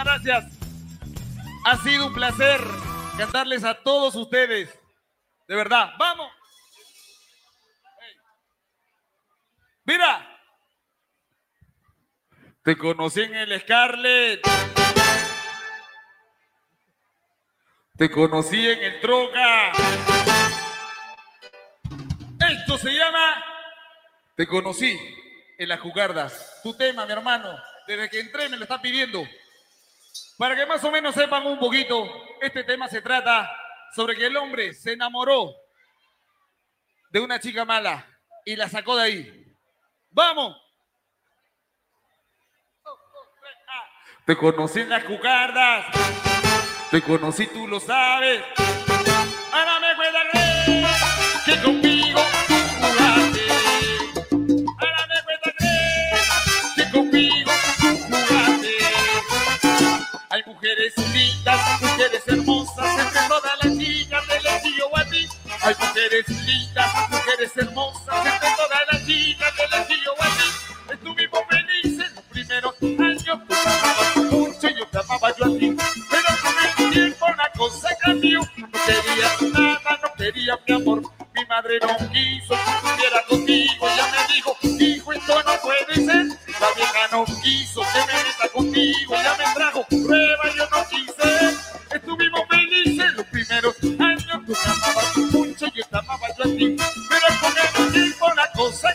gracias. Ha sido un placer cantarles a todos ustedes. De verdad, vamos. Mira. Te conocí en el Scarlet. Te conocí en el Troca. Esto se llama Te conocí en las jugardas. Tu tema, mi hermano. Desde que entré me lo está pidiendo. Para que más o menos sepan un poquito, este tema se trata sobre que el hombre se enamoró de una chica mala y la sacó de ahí. ¡Vamos! Te conocí en las cucardas. Te conocí, tú lo sabes. mujeres lindas, mujeres hermosas, entre todas las niñas del estudio a ti. Hay mujeres lindas, mujeres hermosas, entre todas las niñas del estudio a ti. Estuvimos felices en los primeros años, tú amabas mucho y yo te amaba yo a ti. Pero con el tiempo la cosa cambió, no querías nada, no quería mi amor. Mi madre no quiso que estuviera contigo, ella me dijo, hijo, esto no puede ser. La vieja no quiso que me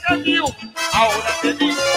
Brasil, a hora.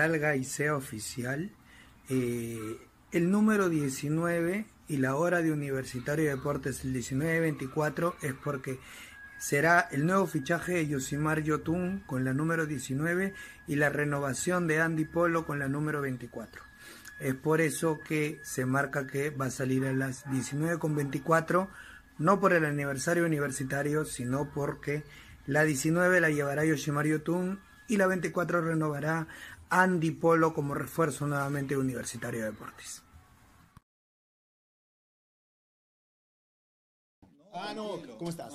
Salga y sea oficial, eh, el número 19 y la hora de Universitario de Deportes, el 19-24, es porque será el nuevo fichaje de Yosimar Yotun con la número 19 y la renovación de Andy Polo con la número 24. Es por eso que se marca que va a salir a las 19.24, no por el aniversario universitario, sino porque la 19 la llevará Yoshimar Yotun y la 24 renovará Andy Polo como refuerzo nuevamente de Universitario de Deportes. Ah, no, ¿cómo estás?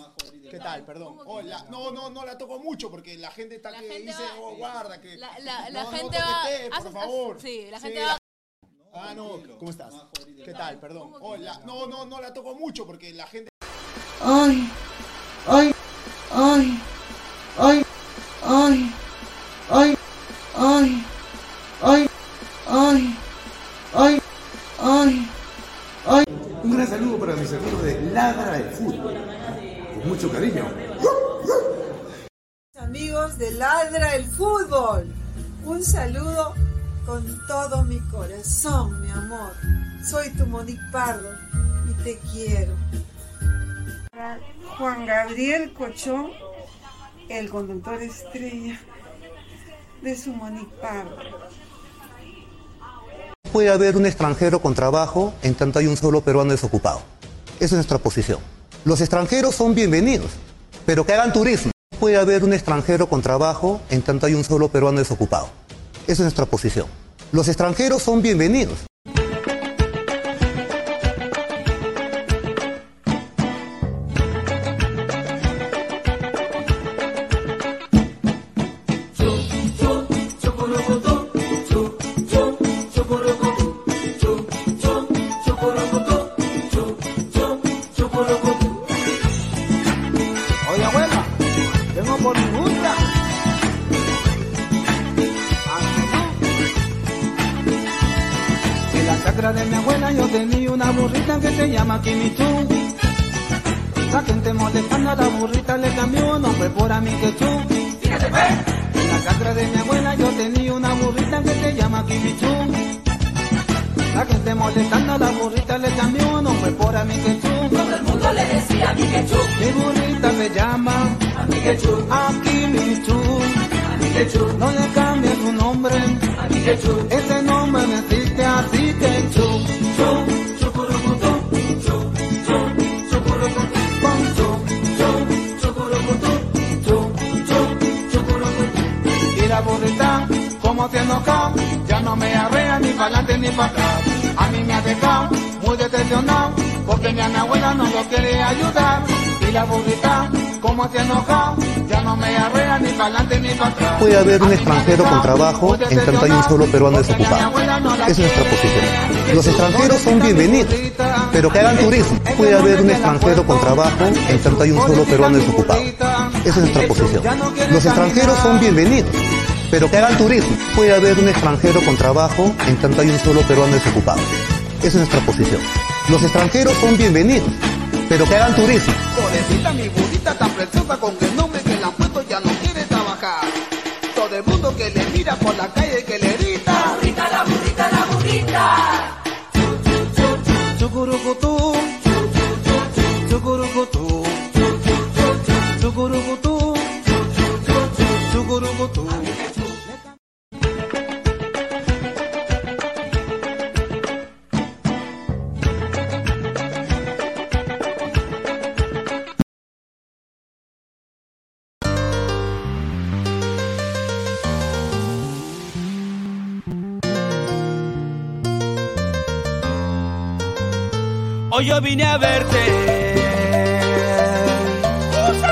¿Qué tal? Perdón. Hola. No, no, no la toco mucho porque la gente está La que gente dice, va- oh, guarda, que. La, la, la no, no gente va. por favor. Sí, la Sí, gente va. Ah, no, ¿cómo estás? ¿Qué tal? Perdón. Hola. No, no, no la toco mucho porque la gente. Ay, ay, cariño. Amigos de Ladra el Fútbol, un saludo con todo mi corazón, mi amor. Soy tu Monique Pardo y te quiero. Juan Gabriel Cochón, el conductor estrella de su Monique Pardo. puede haber un extranjero con trabajo en tanto hay un solo peruano desocupado. Esa es nuestra posición. Los extranjeros son bienvenidos, pero que hagan turismo. Puede haber un extranjero con trabajo en tanto hay un solo peruano desocupado. Esa es nuestra posición. Los extranjeros son bienvenidos. Ese nombre no existe así que chu. Chu. Chucurucutú. Chu. Chu. Chucurucutú. Pon chu. Chu. Chucurucutú. Chu. Chu. Chucurucutú. Y la burrita, como se enojó, ya no me arrea ni para adelante ni para atrás. A mí me ha dejado muy decepcionado, porque mi abuela no lo quiere ayudar. Y la burrita, como se enojó, Puede haber un extranjero con trabajo en tanto hay un solo peruano desocupado. Esa es nuestra posición. Los extranjeros son bienvenidos, pero que hagan turismo. Puede haber un extranjero con trabajo en tanto hay un solo peruano desocupado. Esa es nuestra posición. Los extranjeros son bienvenidos, pero que hagan turismo. Puede haber un extranjero con trabajo en tanto hay un solo peruano desocupado. Esa es nuestra posición. Los extranjeros son bienvenidos, pero que hagan turismo. Por la calle que le grita. La burrita, la burrita, la burrita. Chucurucutú. Yo vine a verte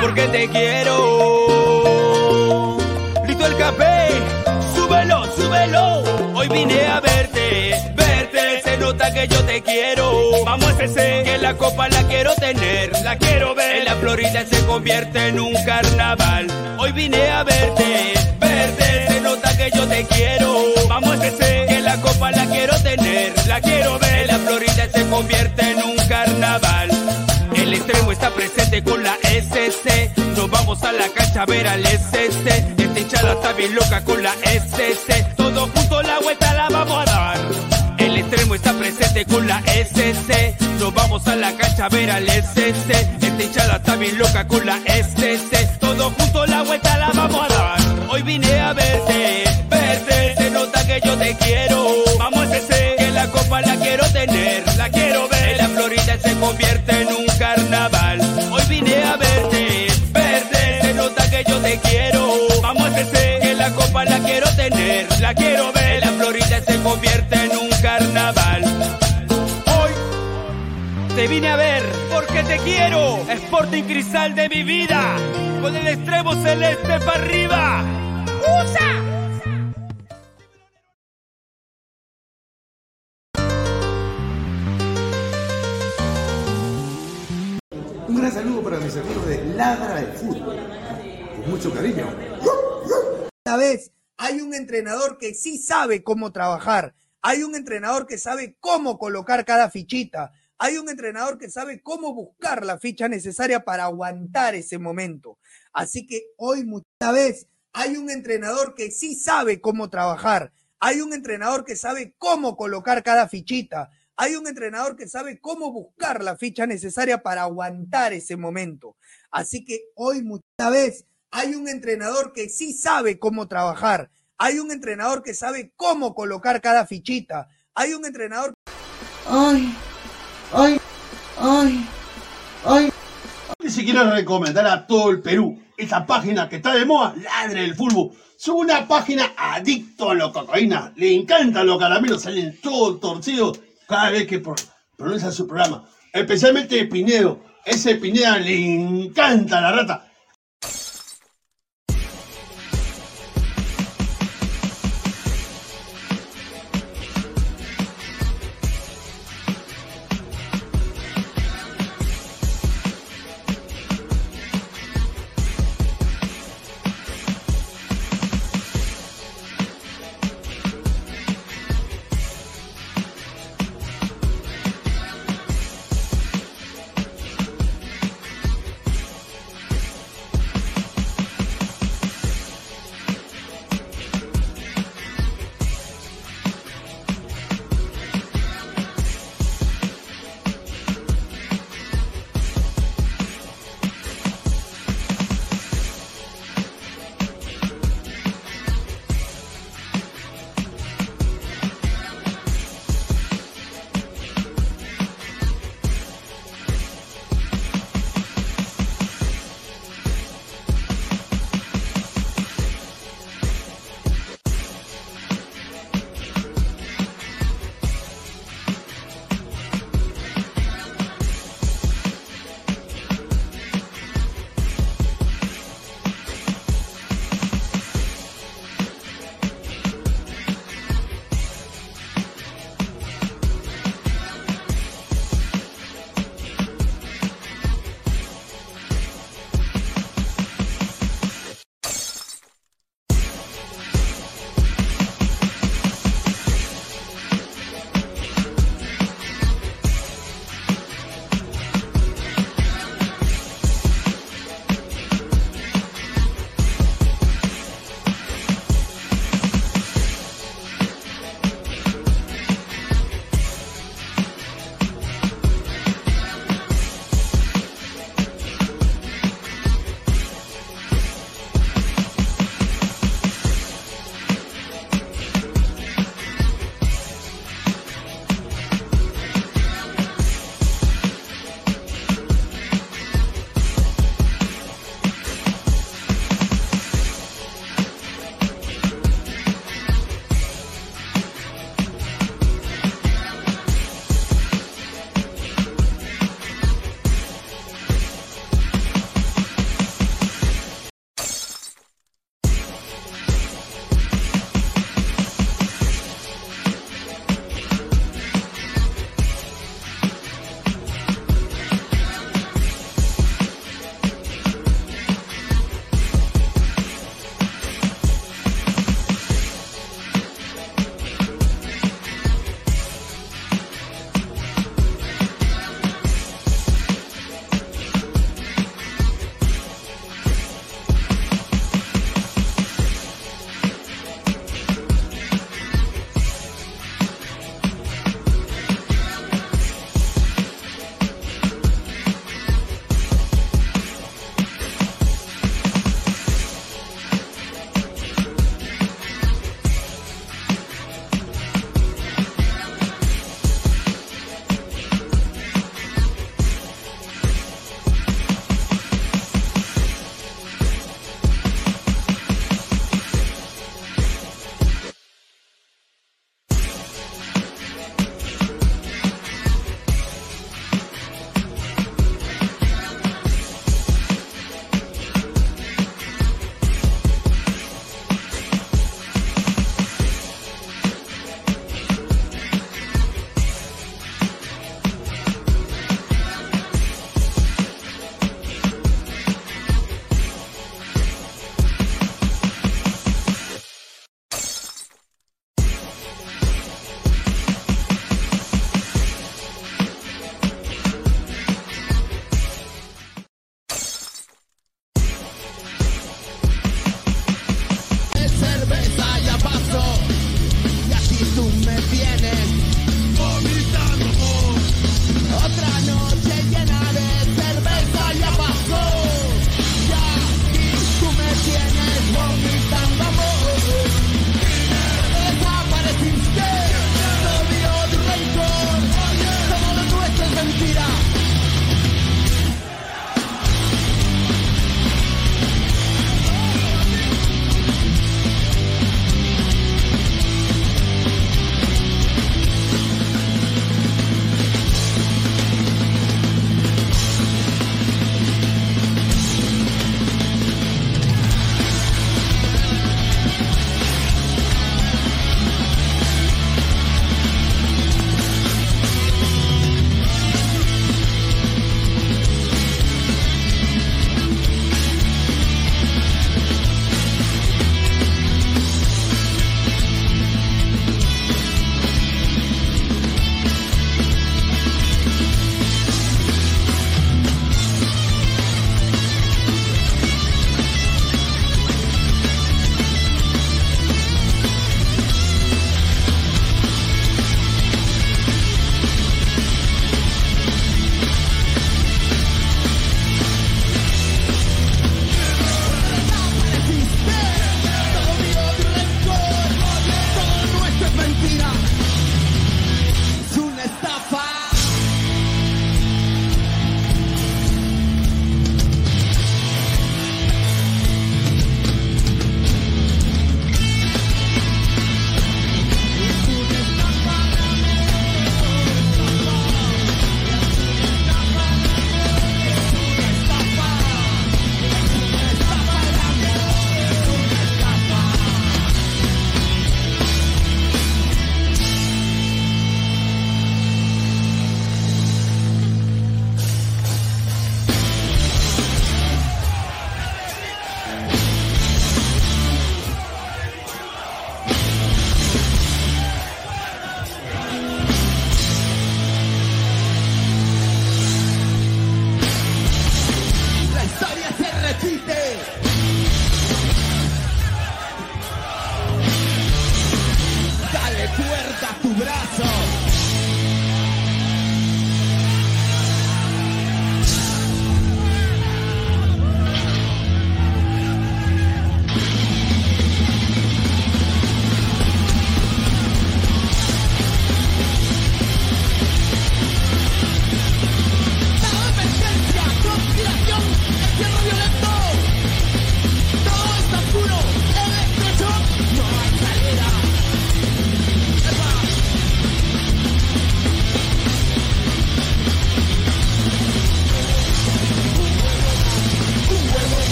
porque te quiero. Grito el café, súbelo, súbelo. Hoy vine a verte, verte. Se nota que yo te quiero. Vamos a ese, que la copa la quiero tener, la quiero ver. En la Florida se convierte en un carnaval. Hoy vine a verte, verte. Se nota que yo te quiero. Vamos a ese, que la copa la quiero tener, la quiero ver. En la Florida se convierte en un carnaval. El extremo está presente con la SC. Nos vamos a la cancha a ver al SC. Esta hinchada está bien loca con la SC. Todos juntos la vuelta la vamos a dar. El extremo está presente con la SC. Nos vamos a la cancha a ver al SC. Esta hinchada está bien loca con la SC. Todos juntos la vuelta la vamos a dar. Hoy vine a verte, verte. Se nota que yo te quiero. Vamos a ese, que la copa la quiero tener, la quiero ver. Se convierte en un carnaval. Hoy vine a verte, verte. Se nota que yo te quiero. Vamos a ese, que la copa la quiero tener, la quiero ver. La Florida se convierte en un carnaval. Hoy te vine a ver porque te quiero. Sporting Cristal de mi vida. Con el extremo celeste para arriba. ¡Usa! Gran saludo para mis amigos de Ladra de Fútbol. Mucho cariño. Esta vez hay un entrenador que sí sabe cómo trabajar. Hay un entrenador que sabe cómo colocar cada fichita. Hay un entrenador que sabe cómo buscar la ficha necesaria para aguantar ese momento. Así que hoy, mucha vez, hay un entrenador que sí sabe cómo trabajar. Hay un entrenador que sabe cómo colocar cada fichita. Hay un entrenador que sabe cómo buscar la ficha necesaria para aguantar ese momento. Así que hoy, mucha vez, hay un entrenador que sí sabe cómo trabajar. Hay un entrenador que sabe cómo colocar cada fichita. Hay un entrenador. Ay, ay, ay, ay. Y si quiero recomendar a todo el Perú esta página que está de moda, Ladre el Fútbol. Es una página adicto a la cocaína. Le encantan los caramelos, salen todos torcidos cada vez que pro- pronuncia su programa. Especialmente Pinedo. Ese Pineda le encanta la rata.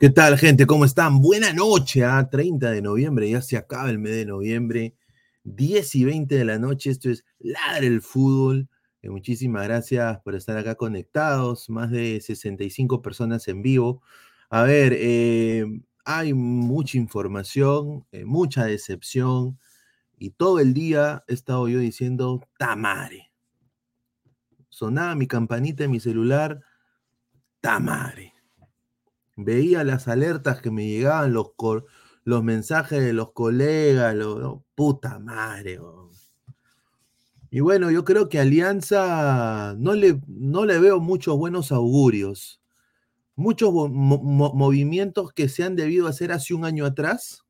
¿Qué tal, gente? ¿Cómo están? Buena noche, a 30 de noviembre, ya se acaba el mes de noviembre, 10 y 20 de la noche, esto es Ladre el Fútbol. Eh, muchísimas gracias por estar acá conectados, más de 65 personas en vivo. A ver, eh, hay mucha información, eh, mucha decepción, y todo el día he estado yo diciendo, tamare. Sonaba mi campanita en mi celular, tamare veía las alertas que me llegaban, los, los mensajes de los colegas, lo, puta madre. Y bueno, yo creo que Alianza no le, no le veo muchos buenos augurios. Muchos movimientos que se han debido hacer hace un año atrás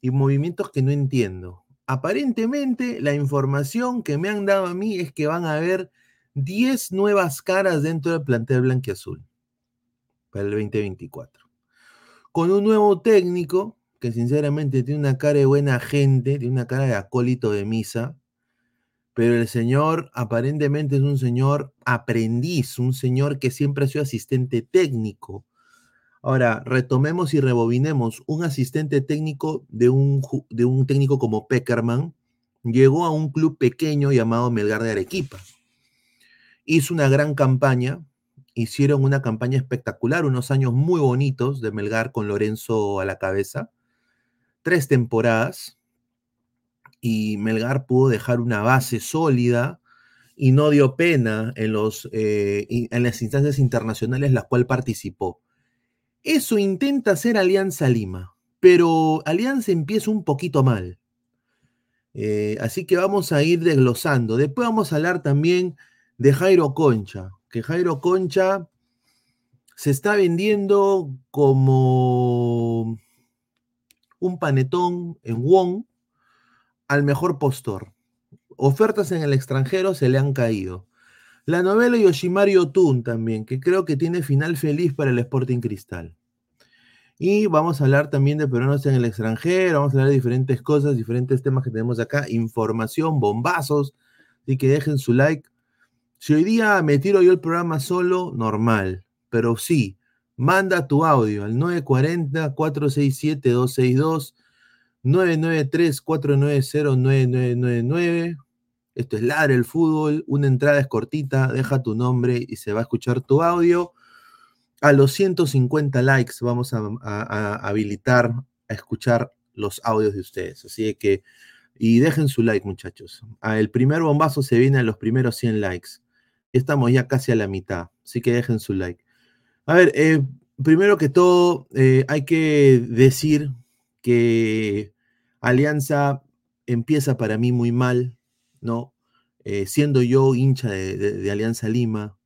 y movimientos que no entiendo. Aparentemente, la información que me han dado a mí es que van a haber 10 nuevas caras dentro del plantel blanquiazul para el 2024. Con un nuevo técnico que sinceramente tiene una cara de buena gente, tiene una cara de acólito de misa, pero el señor aparentemente es un señor aprendiz, un señor que siempre ha sido asistente técnico. Ahora, retomemos y rebobinemos. Un asistente técnico de un, de un técnico como Peckerman llegó a un club pequeño llamado Melgar de Arequipa. Hizo una gran campaña, hicieron una campaña espectacular, unos años muy bonitos de Melgar con Lorenzo a la cabeza. Tres temporadas y Melgar pudo dejar una base sólida y no dio pena en, los, eh, en las instancias internacionales las cuales participó. Eso intenta hacer Alianza Lima, pero Alianza empieza un poquito mal. Eh, así que vamos a ir desglosando. Después vamos a hablar también de Jairo Concha, que Jairo Concha se está vendiendo como un panetón en Wong al mejor postor. Ofertas en el extranjero se le han caído. La novela Yoshimari Otun también, que creo que tiene final feliz para el Sporting Cristal. Y vamos a hablar también de peruanos en el extranjero, vamos a hablar de diferentes cosas, diferentes temas que tenemos acá, información, bombazos. Así que dejen su like, si hoy día me tiro yo el programa solo, normal. Pero sí, manda tu audio al 940-467-262, 993-490-9999. Esto es Ladre el Fútbol. Una entrada es cortita, deja tu nombre y se va a escuchar tu audio. A los 150 likes vamos a, a habilitar a escuchar los audios de ustedes. Así que, y dejen su like, muchachos. El primer bombazo se viene a los primeros 100 likes. Estamos ya casi a la mitad, así que dejen su like. A ver, eh, primero que todo, eh, hay que decir que Alianza empieza para mí muy mal, ¿no? Eh, siendo yo hincha de, Alianza Lima,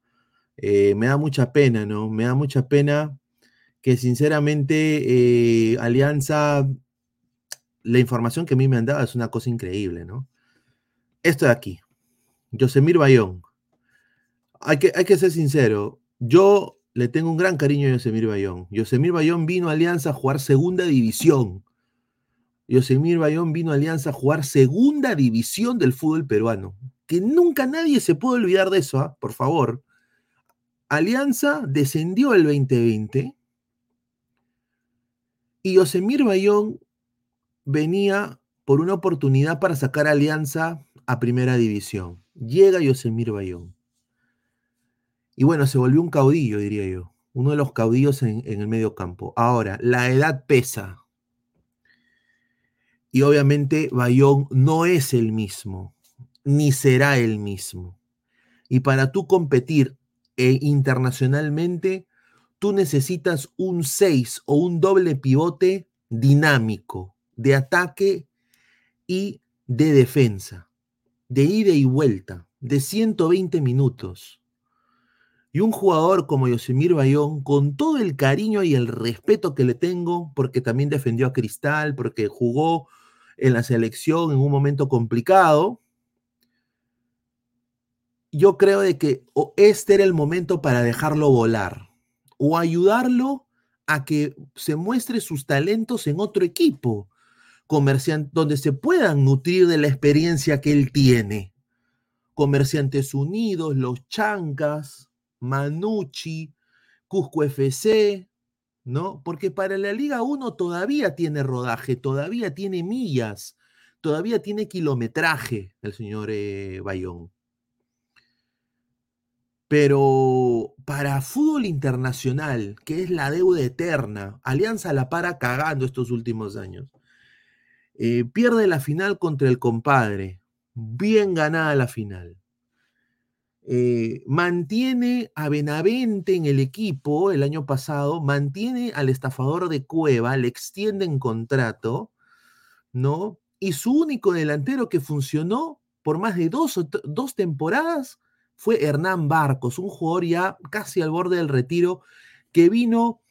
me da mucha pena, ¿no? Me da mucha pena que sinceramente Alianza, la información que a mí me han dado es una cosa increíble, ¿no? Esto de aquí, Yosemir Bayón, hay que, hay que ser sincero. Yo le tengo un gran cariño a Yosemir Bayón. Yosemir Bayón vino a Alianza a jugar segunda división. Yosemir Bayón vino a Alianza a jugar segunda división del fútbol peruano. Que nunca nadie se puede olvidar de eso, ¿ah? por favor. Alianza descendió el 2020 y Yosemir Bayón venía por una oportunidad para sacar Alianza a primera división. Llega Yosemir Bayón. Y bueno, se volvió un caudillo, diría yo. Uno de los caudillos en, el medio campo. Ahora, la edad pesa. Y obviamente Bayón no es el mismo, ni será el mismo. Y para tú competir eh, internacionalmente, tú necesitas un 6 o un doble pivote dinámico, de ataque y de defensa, de ida y vuelta, de 120 minutos. Y un jugador como Yosemir Bayón, con todo el cariño y el respeto que le tengo, porque también defendió a Cristal, porque jugó en la selección en un momento complicado, yo creo de que este era el momento para dejarlo volar o ayudarlo a que se muestre sus talentos en otro equipo comerciante donde se puedan nutrir de la experiencia que él tiene. Comerciantes Unidos, los Chancas, Manucci, Cusco FC, ¿no? Porque para la Liga 1 todavía tiene rodaje, todavía tiene millas, todavía tiene kilometraje el señor eh, Bayón. Pero para fútbol internacional, que es la deuda eterna, Alianza la para cagando estos últimos años. Eh, pierde la final contra el compadre, bien ganada la final. Eh, mantiene a Benavente en el equipo el año pasado, mantiene al estafador de Cueva, le extienden contrato, ¿no? Y su único delantero que funcionó por más de dos, dos temporadas fue Hernán Barcos, un jugador ya casi al borde del retiro, que vino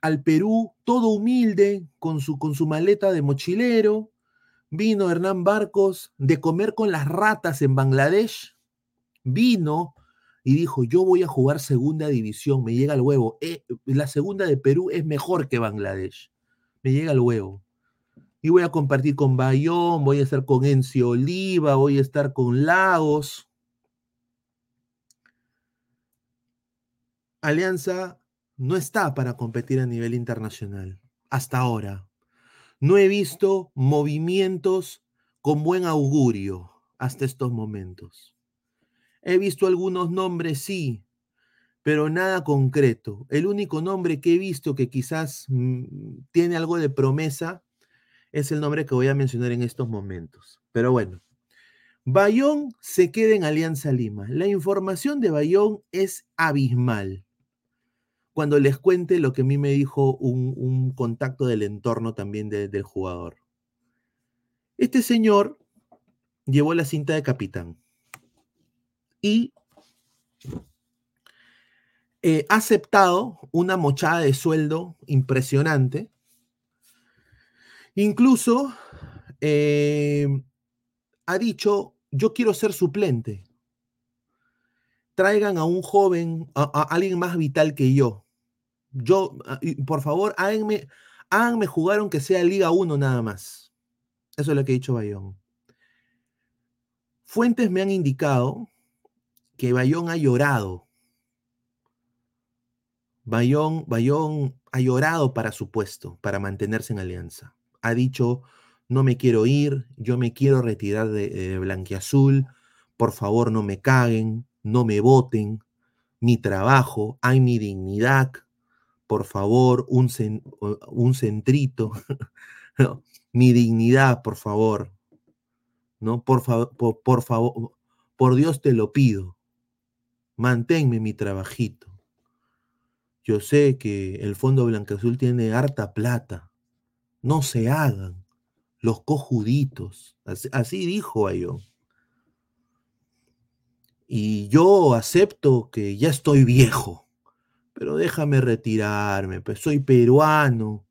al Perú todo humilde, con su, con su maleta de mochilero. Vino Hernán Barcos de comer con las ratas en Bangladesh. Vino y dijo, yo voy a jugar segunda división, me llega el huevo. Eh, la segunda de Perú es mejor que Bangladesh. Me llega el huevo. Y voy a compartir con Bayón, voy a estar con Encio Oliva, voy a estar con Lagos. Alianza no está para competir a nivel internacional, hasta ahora. No he visto movimientos con buen augurio hasta estos momentos. He visto algunos nombres, sí, pero nada concreto. El único nombre que he visto que quizás mm, tiene algo de promesa es el nombre que voy a mencionar en estos momentos. Pero bueno, Bayón se queda en Alianza Lima. La información de Bayón es abismal cuando les cuente lo que a mí me dijo un, contacto del entorno también del jugador. Este señor llevó la cinta de capitán y eh, ha aceptado una mochada de sueldo impresionante. Incluso eh, ha dicho, yo quiero ser suplente traigan a un joven, a, alguien más vital que yo. Yo, ah, por favor, háganme, háganme jugar aunque sea Liga 1 nada más. Eso es lo que ha dicho Bayón. Fuentes me han indicado que Bayón ha llorado. Bayón, Bayón ha llorado para su puesto, para mantenerse en alianza. Ha dicho, no me quiero ir, yo me quiero retirar de, de Blanquiazul, por favor no me caguen, no me voten, mi trabajo, hay mi dignidad, por favor, un, un centrito, mi dignidad, por favor, ¿no? Por, favor, por, favor, por Dios te lo pido, manténme mi trabajito. Yo sé que el Fondo Azul tiene harta plata, no se hagan los cojuditos, así, así dijo Ayón. Y yo acepto que ya estoy viejo, pero déjame retirarme, pues soy peruano.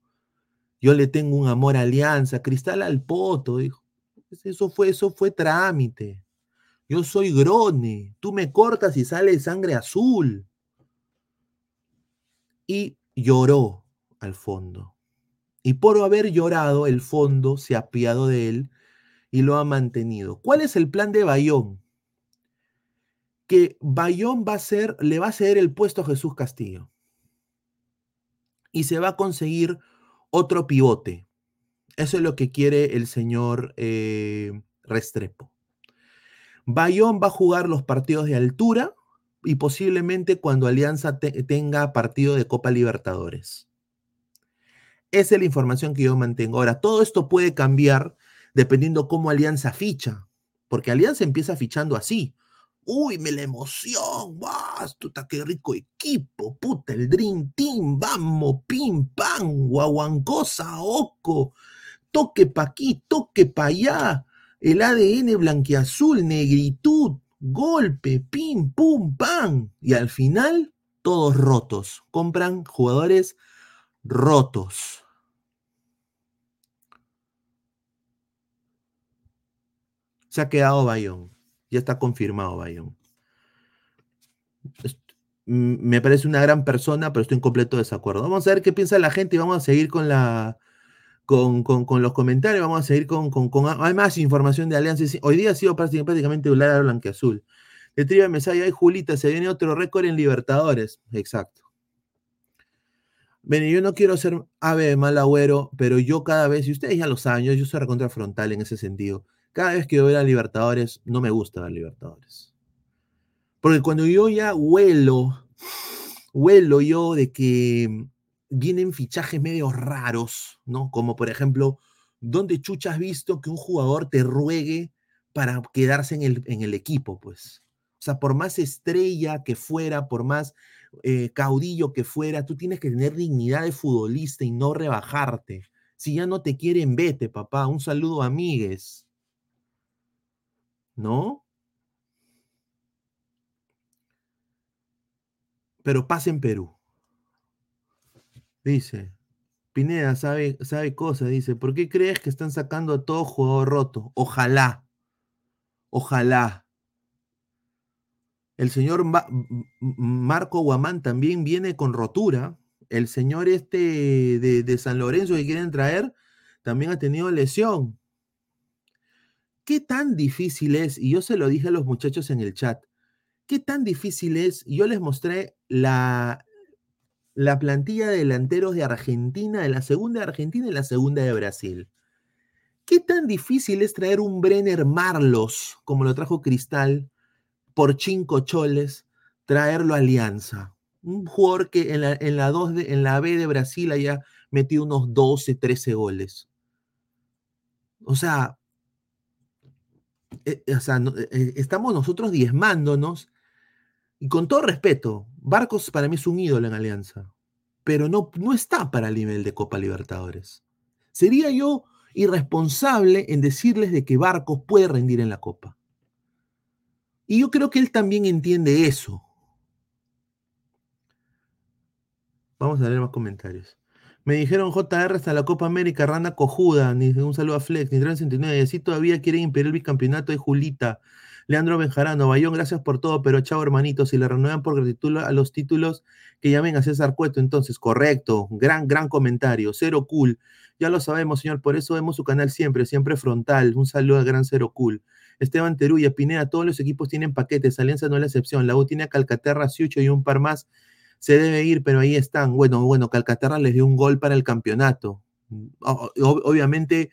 Yo le tengo un amor a alianza, cristal al poto, dijo. Eso fue, eso fue trámite. Yo soy grone, tú me cortas y sale sangre azul. Y lloró al fondo. Y por haber llorado, el fondo se ha apiado de él y lo ha mantenido. ¿Cuál es el plan de Bayón? que Bayón va a ser, le va a ceder el puesto a Jesús Castillo. Y se va a conseguir otro pivote. Eso es lo que quiere el señor eh, Restrepo. Bayón va a jugar los partidos de altura y posiblemente cuando Alianza tenga partido de Copa Libertadores. Esa es la información que yo mantengo. Ahora, todo esto puede cambiar dependiendo cómo Alianza ficha, porque Alianza empieza fichando así. Uy, me la emoción, qué rico equipo, puta, el Dream Team, vamos, pim, pam, guaguancosa, oco, toque pa' aquí, toque pa' allá, el ADN blanqueazul, negritud, golpe, pim, pum, pam, y al final, todos rotos, compran jugadores rotos. Se ha quedado Bayón. Ya está confirmado, Bayón. Me parece una gran persona, pero estoy en completo desacuerdo. Vamos a ver qué piensa la gente y vamos a seguir con la. Con, los comentarios, vamos a seguir con, Hay más información de Alianza. Hoy día ha sido prácticamente un lado blanqueazul. De Triva Mesaya y Julita, se viene otro récord en Libertadores. Exacto. Ven, yo no quiero ser ave de mal agüero, pero yo cada vez, y ustedes ya lo saben, yo, yo soy recontra frontal en ese sentido. Cada vez que veo a Libertadores, no me gusta ver Libertadores. Porque cuando yo ya huelo, huelo yo de que vienen fichajes medio raros, ¿no? Como por ejemplo, ¿dónde chucha has visto que un jugador te ruegue para quedarse en el, en el equipo, pues? O sea, por más estrella que fuera, por más eh, caudillo que fuera, tú tienes que tener dignidad de futbolista y no rebajarte. Si ya no te quieren, vete, papá. Un saludo, amigues. ¿No? Pero pasa en Perú. Dice, Pineda sabe, sabe cosas, dice, ¿por qué crees que están sacando a todo jugador roto? Ojalá, ojalá. El señor Marco Guamán también viene con rotura. El señor este de, de San Lorenzo que quieren traer también ha tenido lesión. ¿Qué tan difícil es? Y yo se lo dije a los muchachos en el chat. ¿Qué tan difícil es? Yo les mostré la, la plantilla de delanteros de Argentina, de la segunda de Argentina y la segunda de Brasil. ¿Qué tan difícil es traer un Brenner Marlos, como lo trajo Cristal, por cinco choles, traerlo a Alianza? Un jugador que en la, en la, de- en la B de Brasil haya metido unos 12, 13 goles. O sea, eh, o sea, no- eh, eh, estamos nosotros diezmándonos y con todo respeto, Barcos para mí es un ídolo en Alianza, pero no, no está para el nivel de Copa Libertadores. Sería yo irresponsable en decirles de que Barcos puede rendir en la Copa. Y yo creo que él también entiende eso. Vamos a leer más comentarios. Me dijeron JR hasta la Copa América, Randa Cojuda, ni un saludo a Flex, ni 69, y así todavía quieren impedir el bicampeonato de Julita. Leandro Benjarano, Bayón, gracias por todo, pero chao hermanito, si le renuevan por gratitud a los títulos, que llamen a César Cueto, entonces, correcto, gran, gran comentario, cero cool, ya lo sabemos, señor, por eso vemos su canal siempre, siempre frontal, un saludo al gran cero cool. Esteban Teruya, Pineda, todos los equipos tienen paquetes, Alianza no es la excepción, la U tiene a Calcaterra, Siucho y un par más, se debe ir, pero ahí están, bueno, bueno, Calcaterra les dio un gol para el campeonato, obviamente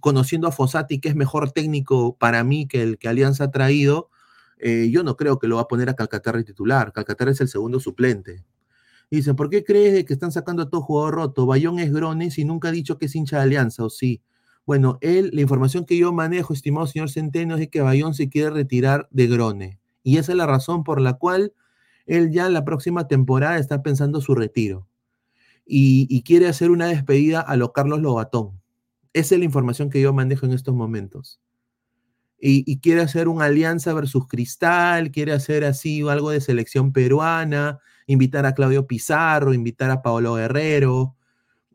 conociendo a Fossati, que es mejor técnico para mí que el que Alianza ha traído, eh, yo no creo que lo va a poner a Calcaterra titular. Calcaterra es el segundo suplente. Dicen, ¿por qué crees que están sacando a todo jugador roto? Bayón es Grones y nunca ha dicho que es hincha de Alianza, ¿o sí? Bueno, él, la información que yo manejo, estimado señor Centeno, es que Bayón se quiere retirar de Grone. Y esa es la razón por la cual él ya en la próxima temporada está pensando su retiro. Y, y quiere hacer una despedida a lo Carlos Lobatón. Esa es la información que yo manejo en estos momentos. Y, quiere hacer una alianza versus Cristal, quiere hacer así algo de selección peruana, invitar a Claudio Pizarro, invitar a Paolo Guerrero.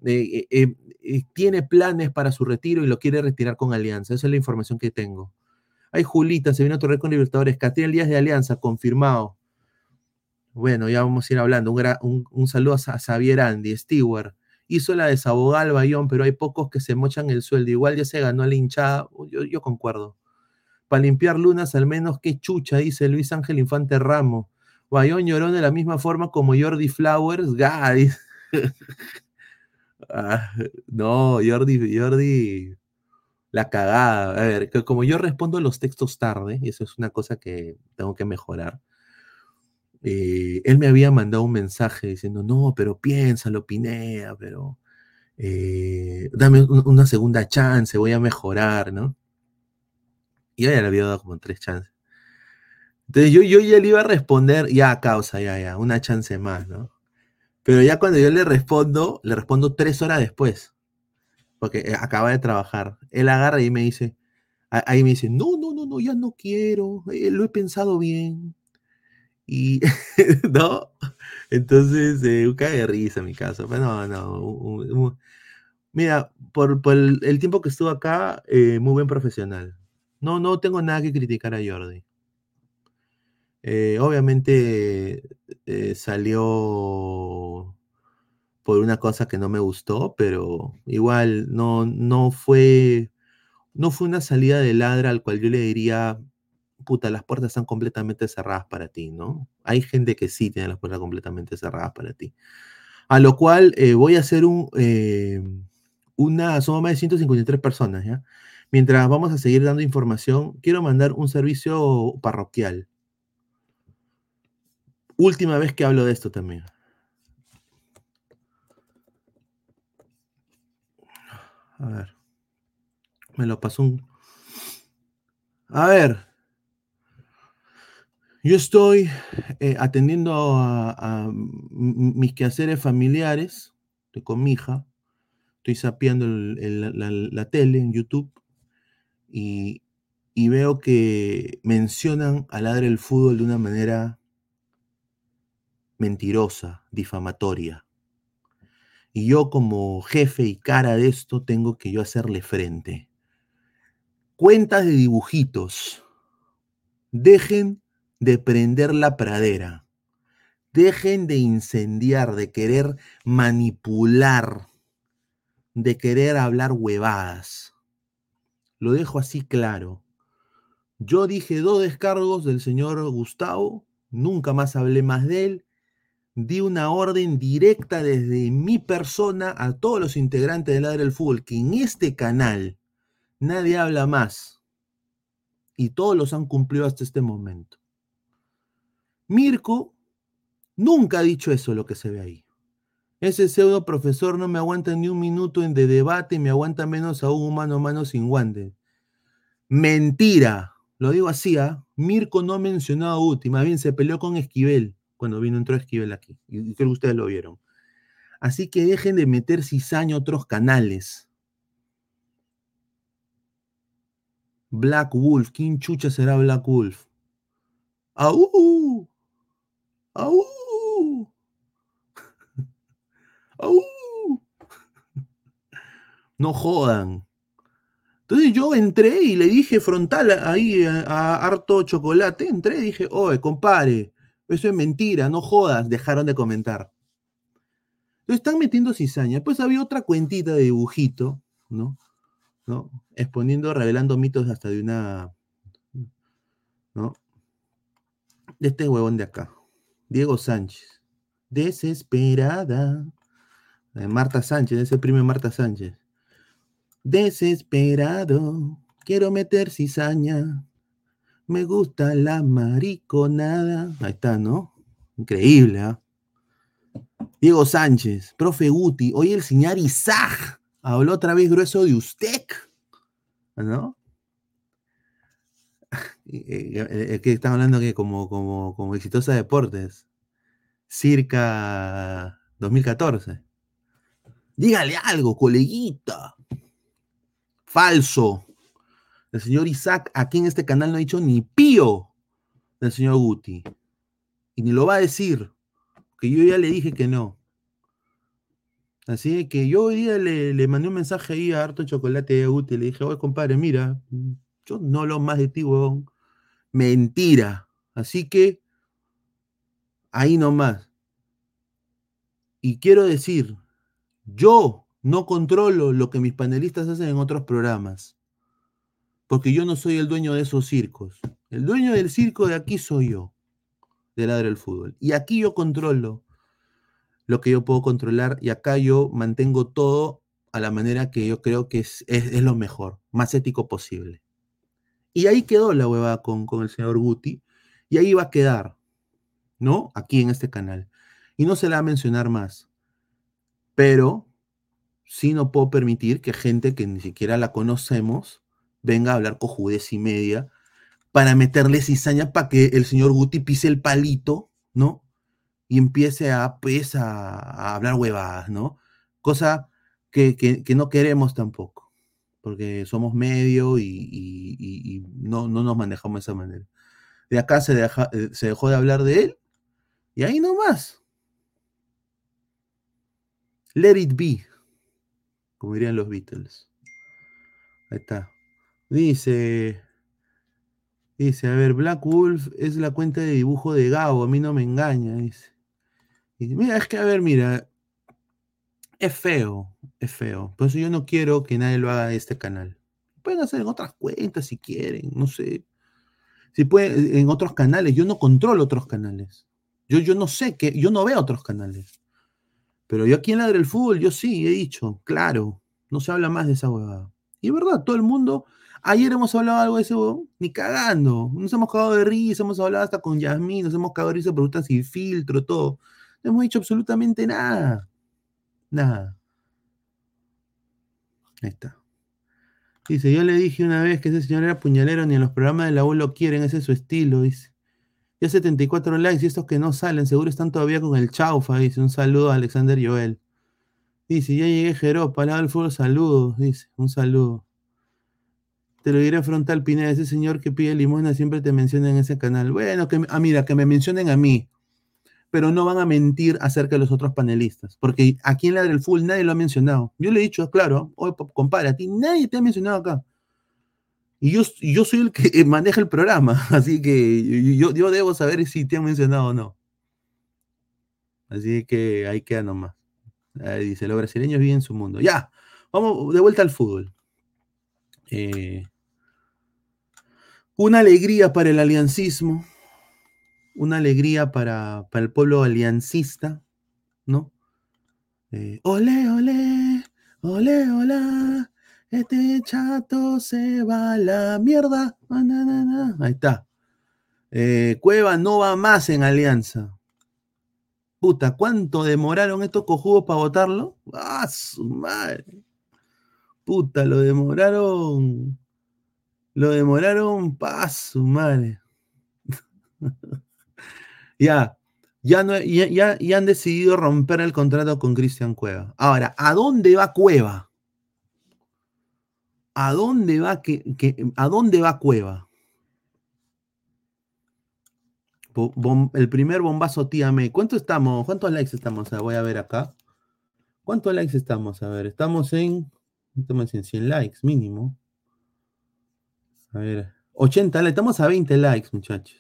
eh, eh, eh, tiene planes para su retiro y lo quiere retirar con Alianza. Esa es la información que tengo. Ay, Julita, se vino a Torre con Libertadores. Catriel Díaz de Alianza, confirmado. Bueno, ya vamos a ir hablando. Un, un- saludo a Xavier Andy, Stewart. Hizo la desabogada al Bayón, pero hay pocos que se mochan el sueldo. Igual ya se ganó la hinchada. Yo, yo concuerdo. Para limpiar lunas, al menos qué chucha, dice Luis Ángel Infante Ramos. Bayón lloró de la misma forma como Jordi Flowers. Dice. Ah, no, Jordi, Jordi, la cagada. A ver, que como yo respondo los textos tarde, y eso es una cosa que tengo que mejorar. Eh, él me había mandado un mensaje diciendo, no, pero piénsalo, Pinea, pero eh, dame un- una segunda chance, voy a mejorar, ¿no? Y yo ya le había dado como tres chances. Entonces yo, yo ya le iba a responder, ya, causa, ya, ya, una chance más, ¿no? Pero ya cuando yo le respondo, le respondo tres horas después, porque eh, acaba de trabajar. Él agarra y me dice, ahí me dice, no, no, no, no, ya no quiero, eh, lo he pensado bien. Y, ¿no? Entonces, eh, un cague de risa en mi caso, pero no, no. un- mira, por, por el, tiempo que estuvo acá, eh, muy buen profesional. No, no tengo nada que criticar a Jordi. Eh, obviamente salió por una cosa que no me gustó, pero igual no, no fue, no fue una salida de ladra al cual yo le diría, puta, las puertas están completamente cerradas para ti, ¿no? Hay gente que sí tiene las puertas completamente cerradas para ti. A lo cual eh, voy a hacer un, eh, una, somos más de 153 personas, ¿ya? Mientras vamos a seguir dando información, quiero mandar un servicio parroquial. Última vez que hablo de esto también. A ver. Me lo pasó un... A ver. Yo estoy eh, atendiendo a, mis quehaceres familiares, estoy con mi hija, estoy sapeando la, tele en YouTube y, veo que mencionan a Ladre el Fútbol de una manera mentirosa, difamatoria. Y yo como jefe y cara de esto tengo que yo hacerle frente. Cuentas de dibujitos. Dejen de prender la pradera. Dejen de incendiar, de querer manipular, de querer hablar huevadas. Lo dejo así claro. Yo dije dos descargos del señor Gustavo, nunca más hablé más de él, di una orden directa desde mi persona a todos los integrantes del Ladre del Fútbol, que en este canal nadie habla más. Y todos los han cumplido hasta este momento. Mirko nunca ha dicho eso, lo que se ve ahí. Ese pseudo profesor no me aguanta ni un minuto en de debate, me aguanta menos aún un mano a mano sin guantes. Mentira. Lo digo así, ¿ah? Mirko no mencionó a Uti, más bien se peleó con Esquivel cuando vino, entró Esquivel aquí. Y creo que ustedes lo vieron. Así que dejen de meter cizaña a otros canales. Black Wolf, ¿quién chucha será Black Wolf? ¡Au! ¡Au! ¡Au! No jodan. Entonces yo entré y le dije frontal ahí a, harto chocolate, entré y dije, oye, compadre, eso es mentira, no jodas, dejaron de comentar. Entonces están metiendo cizaña. Después había otra cuentita de dibujito, ¿no? ¿No? Exponiendo, revelando mitos hasta de una, ¿no? De este huevón de acá, Diego Sánchez. Desesperada. De Marta Sánchez, ese primo Marta Sánchez. Desesperado, quiero meter cizaña. Me gusta la mariconada. Ahí está, ¿no? Increíble, ¿ah? Diego Sánchez, profe Guti. Hoy el señor Isaac habló otra vez grueso de usted. ¿No? Eh, eh, que están hablando que como, como, como exitosa deportes. Circa 2014. Dígale algo, coleguita. Falso. El señor Isaac aquí en este canal no ha dicho ni pío del señor Guti. Y ni lo va a decir. Que yo ya le dije que no. Así que yo hoy día le, le mandé un mensaje ahí a Harto Chocolate a Guti. Le dije, oye, compadre, mira, yo no hablo más de ti, huevón. Mentira. Así que ahí nomás. Y quiero decir, yo no controlo lo que mis panelistas hacen en otros programas. Porque yo no soy el dueño de esos circos. El dueño del circo de aquí soy yo, de Ladre el Fútbol. Y aquí yo controlo lo que yo puedo controlar y acá yo mantengo todo a la manera que yo creo que es- es lo mejor, más ético posible. Y ahí quedó la hueva con, con el señor Guti y ahí va a quedar, ¿no? Aquí en este canal. Y no se la va a mencionar más. Pero sí no puedo permitir que gente que ni siquiera la conocemos venga a hablar cojudez y media para meterle cizaña para que el señor Guti pise el palito, ¿no? Y empiece a, pues, a, hablar huevadas, ¿no? Cosa que- que no queremos tampoco, porque somos medio y, no, no nos manejamos de esa manera. De acá se, eh, dejó de hablar de él y ahí nomás. Let it be, como dirían los Beatles. Ahí está. Dice, dice, a ver, Black Wolf es la cuenta de dibujo de Gabo, a mí no me engaña, dice. Mira, es que, a ver, mira, es feo, es feo. Por eso yo no quiero que nadie lo haga en este canal. Pueden hacer en otras cuentas si quieren, no sé. Si pueden, en otros canales. Yo no controlo otros canales. Yo, yo no sé que, yo no veo otros canales. Pero yo aquí en Ladre el Fútbol, yo sí he dicho, claro, no se habla más de esa huevada. Y es verdad, todo el mundo, ayer hemos hablado algo de eso, ni cagando. Nos hemos cagado de risa, hemos hablado hasta con Yasmín, nos hemos cagado de risa preguntas sin filtro, todo. No hemos dicho absolutamente nada. Nada. Ahí está. Dice, yo le dije una vez que ese señor era puñalero, ni en los programas de la U lo quieren, ese es su estilo, dice. Ya 74 likes y estos que no salen, seguro están todavía con el chaufa, dice. Un saludo a Alexander Joel. Dice, ya llegué Jero, palabra del fútbol, saludos, dice. Un saludo. Te lo diré frontal, Pineda, ese señor que pide limosna siempre te menciona en ese canal. Bueno, que, ah, mira, que me mencionen a mí, pero no van a mentir acerca de los otros panelistas, porque aquí en la del full nadie lo ha mencionado. Yo le he dicho, claro, oye, pa- compadre, a ti nadie te ha mencionado acá. Y yo, yo soy el que eh, maneja el programa, así que yo, yo debo saber si te han mencionado o no. Así que ahí queda nomás. Dice, los brasileños viven su mundo. Ya, vamos de vuelta al fútbol. Eh, una alegría para el aliancismo, una alegría para, para el pueblo aliancista, ¿no? Eh, ole, ole, ole, hola, este chato se va a la mierda. Ah, na. Ahí está. Eh, Cueva no va más en alianza. Puta, ¿cuánto demoraron estos cojudos para votarlo? ¡Ah, su madre! Puta, lo demoraron. Lo demoraron pa' su madre. ya, ya, no, ya, ya, ya han decidido romper el contrato con Cristian Cueva. Ahora, ¿a dónde va Cueva? ¿A dónde va, que, que- ¿a dónde va Cueva? El primer bombazo tía May. ¿Cuánto estamos? ¿Cuántos likes estamos? Voy a ver acá. ¿Cuántos likes estamos? A ver, estamos en, estamos en 100 likes mínimo. A ver, 80 likes. Estamos a 20 likes, muchachos.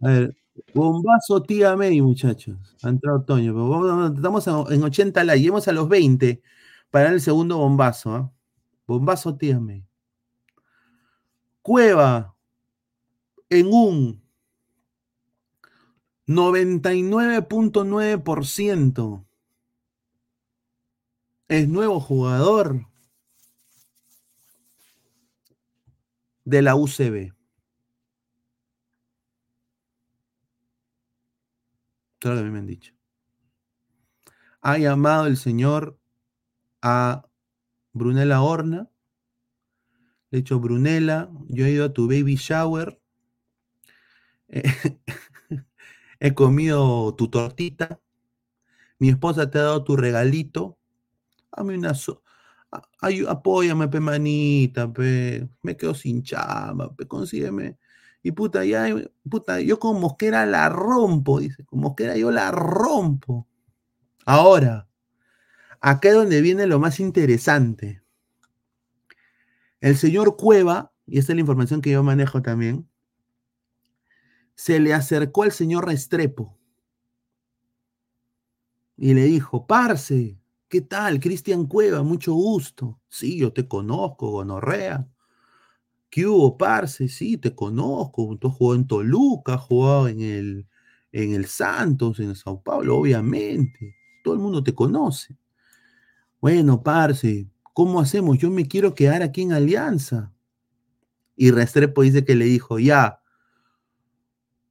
A ver, bombazo tía May, muchachos. Ha entrado Toño. Estamos en 80 likes. Lleguemos a los 20 para el segundo bombazo. ¿ah? Bombazo tía May. Cueva en un 99.9% es nuevo jugador de la UCB. Todo que me han dicho. Ha llamado el señor a Brunella Horna. Le he dicho, Brunella, yo he ido a tu baby shower. Eh, he comido tu tortita. Mi esposa te ha dado tu regalito. Dame una. so- apóyame, pe manita, pe. Me quedo sin chamba, pe. Consígueme. Y puta, ya, puta, yo con Mosquera la rompo, dice. Con Mosquera yo la rompo. Ahora, acá es donde viene lo más interesante. El señor Cueva, y esta es la información que yo manejo también, se le acercó al señor Restrepo y le dijo, Parce, ¿qué tal? Cristian Cueva, mucho gusto. Sí, yo te conozco, gonorrea. ¿Qué hubo, Parce? Sí, te conozco. Tú has jugado en Toluca, has jugado en el, en el Santos, en el Sao Paulo, obviamente. Todo el mundo te conoce. Bueno, Parce, ¿cómo hacemos? Yo me quiero quedar aquí en Alianza. Y Restrepo dice que le dijo, ya,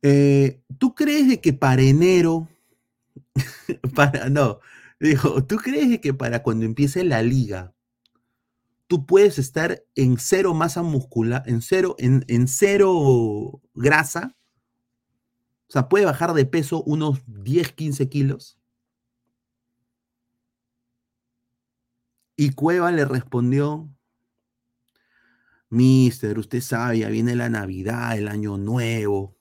eh, ¿tú crees de que para enero, para, no, dijo, ¿tú crees de que para cuando empiece la liga, tú puedes estar en cero masa muscular, en cero, en, en cero grasa? O sea, puede bajar de peso unos 10, 15 kilos. Y Cueva le respondió, Mister, usted sabe, ya viene la Navidad, el Año Nuevo.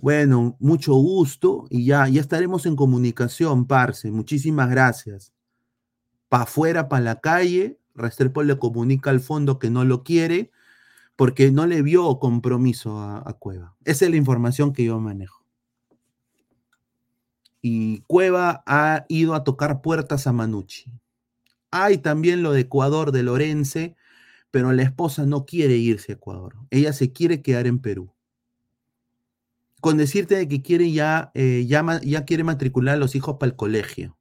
Bueno, mucho gusto y ya, ya estaremos en comunicación, Parce. Muchísimas gracias. Pa' afuera, para la calle, Restrepo le comunica al fondo que no lo quiere porque no le vio compromiso a, Cueva. Esa es la información que yo manejo. Y Cueva ha ido a tocar puertas a Manucci. Hay también lo de Ecuador de Lorense, pero la esposa no quiere irse a Ecuador. Ella se quiere quedar en Perú. con decirte de que quiere ya, eh, ya, ya quiere matricular a los hijos para el colegio.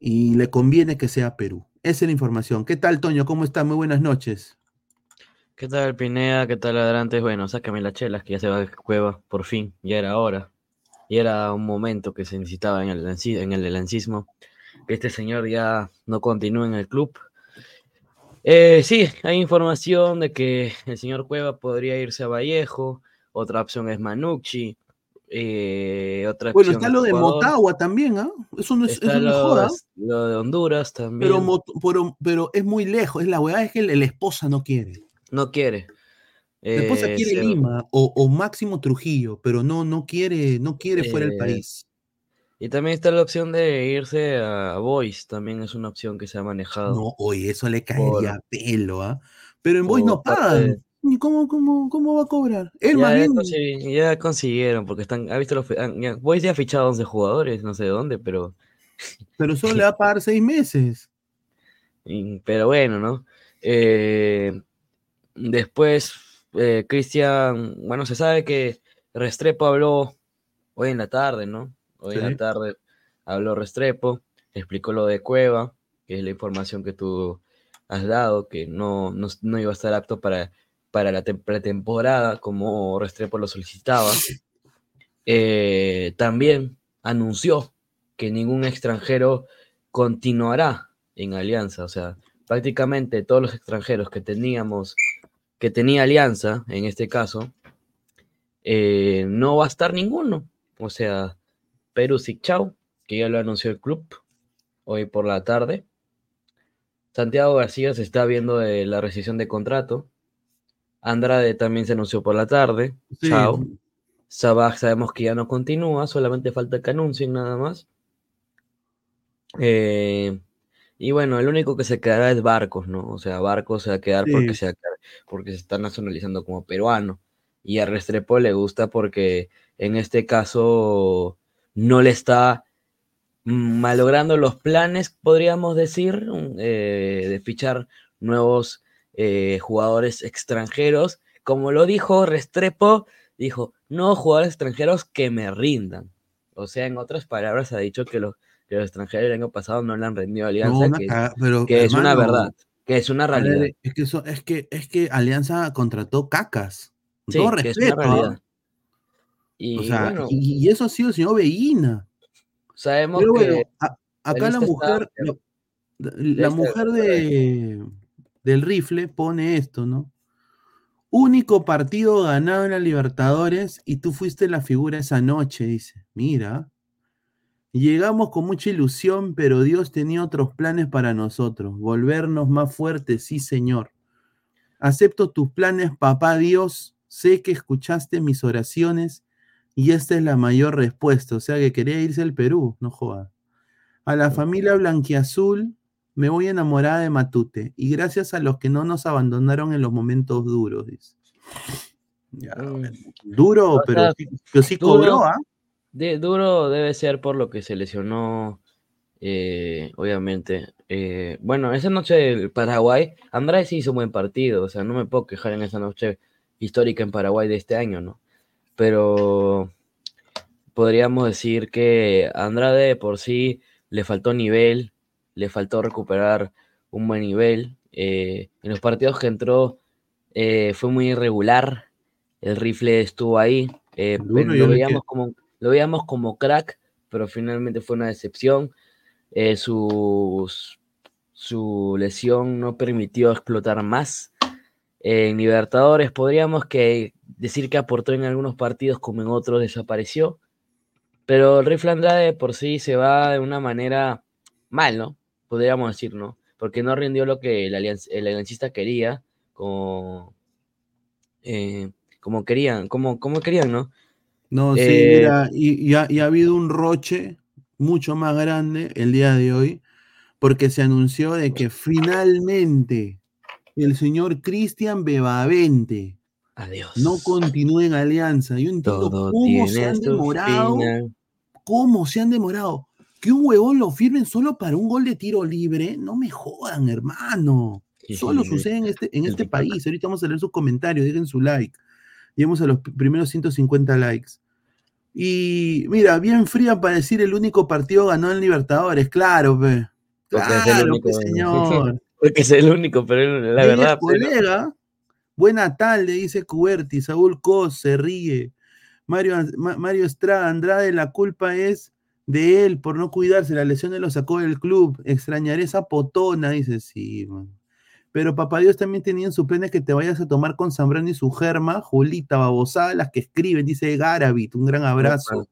Y le conviene que sea Perú. Esa es la información. ¿Qué tal, Toño? ¿Cómo está? Muy buenas noches. ¿Qué tal, Pineda? ¿Qué tal, Adelante? Bueno, sácame las chelas, que ya se va de cueva, por fin, ya era hora. Y era un momento que se necesitaba en el, en lancismo, que este señor ya no continúe en el club. Eh, sí, hay información de que el señor Cueva podría irse a Vallejo, otra opción es Manucci, eh, otra Bueno, está es lo de Ecuador, Motagua también, ¿ah? Eso no es, está eso no es joda. lo de Honduras también. Pero, Mot- pero, pero es muy lejos. Es la weá es que la esposa no quiere. No quiere. La esposa Eh, quiere se- Lima o, o Máximo Trujillo, pero no, no quiere, no quiere fuera del Eh, país. Y también está la opción de irse a Boys, también es una opción que se ha manejado. No, oye, eso le por- caería a pelo, ¿ah? Pero en Boys no por pagan. ¿Y cómo, cómo, cómo va a cobrar? Él Ya, más bien. consi- ya consiguieron, porque están, ha visto los, ya- Boys ya ha fichado 11 jugadores, no sé de dónde, pero, Pero solo le va a pagar seis meses. y- pero bueno, ¿no? Eh, después, eh, Cristian, bueno, se sabe que Restrepo habló hoy en la tarde, ¿no? Hoy en la tarde habló Restrepo, explicó lo de Cueva, que es la información que tú has dado, que no, no, no iba a estar apto para, para la tem- pretemporada como Restrepo lo solicitaba. Eh, también anunció que ningún extranjero continuará en Alianza, o sea, prácticamente todos los extranjeros que teníamos, que tenía Alianza, en este caso, eh, no va a estar ninguno. O sea, Perú Chau, que ya lo anunció el club hoy por la tarde. Santiago García se está viendo de la rescisión de contrato. Andrade también se anunció por la tarde. Sí. Chao. Sabaj sabemos que ya no continúa, solamente falta que anuncien nada más. Eh, y bueno, el único que se quedará es Barcos, ¿no? O sea, Barcos se va a quedar Sí. porque se, va a quedar- porque se está nacionalizando como peruano. Y a Restrepo le gusta porque en este caso no le está malogrando los planes, podríamos decir, mm, eh, de fichar nuevos eh, jugadores extranjeros. Como lo dijo Restrepo, dijo, no jugadores extranjeros que me rindan. O sea, en otras palabras, ha dicho que los, que los extranjeros el año pasado no le han rendido a Alianza, que, caga- pero, que es una verdad, que es una realidad. Es que, eso- es, que, es que Alianza contrató cacas. Sí, todo respeto. Y O sea, bueno, y, y eso ha sido el señor Veína. sabemos Pero bueno, que a- la acá la lista mujer, está- la, lista mujer de, del rifle pone esto, ¿no? Único partido ganado en la Libertadores y tú fuiste la figura esa noche, dice. Mira, llegamos con mucha ilusión, pero Dios tenía otros planes para nosotros, volvernos más fuertes, sí, Señor. Acepto tus planes, papá Dios, sé que escuchaste mis oraciones y esta es la mayor respuesta, o sea que quería irse al Perú, no joda. A la familia blanquiazul me voy enamorada de Matute y gracias a los que no nos abandonaron en los momentos duros, dice. Ya, bueno, Duro, O pero, sea, sí- pero sí duro, cobró, ¿ah? de- duro debe ser por lo que se lesionó, eh, obviamente. Eh, bueno, esa noche del Paraguay, Andrade sí hizo un buen partido, o sea, no me puedo quejar en esa noche histórica en Paraguay de este año, ¿no? Pero podríamos decir que Andrade de por sí le faltó nivel, le faltó recuperar un buen nivel. eh, en los partidos que entró eh, fue muy irregular. El rifle estuvo ahí. eh, lo, veíamos como, lo veíamos como crack, pero finalmente fue una decepción. Sus- su lesión no permitió explotar más. En Libertadores podríamos que decir que aportó en algunos partidos como en otros desapareció. Pero el Rifle Andrade por sí se va de una manera mal, ¿no? Podríamos decir, ¿no? Porque no rindió lo que el, alianc- el aliancista quería, como, eh, como querían, como, como querían, ¿no? No, sí, Eh, mira, y, y ha, y ha habido un roche mucho más grande el día de hoy, porque se anunció de que finalmente el señor Cristian Bebavente Adiós. no continúa en Alianza. Yo entiendo Todo cómo se han demorado, final. cómo se han demorado. Que un huevón lo firmen solo para un gol de tiro libre, no me jodan, hermano. Solo sucede en este, en este país. Ahorita vamos a leer sus comentarios, dejen su like. Llegamos a los primeros 150 likes. Y mira, bien fría para decir el único partido ganó en Libertadores, claro, pe. Porque es el Claro, único. pe, señor. Porque es el único, pero la verdad. colega. Buena tarde, dice Cuberti. Saúl Cos se ríe. Mario, Ma- Mario Estrada, Andrade, la culpa es de él por no cuidarse. La lesión lo sacó del club. Extrañaré esa potona, dice. Sí, man. Pero papá Dios también tenía en su planes que te vayas a tomar con Zambrano y su germa, Julita, babosada, las que escriben, dice Garavit. Un gran abrazo.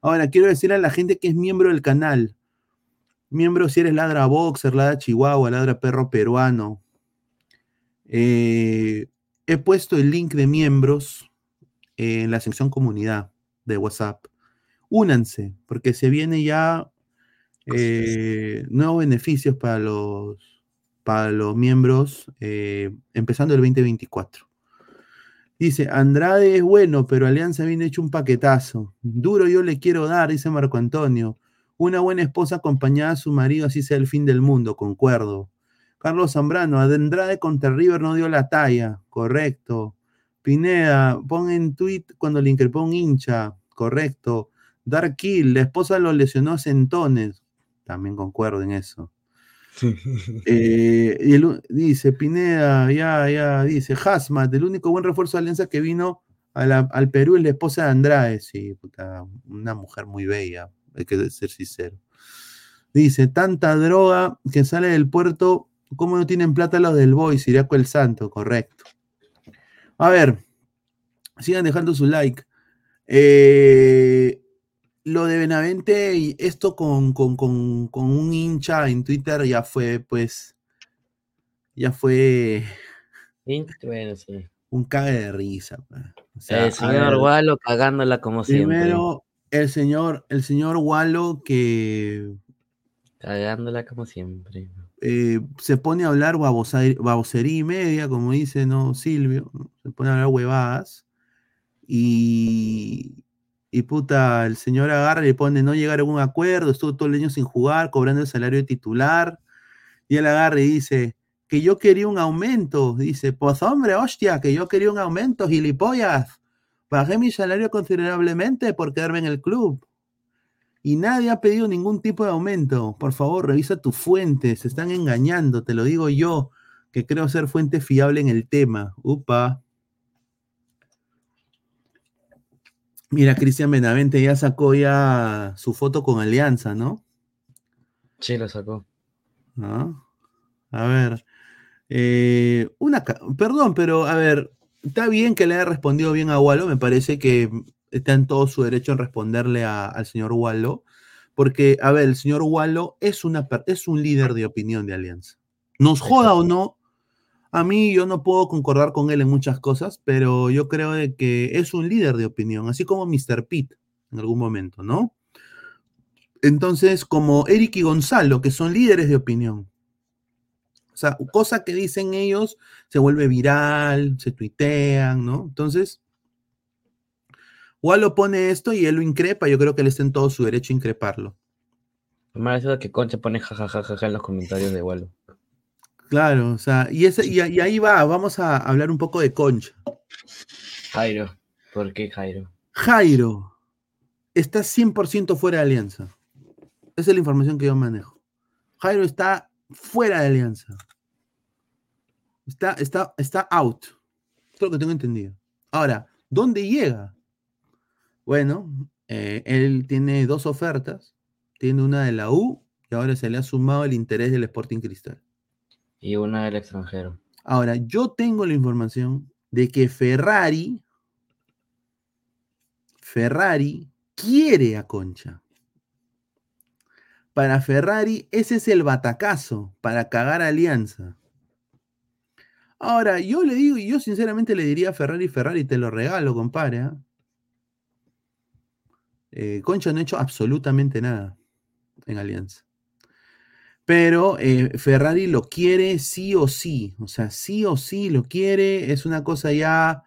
Ahora, quiero decirle a la gente que es miembro del canal. Miembro si eres ladra boxer, ladra chihuahua, ladra perro peruano. Eh, he puesto el link de miembros en la sección comunidad de WhatsApp. Únanse, porque se viene ya eh, nuevos beneficios para los, para los miembros, eh, empezando el 2024. Dice, Andrade es bueno, pero Alianza viene hecho un paquetazo. Duro yo le quiero dar, dice Marco Antonio. Una buena esposa acompañada a su marido, así sea el fin del mundo, concuerdo. Carlos Zambrano, Andrade contra River no dio la talla, correcto. Pineda, pon en tweet cuando le increpó un hincha, correcto. Dark Kill, la esposa lo lesionó a centones, también concuerdo en eso. Eh, y el dice Pineda, ya, ya, dice Hasmat, el único buen refuerzo de Alianza que vino a la- al Perú es la esposa de Andrade. Sí, puta, una mujer muy bella, hay que ser sincero. Dice, tanta droga que sale del puerto, ¿cómo no tienen plata los del Boy? Siriaco el Santo, correcto. A ver, sigan dejando su like. Eh, lo de Benavente y esto con, con- con- con un hincha en Twitter ya fue, pues, ya fue Bueno, sí. un cague de risa. pues. O sea, el señor Gualo cagándola como siempre. Primero, el señor, el señor Walo que Cagándola como siempre. eh, se pone a hablar babosería y media, como dice ¿no? Silvio, se pone a hablar huevadas y, y puta, el señor agarra y le pone no llegar a un acuerdo, estuvo todo el año sin jugar, cobrando el salario de titular, y él agarra y dice que yo quería un aumento, dice, pues hombre, hostia, que yo quería un aumento, gilipollas, bajé mi salario considerablemente por quedarme en el club. Y nadie ha pedido ningún tipo de aumento. Por favor, revisa tus fuentes. Se están engañando, te lo digo yo, que creo ser fuente fiable en el tema. Upa. Mira, Cristian Benavente ya sacó ya su foto con Alianza, ¿no? Sí, lo sacó. A ver. eh, una, perdón, pero a ver, está bien que le haya respondido bien a Wallo, me parece que está en todo su derecho en responderle a- al señor Wallo, porque, a ver, el señor Wallo es, una, es un líder de opinión de Alianza. Nos joda o no, a mí yo no puedo concordar con él en muchas cosas, pero yo creo de que es un líder de opinión, así como Mr. Pitt en algún momento, ¿no? Entonces, como Eric y Gonzalo, que son líderes de opinión. O sea, cosa que dicen ellos se vuelve viral, se tuitean, ¿no? Entonces, Wallo pone esto y él lo increpa. Yo creo que él está en todo su derecho a increparlo. Me parece que Concha pone jajajaja en los comentarios de Gualo. Claro, o sea, y, ese, y, y ahí va, vamos a hablar un poco de Concha. Jairo. ¿Por qué Jairo? Jairo está 100% fuera de alianza. Esa es la información que yo manejo. Jairo está fuera de alianza. Está, está, está out. Es lo que tengo entendido. Ahora, ¿dónde llega? Bueno, eh, él tiene dos ofertas. Tiene una de la U y ahora se le ha sumado el interés del Sporting Cristal. Y una del extranjero. Ahora, yo tengo la información de que Ferrari, Ferrari quiere a Concha. Para Ferrari, ese es el batacazo para cagar a Alianza. Ahora, yo le digo, y yo sinceramente le diría a Ferrari, Ferrari, te lo regalo, compadre. ¿ah? Eh, Concha no ha hecho absolutamente nada en Alianza. Pero eh, Ferrari lo quiere sí o sí. O sea, sí o sí lo quiere. Es una cosa ya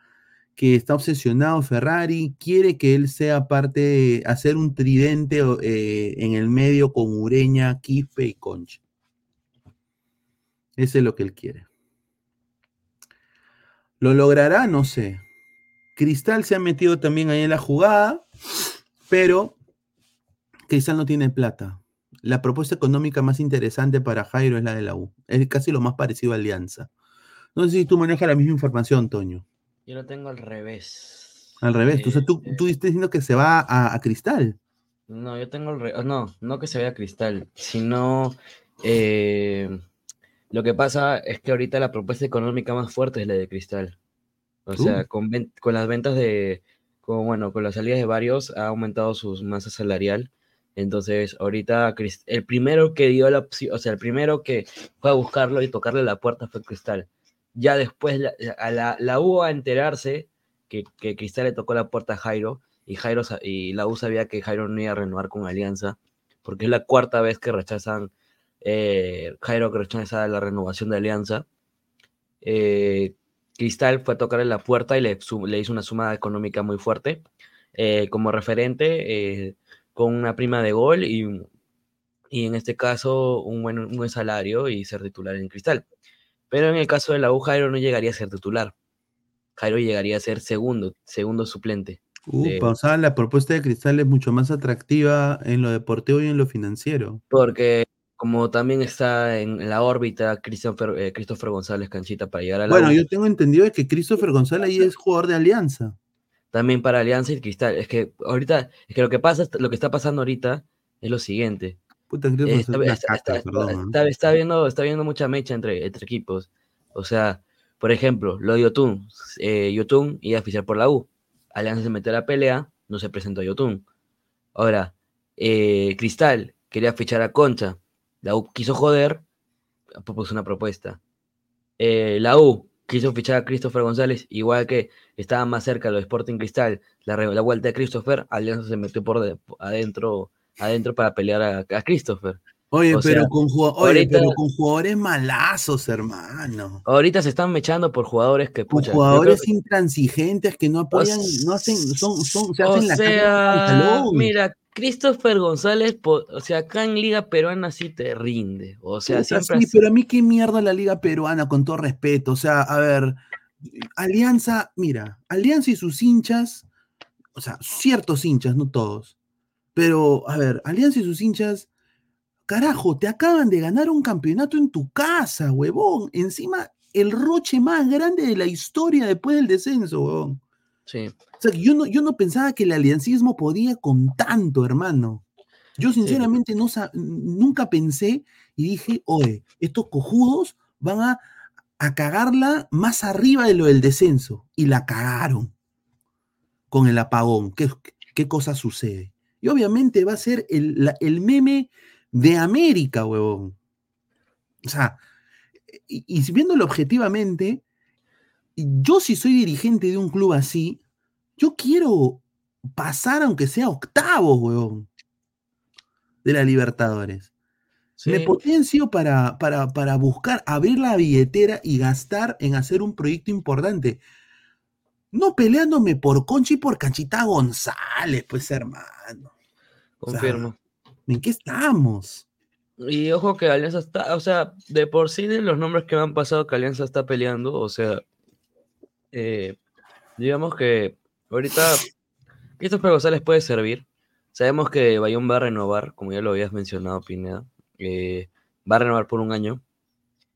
que está obsesionado Ferrari. Quiere que él sea parte, hacer un tridente eh, en el medio con Ureña, Quispe y Concha. Ese es lo que él quiere. ¿Lo logrará? No sé. Cristal se ha metido también ahí en la jugada, pero Cristal no tiene plata. La propuesta económica más interesante para Jairo es la de la U. Es casi lo más parecido a Alianza. No sé si tú manejas la misma información, Toño. Yo lo tengo al revés. Al revés. o sea, tú, Eh, tú estás diciendo que se va a, a Cristal. No, yo tengo el re- No, no que se vea cristal, sino eh, lo que pasa es que ahorita la propuesta económica más fuerte es la de cristal. O sea, Uh. con las ventas de, con, bueno, con las salidas de varios ha aumentado su masa salarial. Entonces, ahorita el primero que dio la opción, o sea, el primero que fue a buscarlo y tocarle la puerta fue Cristal. Ya después la, a la, la U a enterarse que, que Cristal le tocó la puerta a Jairo y, Jairo y la U sabía que Jairo no iba a renovar con Alianza, porque es la cuarta vez que rechazan, eh, Jairo que rechaza la renovación de Alianza. Eh, Cristal fue a tocarle la puerta y le hizo una suma económica muy fuerte eh, como referente, eh, con una prima de gol y, y en este caso un buen, un buen salario y ser titular en Cristal. Pero en el caso de la U, Jairo no llegaría a ser titular. Jairo llegaría a ser segundo, segundo suplente. de- Upa, o sea, la propuesta de Cristal es mucho más atractiva en lo deportivo y en lo financiero. porque como también está en la órbita Christopher, eh, Christopher González Canchita para llegar a la Bueno, U, yo tengo entendido que Christopher González ahí es jugador de Alianza. También para Alianza y Cristal. Es que ahorita, es que lo que pasa, lo que está pasando ahorita es lo siguiente. Puta, Eh, está, viendo, está viendo mucha mecha entre, entre equipos. O sea, por ejemplo, lo de Yotun. Eh, Yotun iba a fichar por la U. Alianza se metió a la pelea, no se presentó a Yotun. Ahora, eh, Cristal quería fichar a Concha. La U quiso joder, propuso una propuesta. Eh, la U quiso fichar a Christopher González, igual que estaba más cerca de lo de Sporting Cristal, la, la vuelta de Christopher, Alianza se metió por de- adentro, adentro para pelear a, a Christopher. Oye, O pero, sea, con, jugado- oye, ahorita- pero con jugadores malazos, hermano. Ahorita se están mechando por jugadores que pucha, jugadores intransigentes que no apoyan, no hacen, son, son, se hacen o la sea, mira, Christopher González, o sea, acá en Liga Peruana sí te rinde. O sea, Puta, siempre sí, pero a mí qué mierda la liga peruana, con todo respeto. O sea, a ver, Alianza, mira, Alianza y sus hinchas, o sea, ciertos hinchas, no todos, pero, a ver, Alianza y sus hinchas, carajo, te acaban de ganar un campeonato en tu casa, huevón. Encima, el roche más grande de la historia después del descenso, huevón. Sí. O sea, yo no, yo no pensaba que el aliancismo podía con tanto, hermano. Yo sinceramente no nunca pensé y dije, oye, estos cojudos van a, a cagarla más arriba de lo del descenso. Y la cagaron con el apagón. ¿Qué, qué cosa sucede? Y obviamente va a ser el, la- el meme de América, huevón. O sea, y, y viéndolo objetivamente, yo si soy dirigente de un club así, yo quiero pasar aunque sea octavo, huevón, de la Libertadores. Me potencio para, para, para buscar abrir la billetera y gastar en hacer un proyecto importante. No peleándome por Concha y por Canchita González, pues hermano. O sea, confirmo. ¿En qué estamos? Y ojo que Alianza está, o sea, de por sí de los nombres que me han pasado que Alianza está peleando, o sea, eh, digamos que ahorita Christopher González puede servir. Sabemos que Bayón va a renovar, como ya lo habías mencionado, Pineda, eh, va a renovar por un año,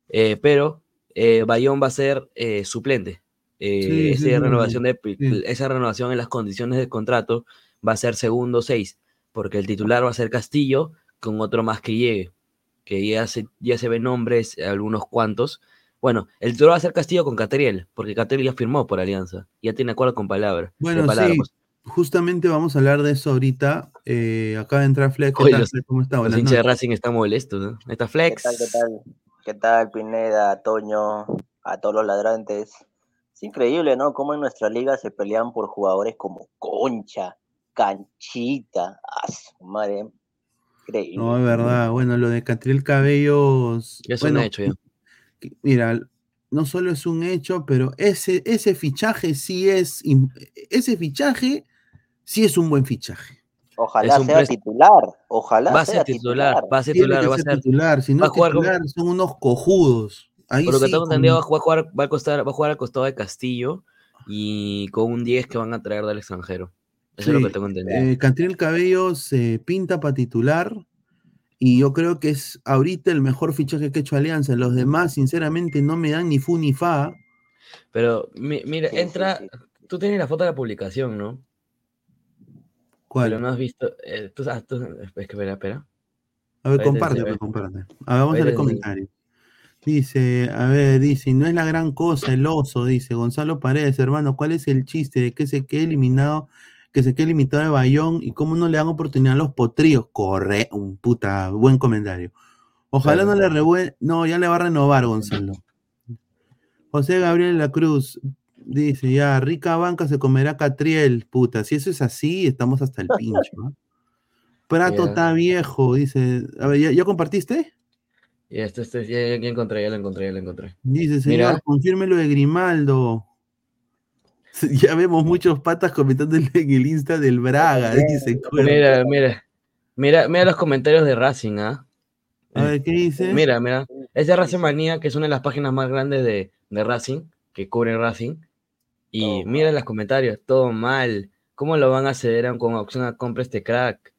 eh, pero eh, Bayón va a ser suplente. Sí, esa, sí, renovación de, sí. esa renovación en las condiciones del contrato va a ser segundo seis, porque el titular va a ser Castillo con otro más que llegue, que ya se, ya se ven nombres, algunos cuantos. Bueno, el titular va a ser Castillo con Cateriel, porque Cateriel ya firmó por Alianza, ya tiene acuerdo con palabra. Bueno, palabra, sí, justamente vamos a hablar de eso ahorita. Eh, acaba de entrar Fleck. ¿Qué Oye, tal, los-? ¿Cómo está? Los hinchas de. Racing están molestos, ¿no? Ahí está Flex. ¿Qué tal, qué tal? ¿Qué tal, Pineda, Toño, a todos los ladrantes? Es increíble, ¿no? Cómo en nuestra liga se pelean por jugadores como Concha, Canchita, a su madre. Increíble. No, es verdad. Bueno, lo de Catriel Cabellos. Ya un bueno, hecho, ya. Que- Mira, no solo es un hecho, pero ese, ese fichaje sí es. Ese fichaje sí es un buen fichaje. Ojalá sea pres- titular, ojalá Va a sea ser titular, va a ser titular, va a ser titular. Si no va jugar titular, son unos cojudos. Ahí Por lo que sí, tengo con- entendido, va a jugar, va a, costar, va a jugar al costado de Castillo y con un 10 que van a traer del extranjero. Eso es lo que tengo entendido. eh, Catriel Cabello se pinta para titular y yo creo que es ahorita el mejor fichaje que ha hecho Alianza. Los demás, sinceramente, no me dan ni fu ni fa. Pero mi- mira, entra, tú tienes la foto de la publicación, ¿no? ¿Cuál? Pero no has visto, eh, tú, ah, tú- es que espera, espera. A ver, comparte, pues, comparte. A ver, vamos a leer desde- comentarios. Dice, a ver, dice, no es la gran cosa el oso, dice Gonzalo Paredes, hermano, ¿cuál es el chiste de que se quede eliminado, que se quede limitado de Bayón y cómo no le dan oportunidad a los potríos? Corre, un puta, buen comentario. Ojalá no le revuelva, no, ya le va a renovar Gonzalo. José Gabriel La Cruz dice, ya, rica banca se comerá Catriel, puta, si eso es así, estamos hasta el pincho. ¿no? Prato Ya. está viejo, dice, a ver, ¿ya, ya compartiste? Y este, este, ya, ya encontré, ya lo encontré, ya lo encontré. Dice, señor, Mira. confirme lo de Grimaldo. Ya vemos muchos patas comentando en el Insta del Braga, dice. Mira, mira, mira, mira los comentarios de Racing, ¿ah? A ver, ¿qué dice? Mira, mira, es de Racing Manía, que es una de las páginas más grandes de, de Racing, que cubre Racing. Y mira los comentarios, todo mal. ¿Cómo lo van a ceder a- con opción a compra este crack?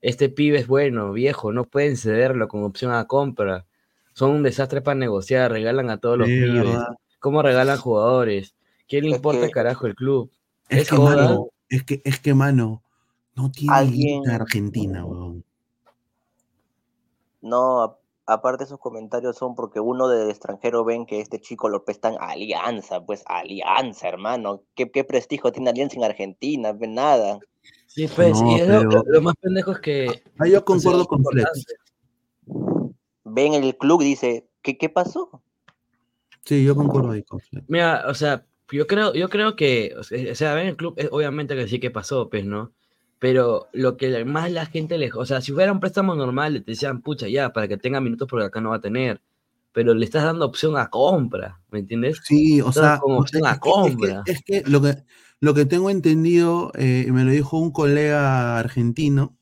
Este pibe es bueno, viejo, no pueden cederlo con opción a compra. Son un desastre para negociar, regalan a todos los Sí, pibes. ¿Cómo regalan jugadores? ¿Quién le importa que- carajo el club? Es Es que, joda. mano, es que, es que, mano, no tiene Alguien- Argentina, weón. No, a- aparte esos comentarios son porque uno del extranjero ven que este chico lo prestan a Alianza, pues Alianza, hermano. ¿Qué, qué prestigio tiene Alianza en Argentina? Pues nada. Sí, pues, No, y es lo, pero- lo- lo más pendejo es que. Ah, yo concuerdo es con Flex. Ven el club y dice, ¿qué, qué pasó? Sí, yo concuerdo ahí con Flex. Mira, o sea, yo creo, yo creo que, o sea, ven el club, eh, obviamente que sí que pasó, pues, ¿no? Pero lo que más la gente le, o sea, si fuera un préstamo normal, le decían, pucha, ya, para que tenga minutos, porque acá no va a tener. Pero le estás dando opción a compra, ¿me entiendes? Sí, o Estás sea, con opción a es que, es que- compra. es que lo que lo que tengo entendido, eh, me lo dijo un colega argentino,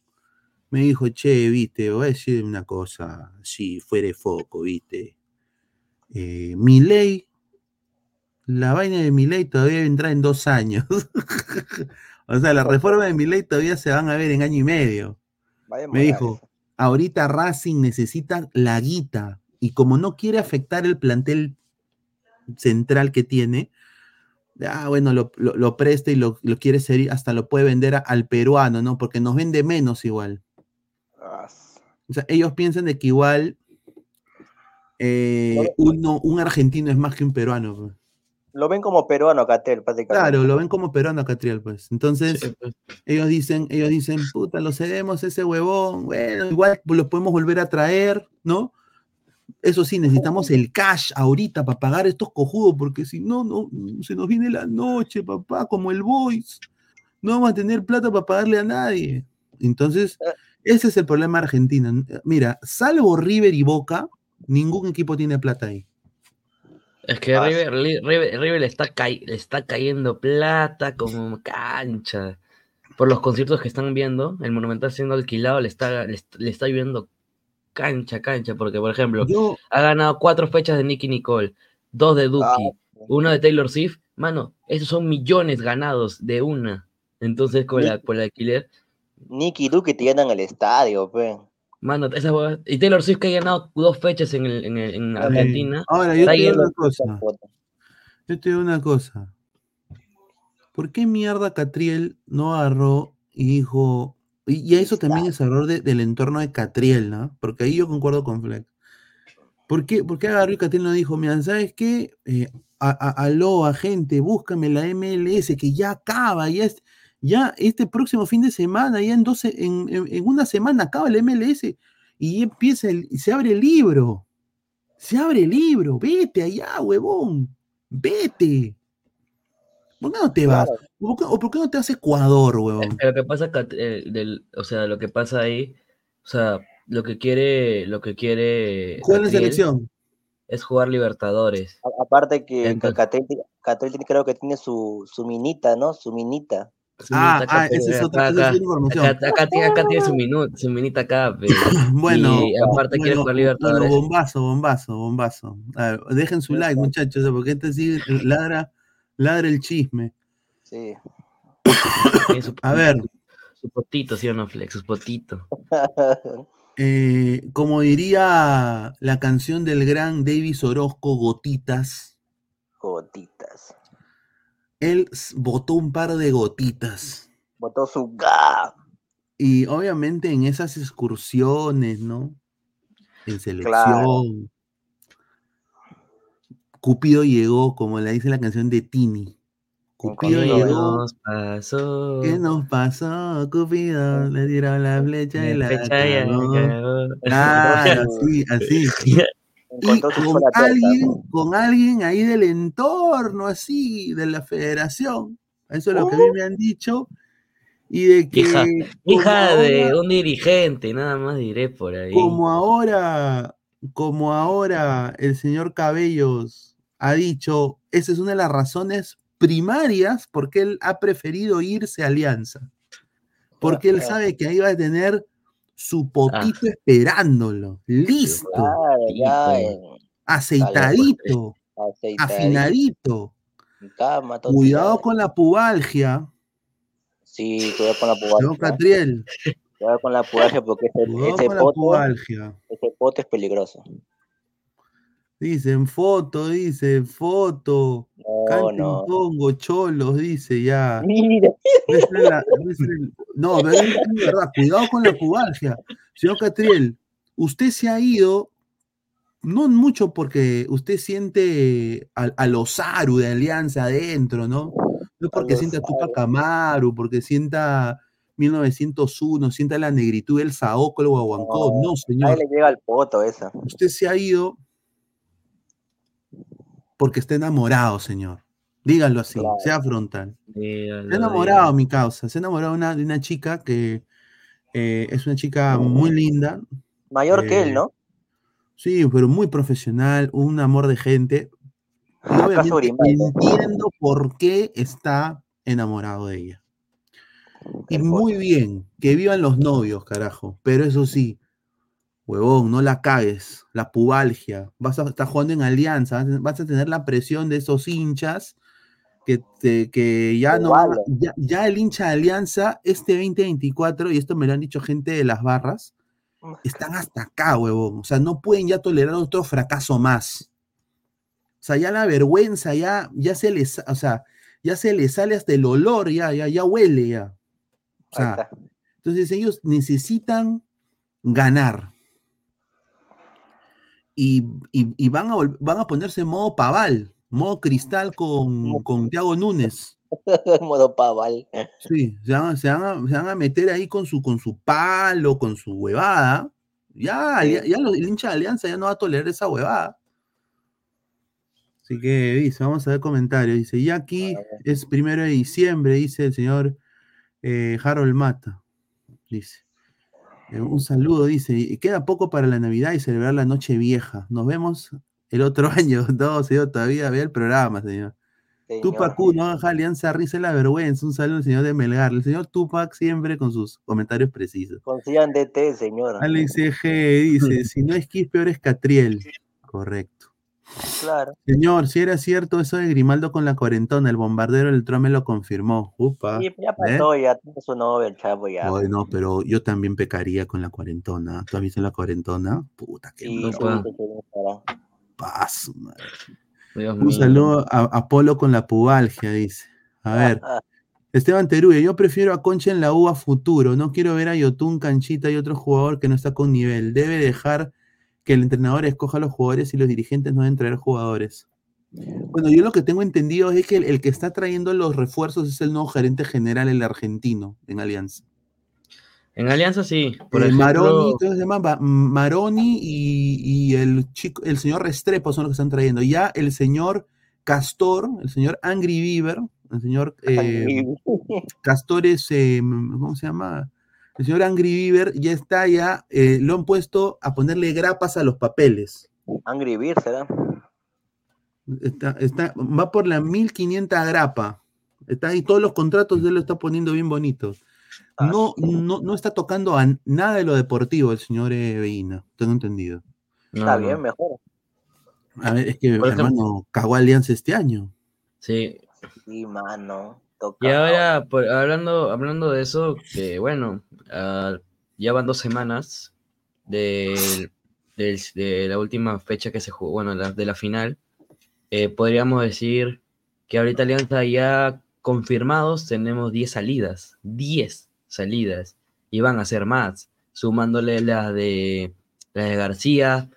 me dijo, che, viste, voy a decir una cosa, si fuera de foco, viste. Eh, mi ley, la vaina de mi ley todavía vendrá en dos años. o sea, la reforma de mi ley todavía se van a ver en año y medio. Vaya Me dijo, ahorita Racing necesita la guita y como no quiere afectar el plantel central que tiene, ah, bueno, lo, lo- lo presta y lo, lo quiere ser, hasta lo puede vender a- al peruano, ¿no? Porque nos vende menos igual. O sea, ellos piensan de que igual eh, uno, un argentino es más que un peruano. Pues. Lo ven como peruano, Catel, prácticamente. Claro, lo ven como peruano a Catriel, pues. Entonces, ellos dicen, ellos dicen, puta, lo cedemos ese huevón, bueno, igual lo podemos volver a traer, ¿no? Eso sí, necesitamos el cash ahorita para pagar estos cojudos, porque si no, no, se nos viene la noche, papá, como el Boys. No vamos a tener plata para pagarle a nadie. Entonces, ese es el problema argentino. Mira, salvo River y Boca, ningún equipo tiene plata ahí. Es que River, Li- River, River le, está le está cayendo plata como cancha. Por los conciertos que están viendo, el Monumental siendo alquilado, le está, le, est- le está lloviendo cancha, cancha. Porque, por ejemplo, Yo- ha ganado cuatro fechas de Nicky Nicole, dos de Duki, Ah, una de Taylor Swift. Mano, esos son millones ganados de una. Entonces, con la, por el alquiler, Nicky Duque te llenan el estadio, pe. Mano, esa huevada- Y Taylor Swift que ha ganado dos fechas en, el- en, el- en Argentina. Ahora, yo te digo una cosa. Yo te digo una cosa. ¿Por qué mierda Catriel no agarró y dijo, y, y eso también es error de- del entorno de Catriel, ¿no? Porque ahí yo concuerdo con Flex. ¿Por qué, por qué agarró y Catriel no dijo, mira, ¿sabes qué? Eh, a, a- aló, agente, búscame la MLS que ya acaba, ya es, ya este próximo fin de semana, ya en, 12, en, en- en una semana acaba el MLS y empieza el, se abre el libro. Se abre el libro, vete allá, huevón, vete. ¿Por qué no te vas? ¿O por qué, o por qué no te vas a Ecuador, huevón? Lo que pasa, eh, del, o sea, lo que pasa ahí, o sea, lo que quiere, lo que quiere Juega en selección. es jugar Libertadores. A- Aparte que Entonces- Catel, creo que tiene su, su minita, ¿no? Su minita. Ah, ah, esa es pero otra- acá- acá- otra información. Acá, acá tiene, acá tiene su minuto, su minita acá. Bueno, y aparte quiere bueno, jugar Libertadores. bueno, bombazo, bombazo, bombazo. A ver, dejen su like, muchachos, porque este sí ladra, Ladra el chisme. Sí. A ver. Su potito, ¿sí o no, Flex? Su potito. Eh, como diría la canción del gran Davis Orozco, Gotitas, Gotitas. Él botó un par de gotitas. Botó su ga. Y obviamente en esas excursiones, ¿no? En selección. Claro. Cupido llegó, como le dice la canción de Tini. Cupido ¿Qué llegó. nos pasó? ¿Qué nos pasó, Cupido? Le dieron la flecha y la flecha y. Claro, así, así. Y con alguien, con alguien ahí del entorno, así, de la federación. Eso es lo que a mí me han dicho. Y de que Hija, de ahora- un dirigente, nada más diré por ahí. como ahora, como ahora el señor Cabellos ha dicho, esa es una de las razones primarias porque él ha preferido irse a Alianza. Porque él sabe que ahí va a tener su potito esperándolo, listo, Claro, ya. eh, aceitadito, aceitadito. afinadito. Cama, Cuidado tirado. con la pubalgia, Sí, cuidado con la pubalgia. Catriel. Cuidado con la pubalgia porque ese, ese pote, ese pote es peligroso. Dicen foto, dice foto. Canten no. Congo, cholos, dice ya. Mira. Esa es la- esa es el- No, pero es es verdad, cuidado con la pubalgia. Señor Catriel, usted se ha ido, no mucho porque usted siente a, a los Aru de Alianza adentro, ¿no? No porque sienta a Tupac Amaru, porque sienta 1901, sienta la negritud del Saoco, el Guaguancó. No, Ahí señor. le llega al poto esa. Usted se ha ido porque está enamorado, señor. Díganlo así, sea frontal. Dígalo, Se ha enamorado, mi causa. Se ha enamorado de una, de una chica que eh, es una chica muy linda. Mayor que él, eh, ¿no? Sí, pero muy profesional, un amor de gente. Grimaldo. entiendo por qué está enamorado de ella. Y muy bien, que vivan los novios, carajo. Pero eso sí, huevón, no la cagues. La pubalgia. Vas a estar jugando en alianza, vas a- tener la presión de esos hinchas que, te- que ya no ya, ya el hincha de alianza este 2024, y esto me lo han dicho gente de las barras, están hasta acá, huevón. O sea, no pueden ya tolerar otro fracaso más. O sea, ya la vergüenza, ya, ya se les, o sea, ya se les sale hasta el olor, ya, ya, ya huele ya. O sea, entonces ellos necesitan ganar. Y, y- y van, a, van a ponerse en modo paval, modo cristal con, con Thiago Núñez. Modo paval. Sí, se van, a- se van a, se van a meter ahí con su, con su palo, con su huevada. Ya, ya, ya los- el hincha de Alianza ya no va a tolerar esa huevada. Así que dice, vamos a ver comentarios. Dice, y aquí es primero de diciembre, dice el señor eh, Harold Mata. Dice. Eh, un saludo, dice. "Y Queda poco para la Navidad y celebrar la Noche Vieja. Nos vemos el otro año. No, señor, todavía ve el programa, señor. Señor. Tupac no baja Alianza Risa la Vergüenza. Un saludo al señor de Melgar. El señor Tupac siempre con sus comentarios precisos. Consigan DT, señor. Alex EG dice: si no es Kiss, peor es Catriel. Correcto. Claro. Señor, si era cierto eso de Grimaldo con la cuarentona, el bombardero del Trome lo confirmó. Upa. Sí, ya ¿eh? pasó, ya tiene su novia, el chavo, ya. Ay, no, pero yo también pecaría con la cuarentona. ¿Tú has visto la cuarentona? Puta, qué Sí. Paso, madre. Dios Un mío. saludo a Apolo con la pubalgia, dice. A ver. Esteban Teruya, yo prefiero a Concha en la U a futuro. No quiero ver a Yotun, Canchita y otro jugador que no está con nivel. Debe dejar que el entrenador escoja a los jugadores y los dirigentes no deben traer jugadores. Bueno, yo lo que tengo entendido es que el, el que está trayendo los refuerzos es el nuevo gerente general, el argentino, en Alianza. En Alianza sí. Por Eh, ejemplo, Maroni, ¿cómo se llama? Ba- Maroni y, y el chico, el señor Restrepo son los que están trayendo. Ya el señor Castor, el señor Angry Beaver, el señor eh, Castor es, eh, ¿cómo se llama? El señor Angry Beaver ya está ya, eh, lo han puesto a ponerle grapas a los papeles. Angry Birds, ¿será? Está, está, va por la 1500 grapa. Está ahí, todos los contratos él lo está poniendo bien bonitos. No, no, no está tocando a nada de lo deportivo el señor eh, Veína, tengo entendido. Está bien, mejor. A ver, es que ejemplo- hermano, cagó Alianza este año. Sí. Sí, mano. Y ahora, por- hablando, hablando de eso, que bueno, ah, ya van dos semanas del- del- de la última fecha que se jugó, bueno, la- de la final. Eh, podríamos decir que ahorita Alianza ya confirmados tenemos 10 salidas, 10 salidas, y van a ser más, sumándole las de, las de García,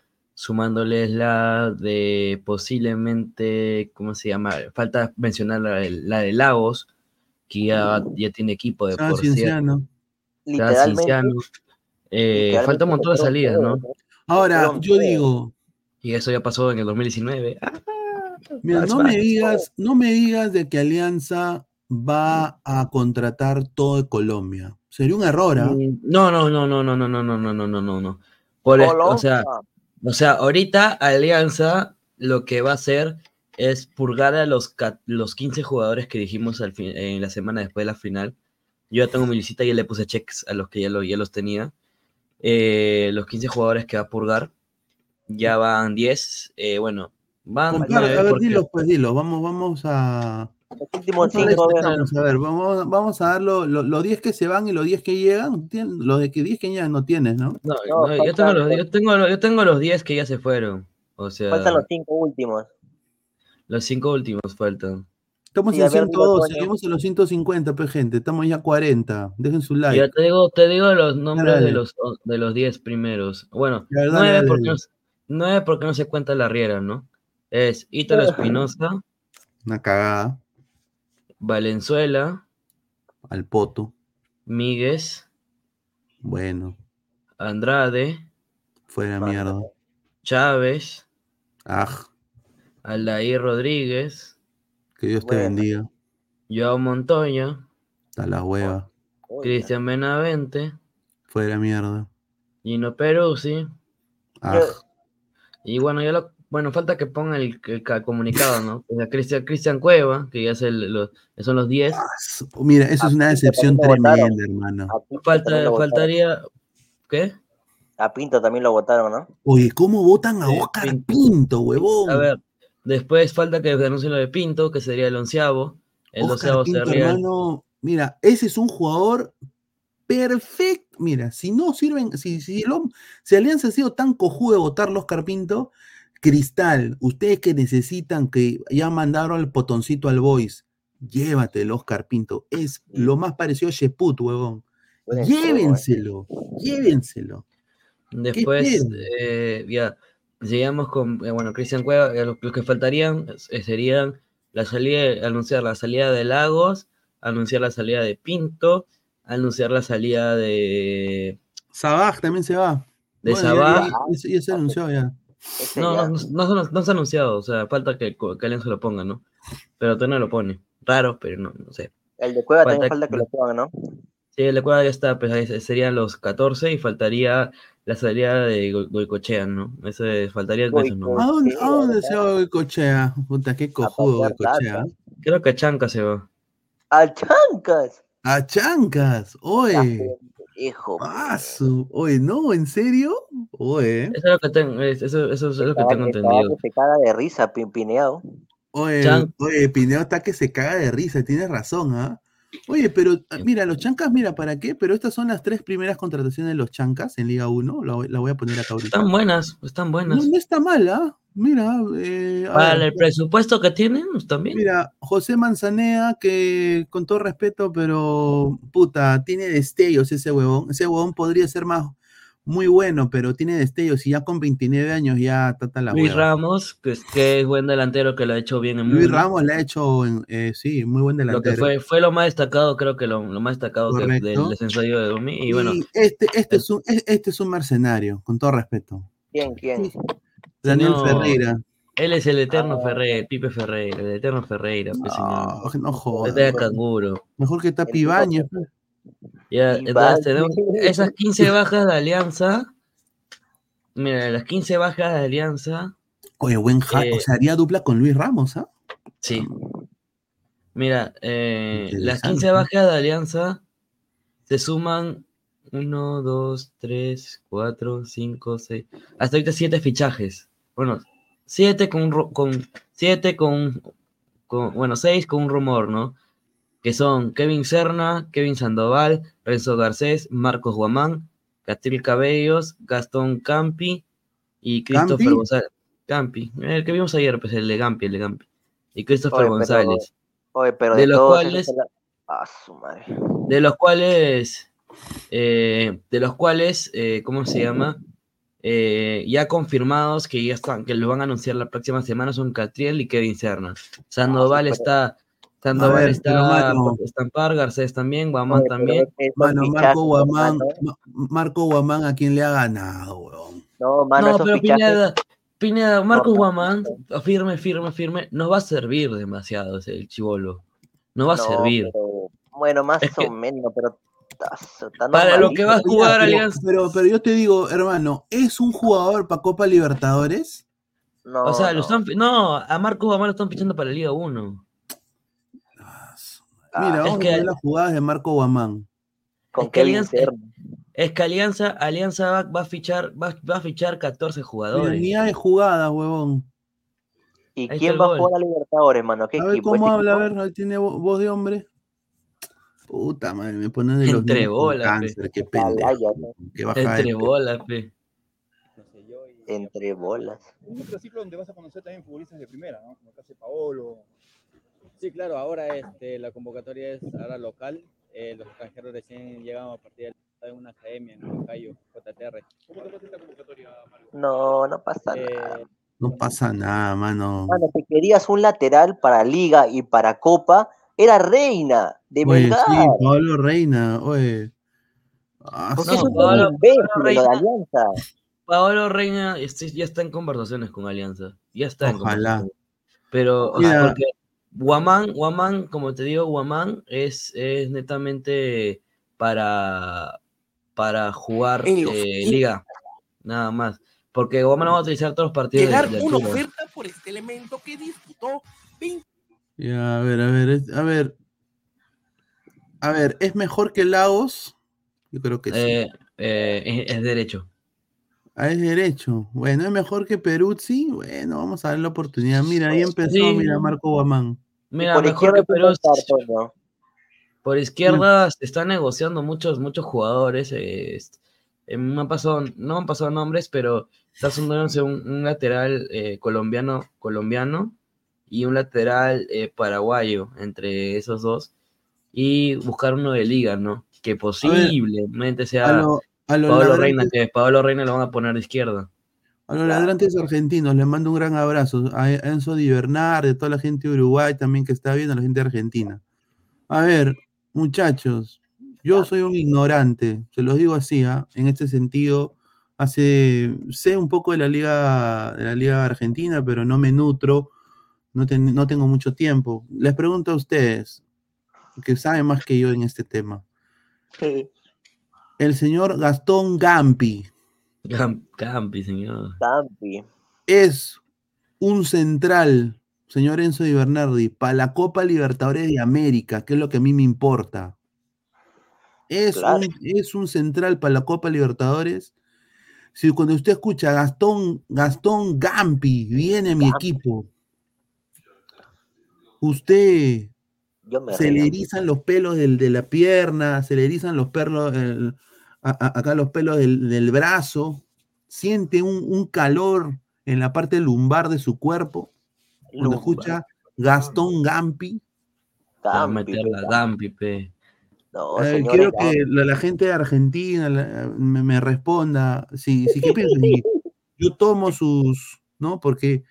sumándoles la de posiblemente, ¿cómo se llama? Falta mencionar la, de- la de Lagos, que ya, ya tiene equipo de Ah, por Cienciano. Literalmente- Eh, falta un montón de salidas, ¿no? Ahora, yo digo, Y eso ya pasó en el 2019. Ah, mira, no me digas, no me digas de que Alianza va a contratar todo de Colombia. Sería un error, ¿ah? Mm, No, no, no, no, no, no, no, no, no, no, no, no, no. Por el- o sea, o sea, ahorita Alianza lo que va a hacer es purgar a los, los 15 jugadores que dijimos al fin, en la semana después de la final. Yo ya tengo mi lista y ya le puse checks a los que ya, lo, ya los tenía. Eh, los 15 jugadores que va a purgar, ya van 10. eh, bueno, van nueve a ver, porque- dilo, pues dilo. Vamos, vamos a. últimos vamos a cinco, respetarnos, a ver, vamos, vamos a dar lo- lo- los 10 que se van y los 10 que llegan. Tien- Los de que 10 que llegan no tienes, ¿no? No, no, yo, tengo los, yo, tengo, los- yo tengo los 10 que ya se fueron. O sea, Faltan los cinco últimos. los 5 últimos faltan. Estamos Sí, en a ver, digo, 112, Toño. seguimos en los 150, pues, gente. Estamos ya a 40. Dejen su like. Ya te digo, te digo los nombres Dale. de los, de los 10 primeros. Bueno, Ya, dale, 9 dale, porque, no, se- nueve porque no se cuenta la riera, ¿no? Es Ítalo Espinosa, Una cagada. Valenzuela, Al poto. Míguez, Bueno, Andrade, fuera mierda. Chávez, Ah, Aldair Rodríguez, que Dios te bendiga. Joao Montoya, A la hueva. Cristian Benavente, Fuera mierda. Gino Peruzzi. Ah, Y bueno, ya lo, bueno, falta que ponga el, el ca- comunicado, ¿no? Cristian, Cristian Cueva, que ya es el, los, son los 10. mira, eso es una decepción lo votaron. tremenda, hermano. Falta, lo votaron. faltaría, ¿qué? A Pinto también lo votaron, ¿no? Oye, ¿cómo votan a Oscar Pinto, huevón? A ver, después falta que anuncien lo de Pinto, que sería el onceavo. El Oscar doceavo Pinto, sería... hermano, mira, ese es un jugador perfecto. Mira, si no sirven, si, si, el hom- si Alianza ha sido tan cojudo de votar los Oscar Pinto, Cristal, ustedes que necesitan que ya mandaron el potoncito al Boys, llévate el Oscar Pinto. Es lo más parecido a Sheput, huevón. Llévenselo, llévenselo. Después, eh, ya, llegamos con, eh, bueno, Cristian Cueva, eh, lo, lo que faltarían eh, serían la salida, anunciar la salida de Lagos, anunciar la salida de Pinto, anunciar la salida de, Sabaj también se va. de Bueno, Sabaj. ya- ya- ya se anunció ya. No, no, no, no, no- no se ha anunciado, o sea, falta que, que Alianza lo ponga, ¿no? Pero todavía no lo pone. Raro, pero no, no sé. El de Cueva también Falta falta que lo pongan, ¿no? Sí, el de Cueva ya está, pues serían los 14 y faltaría la salida de Go- Goicochea, ¿no? Ese faltaría eso ¿A nomás. dónde, a dónde se va Cochea? Puta, qué cojudo Cochea. Creo que Chanca se va. ¡A Chancas! A Chancas, oye. Hijo. Paso. Oye, no, ¿en serio? Oye. Eso es lo que tengo, es- eso, eso es lo que tengo entendido. que se caga de risa, pimpineado. Oye, Chan- oye, Pineo está que se caga de risa, tienes razón, ¿ah? Oye, pero ah, mira, los chancas, mira, ¿para qué? Pero estas son las tres primeras contrataciones de los chancas en Liga 1. La, voy- la voy a poner acá ahorita. Están buenas, están buenas. No, no está mal, ¿ah? Mira, eh, Para ver, el presupuesto que tienen, pues, también. Mira, José Manzanea, que con todo respeto, pero puta, tiene destellos ese huevón. Ese huevón podría ser más muy bueno, pero tiene destellos y ya con 29 años ya trata la Luis hueva. Ramos, que es, que es buen delantero, que lo ha hecho bien en Luis. Ramos le ha hecho, en- eh, sí, muy buen Lo que delantero. fue, fue lo más destacado, creo que lo, lo más destacado que del descenso de Domi. Y bueno, Y este, este, es un, es- este es un mercenario, con todo respeto. ¿Quién, quién? Daniel no, Ferreira. Él es el eterno Ah. Ferreira, Pipe Ferreira, el eterno Ferreira. pues, No, señor. no jodas. Este es canguro. Mejor que Tapi Ibáñez. pues. Ya, entonces tenemos esas 15 bajas de Alianza. Mira, las 15 bajas de Alianza. Oye, buen ja- Eh, o sea, haría dupla con Luis Ramos, ¿ah? Sí. Mira, eh, las Interesante. 15 bajas de Alianza se suman 1, 2, 3, 4, 5, 6. Hasta ahorita 7 fichajes. Bueno, 7 con, ro- con 7 con con, bueno, seis con un rumor, ¿no? Que son Kevin Serna, Kevin Sandoval, Renzo Garcés, Marcos Guamán, Catril Cabellos, Gastón Campi y Christopher ¿Campi? González. Campi, el que vimos ayer, pues el de Gampi, el de Gampi. Y Christopher Oye, pero- González. Oye, pero de de, los cuales, esos, Ah, su madre. de los cuales, eh, de los cuales, eh, ¿cómo se llama? Eh, ya confirmados que ya están, que lo van a anunciar la próxima semana son Catriel y Kevin Serna. Sandoval pero- está, Sandoval ver, está estampar, Garcés también, Guamán también. Mano, Marco Guamán, Ma- Marco Guamán, ¿a quién le ha ganado, weón? No, mano, No, pero. Pineda, Pineda, Marcos No, Guamán, firme, firme, firme, nos va a servir demasiado ese el chivolo. No va a no, servir. pero- bueno, más Es que- o menos, pero está, está Para lo que va a jugar Alianza. pero, pero yo te digo, hermano, ¿es un jugador para Copa Libertadores? No, O sea, lo no. están, no, a Marcos Guamán lo están fichando para la Liga 1. Mira, es vamos que- a ver las jugadas de Marco Guamán. Con es que Alianza-. Es que Alianza, Alianza va, va a fichar, va, va a fichar 14 Pero jugadores. ni hay jugadas, huevón. ¿Y Ahí quién va a jugar a Libertadores, mano? ¿Qué A ver equipo? cómo ¿Este habla, a equipo? ver, tiene vo- voz de hombre. Puta madre, me ponen de los Entre bolas, cáncer, qué pendejo. Qué Entre bolas, pe. Entre bolas. Un microciclo donde vas a conocer también futbolistas de primera, ¿no? Como de Paolo. Sí, claro, ahora este, la convocatoria es ahora local. eh, los extranjeros recién llegamos a partir de una academia en Huancayo, JTR. ¿Cómo te esta convocatoria, Mario? No, no pasa Eh, nada. No pasa nada, mano. Mano, si querías un lateral para Liga y para Copa, era Reina, de Oye, verdad. sí, Pablo Reina, oye. Ah, No, es Pablo- imbécil, lo de Reina- Alianza. Paolo Reina este, ya está en conversaciones con Alianza. Ya está en Ojalá. conversaciones. Pero, o sea, porque Guamán, Guamán, como te digo, Guamán es, es netamente para, para jugar En eh, liga, nada más. Porque Guamán no va a utilizar todos los partidos de, Llegar de una altura. oferta por este elemento que disputó 20 Ya, a ver, a ver, a ver. A ver, ¿es mejor que Lagos? Yo creo que sí. Eh, eh, es, es derecho. Ah, es derecho. Bueno, ¿es mejor que Peruzzi? Bueno, vamos a dar la oportunidad. Mira, ahí empezó, Sí. mira, Marco Guamán. Mira, por mejor. Por izquierda se están negociando muchos, muchos jugadores. eh, me han pasado, no me han pasado nombres, pero está sondándose un, un lateral eh, colombiano, colombiano y un lateral eh, paraguayo entre esos dos. Y buscar uno de liga, ¿no? Que posiblemente A sea lo- a Pablo Reina, que Pablo Reina lo van a poner de izquierda. A los ladrantes argentinos les mando un gran abrazo. A Enzo Di Bernard, de toda la gente de Uruguay también que está viendo, a la gente de Argentina. A ver, muchachos, yo soy un ignorante, se los digo así, ¿ah? en este sentido. Hace, sé un poco de la liga, de la liga argentina, pero no me nutro, no, ten- no tengo mucho tiempo. Les pregunto a ustedes, que saben más que yo en este tema. El señor Gastón Gampi. Gam- Campi, señor. Campi. es un central, señor Enzo Di Bernardi, para la Copa Libertadores de América, que es lo que a mí me importa. Es, Claro. un, es un central para la Copa Libertadores. Si cuando usted escucha Gastón, Gastón Gampi, viene mi equipo, usted Yo me se le erizan los pelos del- de la pierna, se le erizan los pelos, el- a- a- acá los pelos del, del brazo, siente un, un calor en la parte lumbar de su cuerpo cuando Lumbar. escucha Gastón Gampi. Va a Campi, meter la Gampi, pe. No, Eh, señores, quiero que la, la gente de Argentina la- me, me responda. Si, si ¿qué piensan? Yo tomo sus, ¿no? Porque, eh,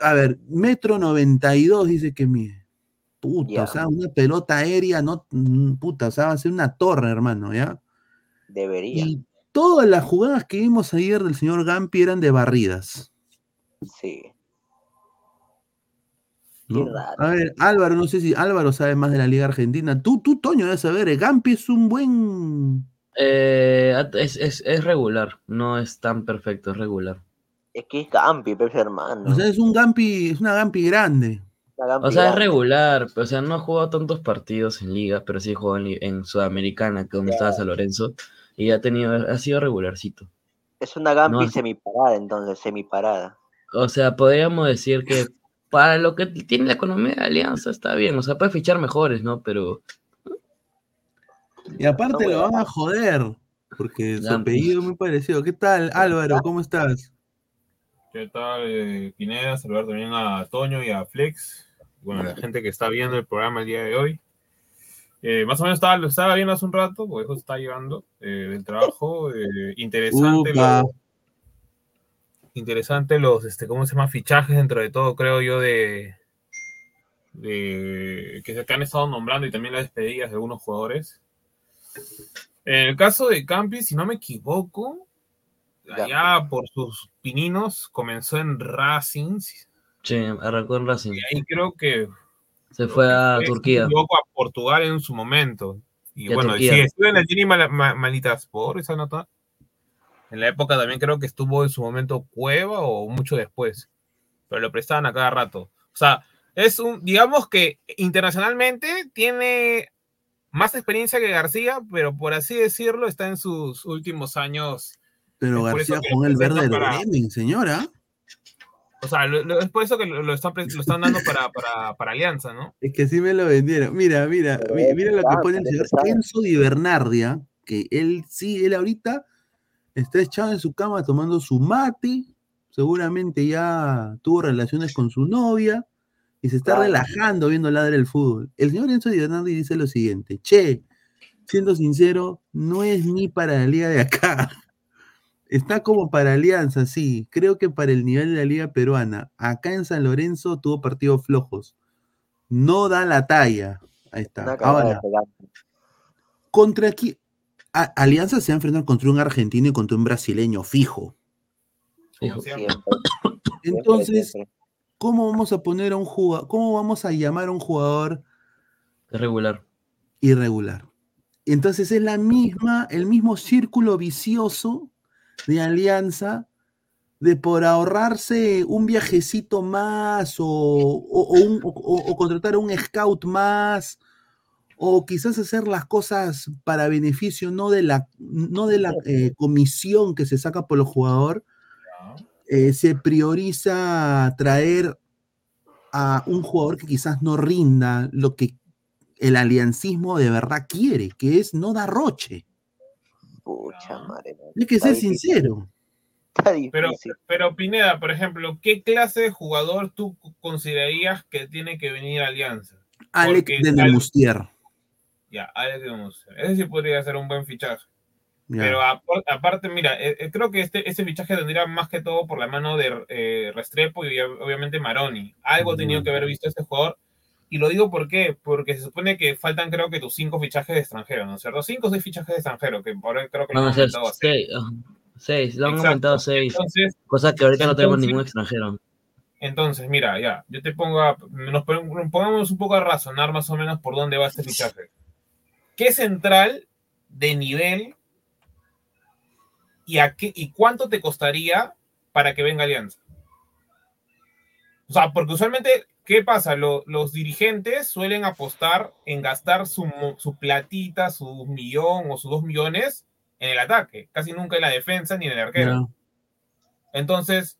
a ver, metro 92 dice que mide. Puta, Ya. o sea, una pelota aérea, no, mm, puta, o sea, va a ser una torre, hermano, ¿ya? Debería. Y todas las jugadas que vimos ayer del señor Gampi eran de barridas. Sí. A ver, Álvaro, no sé si Álvaro sabe más de la Liga Argentina. Tú, tú, Toño, debes saber. eh, Gampi es un buen. Eh, es, es, es regular, no es tan perfecto, es regular. Es que es Campi, Pepe hermano. O sea, es un Gampi, es una Gampi grande. Una O sea, es regular, o sea, no ha jugado tantos partidos en liga, pero sí jugó en Sudamericana, que donde estaba San Lorenzo, y ha tenido, ha sido regularcito. Es una Gampi No, semiparada, entonces, semiparada. O sea, podríamos decir que para lo que tiene la economía de Alianza está bien, o sea, puede fichar mejores, ¿no? Pero Y aparte lo van a joder, porque su apellido es muy parecido. ¿Qué tal, Álvaro? ¿Cómo estás? ¿Qué tal, eh, Pineda? Saludar también a Toño y a Flex. Bueno, la gente que está viendo el programa el día de hoy. Eh, más o menos estaba, lo estaba viendo hace un rato, porque eso está llegando eh, del trabajo. eh, interesante, Upa. lo- interesante los, este, ¿cómo se llama? Fichajes dentro de todo, creo yo, de, de que se que han estado nombrando y también las despedidas de algunos jugadores. En el caso de Campi, si no me equivoco, allá por sus pininos comenzó en Racing sí, arrancó en Racing. y ahí creo que Se fue a Turquía. equivoco, a Portugal en su momento. Y Y bueno, sí, estuvo en el Gini Mal- Ma- Malitas por esa nota. En la época también creo que estuvo en su momento Cueva o mucho después. Pero lo prestaban a cada rato. O sea, es un, digamos que internacionalmente tiene más experiencia que García, pero por así decirlo, está en sus últimos años. Pero García con el verde de para- Bremen, señora. O sea, lo- lo- es por eso que lo, lo están, pre- lo están dando para, para, para Alianza, ¿no? Es que sí me lo vendieron. Mira, mira, mi- mira lo que pone el señor. Enzo Di Bernardia, que él sí, él ahorita está echado en su cama tomando su mate, seguramente ya tuvo relaciones con su novia y se está Claro. relajando viendo ladrar el fútbol. El señor Enzo Di Bernardi dice lo siguiente, che, siendo sincero, no es ni para la liga de acá. Está como para Alianza, sí. Creo que para el nivel de la liga peruana. Acá en San Lorenzo tuvo partidos flojos. No da la talla. Ahí está. Ahora, contra aquí. A- Alianza se va a enfrentar contra un argentino y contra un brasileño fijo. Entonces, ¿cómo vamos a poner a un jugador? ¿Cómo vamos a llamar a un jugador Regular. irregular? Entonces es la misma, el mismo círculo vicioso de alianza de por ahorrarse un viajecito más o, o- o un- o- o- o contratar un scout más o quizás hacer las cosas para beneficio no de la, no de la eh, comisión que se saca por los jugadores, eh, se prioriza traer a un jugador que quizás no rinda lo que el aliancismo de verdad quiere, que es no dar roche. Pucha madre. Hay que ser sincero. Está Pero, pero Pineda, por ejemplo, ¿qué clase de jugador tú considerarías que tiene que venir a Alianza? Alec Porque de Nemustier. Ya, Alex de Nemustier. Ese sí podría ser un buen fichaje. Ya. Pero apar- aparte, mira, eh, eh, creo que este, este fichaje tendría más que todo por la mano de eh, Restrepo y ob- obviamente Maroni. Algo ha tenido que haber visto este jugador. Y lo digo por qué, porque se supone que faltan creo que tus cinco fichajes de extranjero, ¿no es cierto? Cinco o seis fichajes de extranjero, que por ahí creo que Van a han ser seis. seis, lo han Exacto. aumentado seis. Entonces- cosa que ahorita no tenemos ningún extranjero. Entonces, mira, ya, yo te pongo, a- nos pon- pongamos un poco a razonar más o menos por dónde va este fichaje. ¿Qué central de nivel y, a qué, y cuánto te costaría para que venga Alianza? O sea, porque usualmente, ¿qué pasa? Lo- los dirigentes suelen apostar en gastar su, su platita, su millón o sus dos millones en el ataque, casi nunca en la defensa ni en el arquero. Entonces,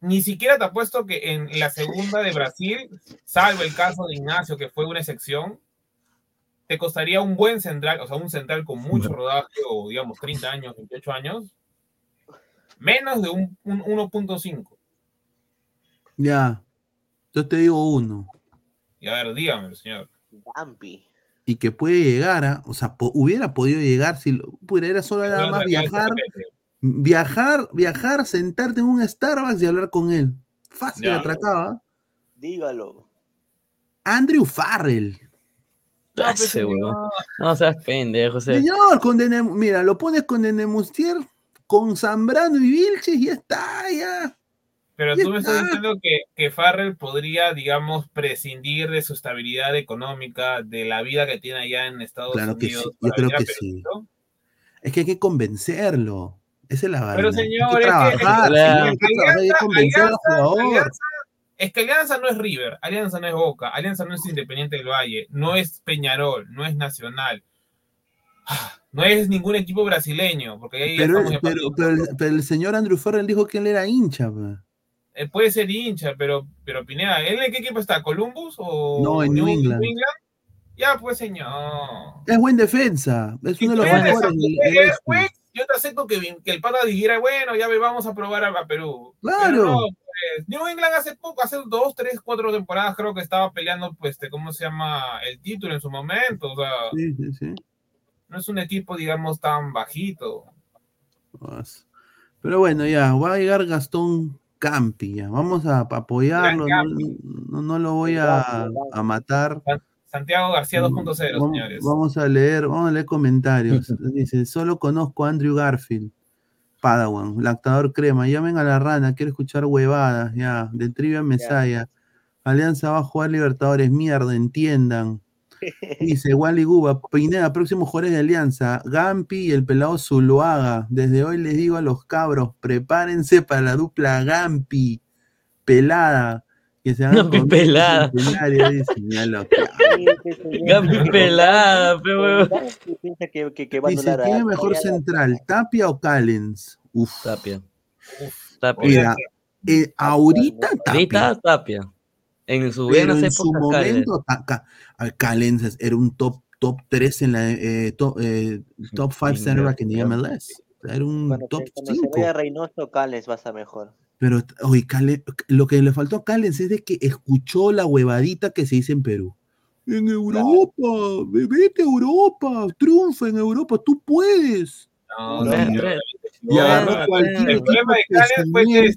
ni siquiera te apuesto que en la segunda de Brasil, salvo el caso de Ignacio, que fue una excepción, te costaría un buen central, o sea, un central con mucho rodaje, o digamos 30 años, 28 años, menos de un, un 1.5. Ya. Yo te digo uno. Y a ver, dígame, señor. Gampi. Y que puede llegar a, o sea, po- hubiera podido llegar si lo- pudiera solo nada más viajar, viajar, viajar, sentarte en un Starbucks y hablar con él. Fácil, Ya. atracaba. Dígalo. Andrew Farrell. Ese huevón. No seas pendejo, José. Señor, con Dene- mira, lo pones con Denemustier, con Zambrano y Vilches y ya está, ya. Pero tú me estás está. diciendo que, que Farrell podría, digamos, prescindir de su estabilidad económica, de la vida que tiene allá en Estados Claro que sí, Unidos. yo creo que sí. Es que hay que convencerlo. Esa es la verdad. Pero señor, es que-. Alianza- es que Alianza no es River, Alianza no es Boca, Alianza no es Independiente del Valle, no es Peñarol, no es Nacional, Ah, no es ningún equipo brasileño, porque ahí Pero, pero, pero el, pero el señor Andrew Farrell dijo que él era hincha. pa. Eh, puede ser hincha, pero, pero Pineda, ¿él en qué equipo está? ¿Columbus o No, en New England. Ya, pues señor. Es buen defensa. Es uno de los mejores. yo te acepto que, que el pata dijera, bueno, ya vamos a probar a, a Perú. Claro. No, pues, New England hace poco, hace dos, tres, cuatro temporadas creo que estaba peleando, pues, este, ¿cómo se llama? El título en su momento. O sea, Sí, sí, sí. no es un equipo, digamos, tan bajito. Pero bueno, ya, va a llegar Gastón Campi, ya. Vamos a, a apoyarlo, no, Gran no- no lo voy a, a matar. Santiago García 2.0, Vamos, señores. vamos a leer, vamos a leer comentarios. Dice, solo conozco a Andrew Garfield, Padawan, lactador crema, llamen a la rana, quiero escuchar huevadas, ya, de Trivia Mesaya. Alianza va a jugar Libertadores, mierda, entiendan. Dice Wally Guba, Pineda, próximos jugadores de Alianza, Gampi y el pelado Zuluaga. Desde hoy les digo a los cabros, prepárense para la dupla Gampi, pelada. Que se Gampi con- pelada. dice, Gampi pelada, pe huevo. Piensa que, que, que va a Dice, a- ¿quién es mejor central, Tapia o Callens? Uf. Tapia. Tapia. Mira, eh, ahorita Tapia. Ahorita Tapia. En sus Pero en su épocas, Callens. momento, Ta- Ca- a- Callens era un top, top 3 en la eh, top, eh, top 5 center back en the MLS. Era un Cuando, top se, cuando se 5. vaya Reynoso, Cales va a estar mejor. Pero, oye, Callens- lo que le faltó a Callens es de que escuchó la huevadita que se dice en Perú. En Europa, ve- vete a Europa, triunfa en Europa, tú puedes. No, No, señor. Y agarró No, cualquier el problema de Callens fue que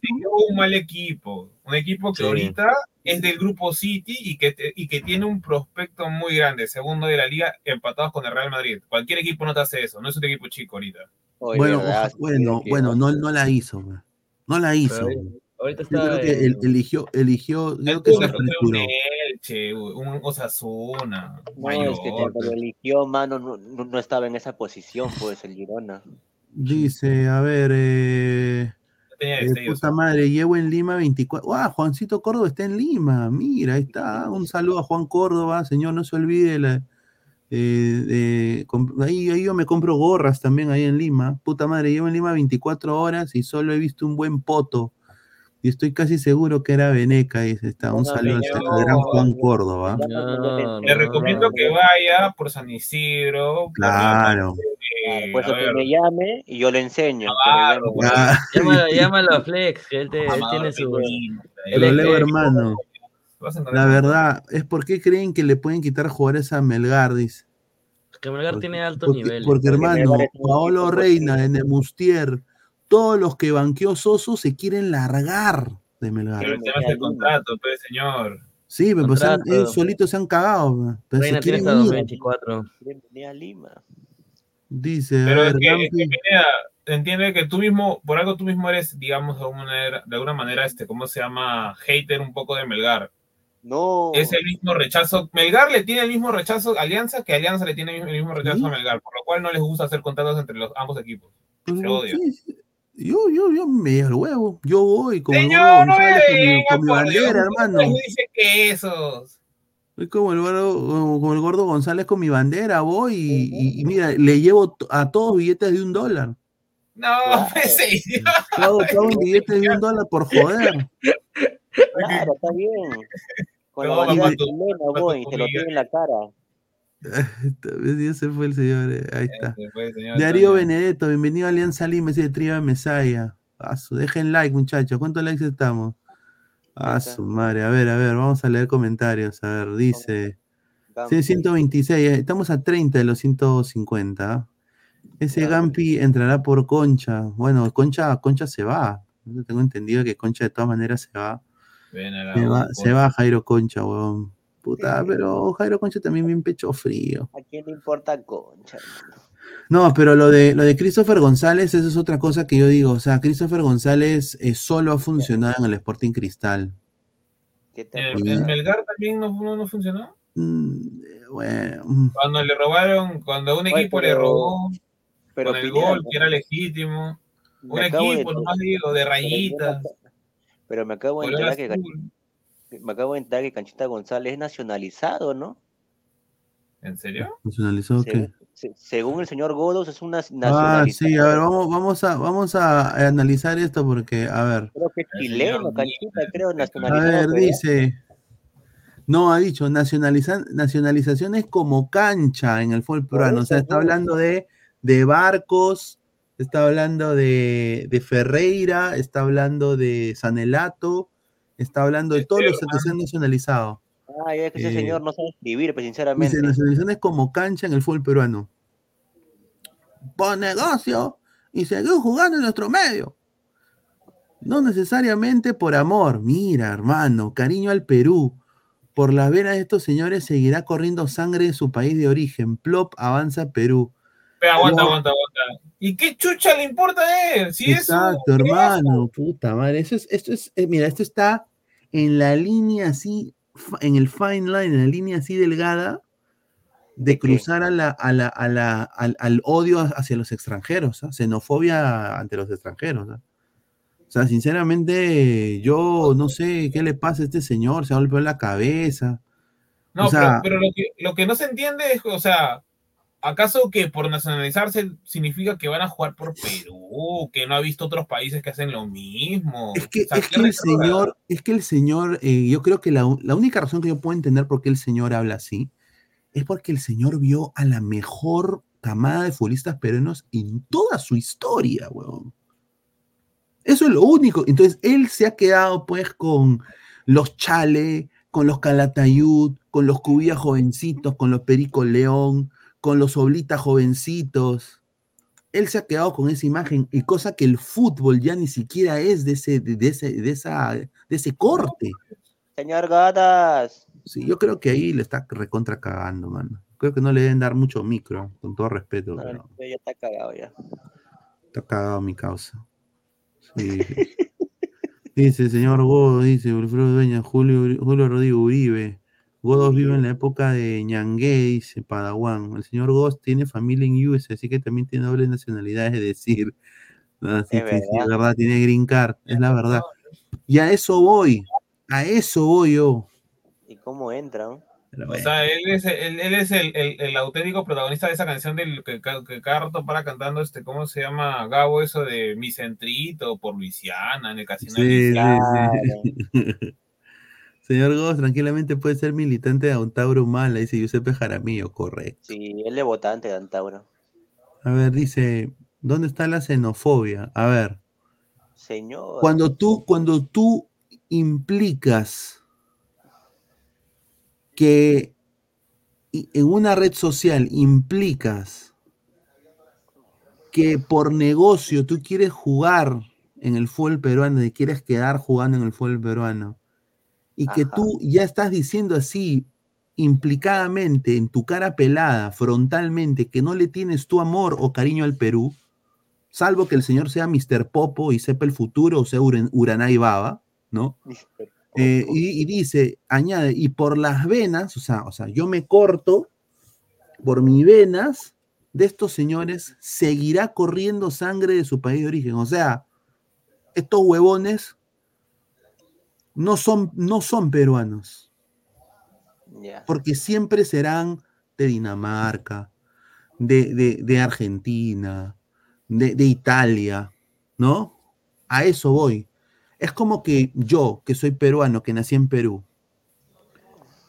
un mal equipo. Un equipo que Sí. ahorita es del grupo City y que, te- y que tiene un prospecto muy grande, segundo de la liga, empatados con el Real Madrid. Cualquier equipo no te hace eso, no es un equipo chico ahorita. bueno, bueno, bueno, no, no la hizo, man. no la hizo. Pero. Ahorita Yo está creo que el- eligió, eligió, creo que se escoger un apresuró. Elche, un Osasuna, No, es que cuando lo eligió, mano, no, no- no estaba en esa posición, pues, el Girona. Dice, a ver, eh, tenía eh, destellos. puta madre, llevo en Lima 24. ¡Ah! Juancito Córdoba está en Lima. Mira, ahí está. Un saludo a Juan Córdoba, señor, no se olvide. la- eh, ahí, ahí yo me compro gorras también ahí en Lima. Puta madre, llevo en Lima 24 horas y solo he visto un buen poto. Y estoy casi seguro que era Veneca. Dice, está. Un No, saludo al gran Juan Córdoba. Le recomiendo que vaya por San Isidro. por la Claro. de- Pues que me llame y yo le enseño. Claro, me llame. Ah, Llámalo, llámalo a Flex, que él, te, él tiene su. Él- hermano. La verdad, es por qué creen que le pueden quitar jugadores a Melgar, dice. que Melgar tiene altos Porque, niveles. porque, hermano, es un Paolo Reina, en el Mustier, todos los que banqueó Soso se quieren largar de Melgar. Pero el tema es el contrato, pues, señor. Sí, pero pues, ellos solitos se han cagado. Pero Reina se tiene quieren hasta ir. 2024. Quieren venir a Lima. Dice, Pero es ver, que, es Gampi, que, Pineda, entiende que tú mismo, por algo tú mismo eres, digamos, de alguna manera, de alguna manera este, ¿cómo se llama? Hater un poco de Melgar. No. Es el mismo rechazo. Melgar le tiene el mismo rechazo a Alianza que Alianza le tiene el mismo rechazo a Melgar, por lo cual no les gusta hacer contratos entre los ambos equipos. pues, Se odian. sí, sí. yo, yo, yo me el huevo. Yo voy con el Señor, gordo no González, con mi, venga, con mi bandera, Dios, hermano. no dice que esos. Soy como el, gordo, como- el gordo González con mi bandera, voy y, y- y mira, le llevo a todos billetes de un dólar. No, pues sí. Todo, todo billetes de un dólar por joder. Claro, está bien. Con la bandera chilena voy y te lo tiene en la cara. Ya se fue el señor, eh, ahí está. Señor Darío. Benedetto, bienvenido a Alianza Lima, ese de Triba Mesaya. Dejen like, muchachos. ¿Cuántos likes estamos? A su madre. A ver, a ver, vamos a leer comentarios. A ver, dice. Sí, 126, eh, estamos a 30 de los 150. ¿ah? Ese Gampi entrará por Concha. Bueno, Concha, Concha se va. Yo tengo entendido que Concha de todas maneras se va. Ven a la Se va, se va Jairo Concha, weón. Puta, pero Jairo Concha también bien pecho frío. ¿A quién le importa concha? hermano? No, pero lo de lo de Christopher González, eso es otra cosa que yo digo. O sea, Christopher González eh, solo ha funcionado en el Sporting Cristal. ¿El, el Melgar también no, no, no funcionó? Mm, bueno, mm, Cuando le robaron, cuando un Oye, equipo le pero- robó pero con el Pineda, gol, que era legítimo. Un de equipo, enterar- nomás digo, de rayitas. Pero me acabo de enterar que me acabo de enterar que Canchita González es nacionalizado, ¿no? ¿En serio? ¿Nacionalizado qué? Según el señor Godos, es una Ah, nacionalidad. sí, a ver, vamos, vamos a, vamos a analizar esto porque, a ver. Creo que es chileno, canchita, creo, A nacionalizado. ver, dice. No, ha dicho nacionaliza- nacionalizaciones como cancha en el fútbol peruano. O sea, está hablando de, de barcos, está hablando de, de Ferreira, está hablando de Sanelato, está hablando de todos los que se han nacionalizado. Ah, ya que ese Eh, señor no sabe escribir, pues Dice sinceramente. nacionalizaciones como cancha en el fútbol peruano. Por negocio y seguir jugando en nuestro medio. No necesariamente por amor. Mira, hermano, cariño al Perú. Por las venas de estos señores seguirá corriendo sangre de su país de origen. Plop avanza Perú. Pero aguanta, No. aguanta, aguanta. ¿Y qué chucha le importa a él? Si es Exacto, hermano. Puta madre. Eso es, esto es, eh, mira, esto está en la línea así, en el fine line, en la línea así delgada de cruzar a la, a la, a la, al, al odio hacia los extranjeros, ¿ah? xenofobia ante los extranjeros. ¿ah? O sea, sinceramente, yo no sé qué le pasa a este señor, se ha golpeado la cabeza. No, o sea, pero, pero lo, que, lo que no se entiende es, o sea, ¿acaso que por nacionalizarse significa que van a jugar por Perú? Que no ha visto otros países que hacen lo mismo. Es que, O sea, es qué que el señor, es que el señor, eh, yo creo que la única razón que yo puedo entender por qué el señor habla así es porque el señor vio a la mejor camada de futbolistas peruanos en toda su historia, weón. Eso es lo único. Entonces, él se ha quedado pues con los Chale, con los Calatayud, con los Cubilla jovencitos, con los Perico León, con los Oblita jovencitos. Él se ha quedado con esa imagen y cosa que el fútbol ya ni siquiera es de ese, de, de ese, de esa, de ese corte. Señor Gatas. Sí, yo creo que ahí le está recontra cagando, mano. Creo que no le deben dar mucho micro, con todo respeto. No, pero ya está cagado ya. está cagado mi causa. Sí. Dice señor Godo, dice Wilfredo Dueña, Julio, Julio Rodrigo Uribe. Godos vive en la época de Ñangue, dice Padawan. El señor Godos tiene familia en US, así que también tiene doble nacionalidad, es decir. No, sí, Es sí, sí, es verdad. verdad, tiene green card, es la verdad. Y a eso voy, a eso voy yo. ¿Y cómo entran? O sea, él es, él, él es el, el- el auténtico protagonista de esa canción del que, que cada rato para cantando, este, ¿cómo se llama? Gabo, eso de Mi Centrito, por Luisiana, en el casino de Sí, Luisiana. Señor Godos, tranquilamente puede ser militante de Antauro Mala, dice Giuseppe Jaramillo, correcto. Sí, él es votante de Antauro. A ver, dice, ¿dónde está la xenofobia? A ver, Señor. cuando tú, cuando tú implicas que en una red social implicas que por negocio tú quieres jugar en el fútbol peruano y quieres quedar jugando en el fútbol peruano y que tú ya estás diciendo así implicadamente en tu cara pelada, frontalmente, que no le tienes tu amor o cariño al Perú, salvo que el señor sea Mr. Popo y sepa el futuro o sea Uran- Uranai Baba, ¿no? Eh, y, y dice, añade, y por las venas, o sea, o sea, yo me corto, por mis venas de estos señores seguirá corriendo sangre de su país de origen. O sea, estos huevones no son, no son peruanos, porque siempre serán de Dinamarca, de, de- de Argentina, de, de Italia, ¿no? A eso voy. Es como que yo, que soy peruano, que nací en Perú,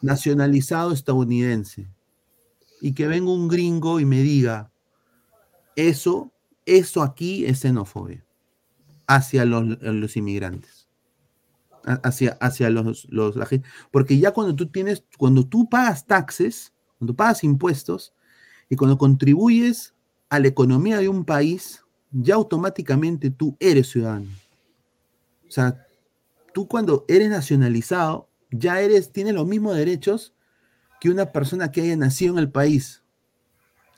nacionalizado estadounidense, y que venga un gringo y me diga, eso, eso aquí es xenofobia hacia los, los inmigrantes, hacia, hacia los, los la gen- porque ya cuando tú tienes, cuando tú pagas taxes, cuando pagas impuestos y cuando contribuyes a la economía de un país, ya automáticamente tú eres ciudadano. O sea, tú cuando eres nacionalizado, ya eres, tienes los mismos derechos que una persona que haya nacido en el país.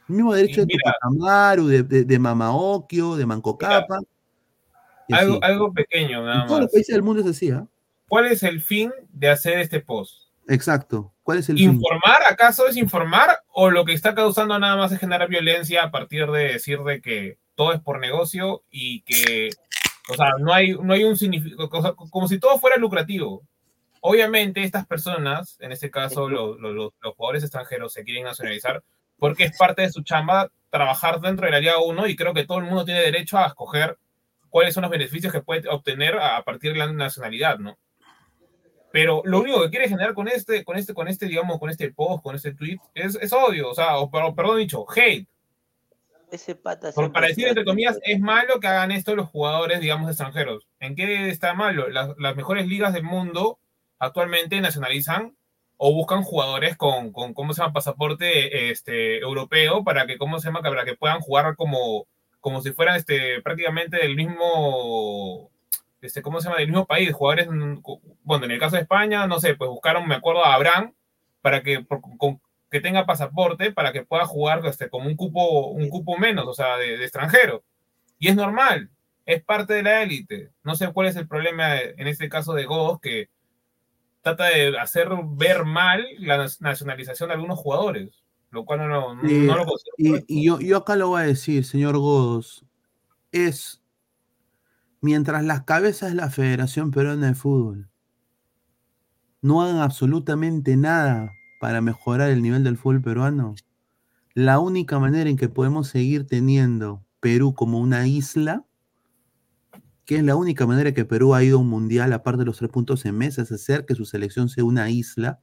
El mismo derecho de mira- Tupac de, de, de Mamaokio, de Mancocapa. así. Algo, algo pequeño, nada En todos los más. países del mundo es así, ¿ah? ¿Cuál es el fin de hacer este post? Exacto. ¿Cuál es el fin? ¿Informar? ¿Acaso es informar? ¿O lo que está causando nada más es generar violencia a partir de decir de que todo es por negocio y que, o sea, no hay, no hay un significado, como si todo fuera lucrativo? Obviamente estas personas, en este caso los, los, los- los jugadores extranjeros, se quieren nacionalizar porque es parte de su chamba trabajar dentro de la Liga 1 y creo que todo el mundo tiene derecho a escoger cuáles son los beneficios que puede obtener a partir de la nacionalidad, ¿no? Pero lo único que quiere generar con este, con este, con este, digamos, con este post, con este tweet, es, es odio, o sea, o, perdón dicho, hate. Ese pata Por, para decir, entre comillas, es malo que hagan esto los jugadores, digamos, extranjeros. ¿En qué está malo? Las, las mejores ligas del mundo actualmente nacionalizan o buscan jugadores con, con ¿cómo se llama?, pasaporte este, europeo para que, ¿cómo se llama?, para que puedan jugar como, como si fueran este, prácticamente del mismo, este, ¿cómo se llama?, del mismo país. Jugadores, mm, bueno, en el caso de España, no sé, pues buscaron, me acuerdo, a Abraham para que, por- con- que tenga pasaporte para que pueda jugar este, como un cupo, un cupo menos, o sea, de, de extranjero. Y es normal, es parte de la élite. No sé cuál es el problema en este caso de Godos, que trata de hacer ver mal la nacionalización de algunos jugadores, lo cual no, no, Eh, no lo considero. y y yo, yo acá lo voy a decir, señor Godos, es mientras las cabezas de la Federación Peruana de Fútbol no hagan absolutamente nada para mejorar el nivel del fútbol peruano, la única manera en que podemos seguir teniendo Perú como una isla, que es la única manera que Perú ha ido a un mundial, aparte de los tres puntos en mesa, es hacer que su selección sea una isla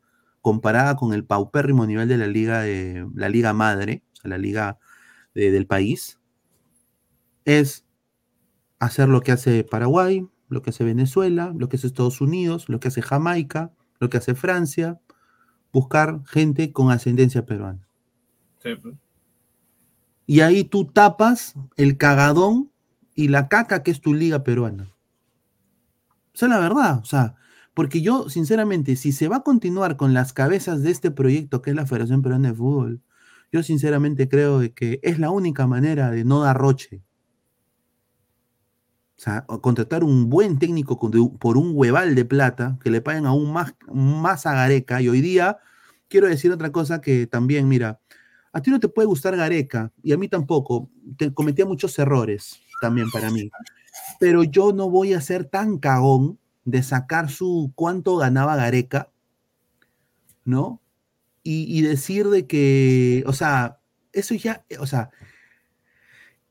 comparada con el paupérrimo nivel de la liga, de, la liga madre, o sea, la liga de- del país, es hacer lo que hace Paraguay, lo que hace Venezuela, lo que hace Estados Unidos, lo que hace Jamaica, lo que hace Francia, buscar gente con ascendencia peruana. Sí, pues. Y ahí tú tapas el cagadón y la caca que es tu liga peruana. Esa es la verdad, o sea, porque yo, sinceramente, si se va a continuar con las cabezas de este proyecto que es la Federación Peruana de Fútbol, yo sinceramente creo de que es la única manera de no dar roche. O sea, contratar un buen técnico por un hueval de plata, que le paguen aún más, más a Gareca. Y hoy día, quiero decir otra cosa que también, mira, a ti no te puede gustar Gareca, y a mí tampoco. Te, cometía muchos errores también para mí. Pero yo no voy a ser tan cagón de sacar su cuánto ganaba Gareca, ¿no? Y, decir de que, o sea, eso ya, o sea,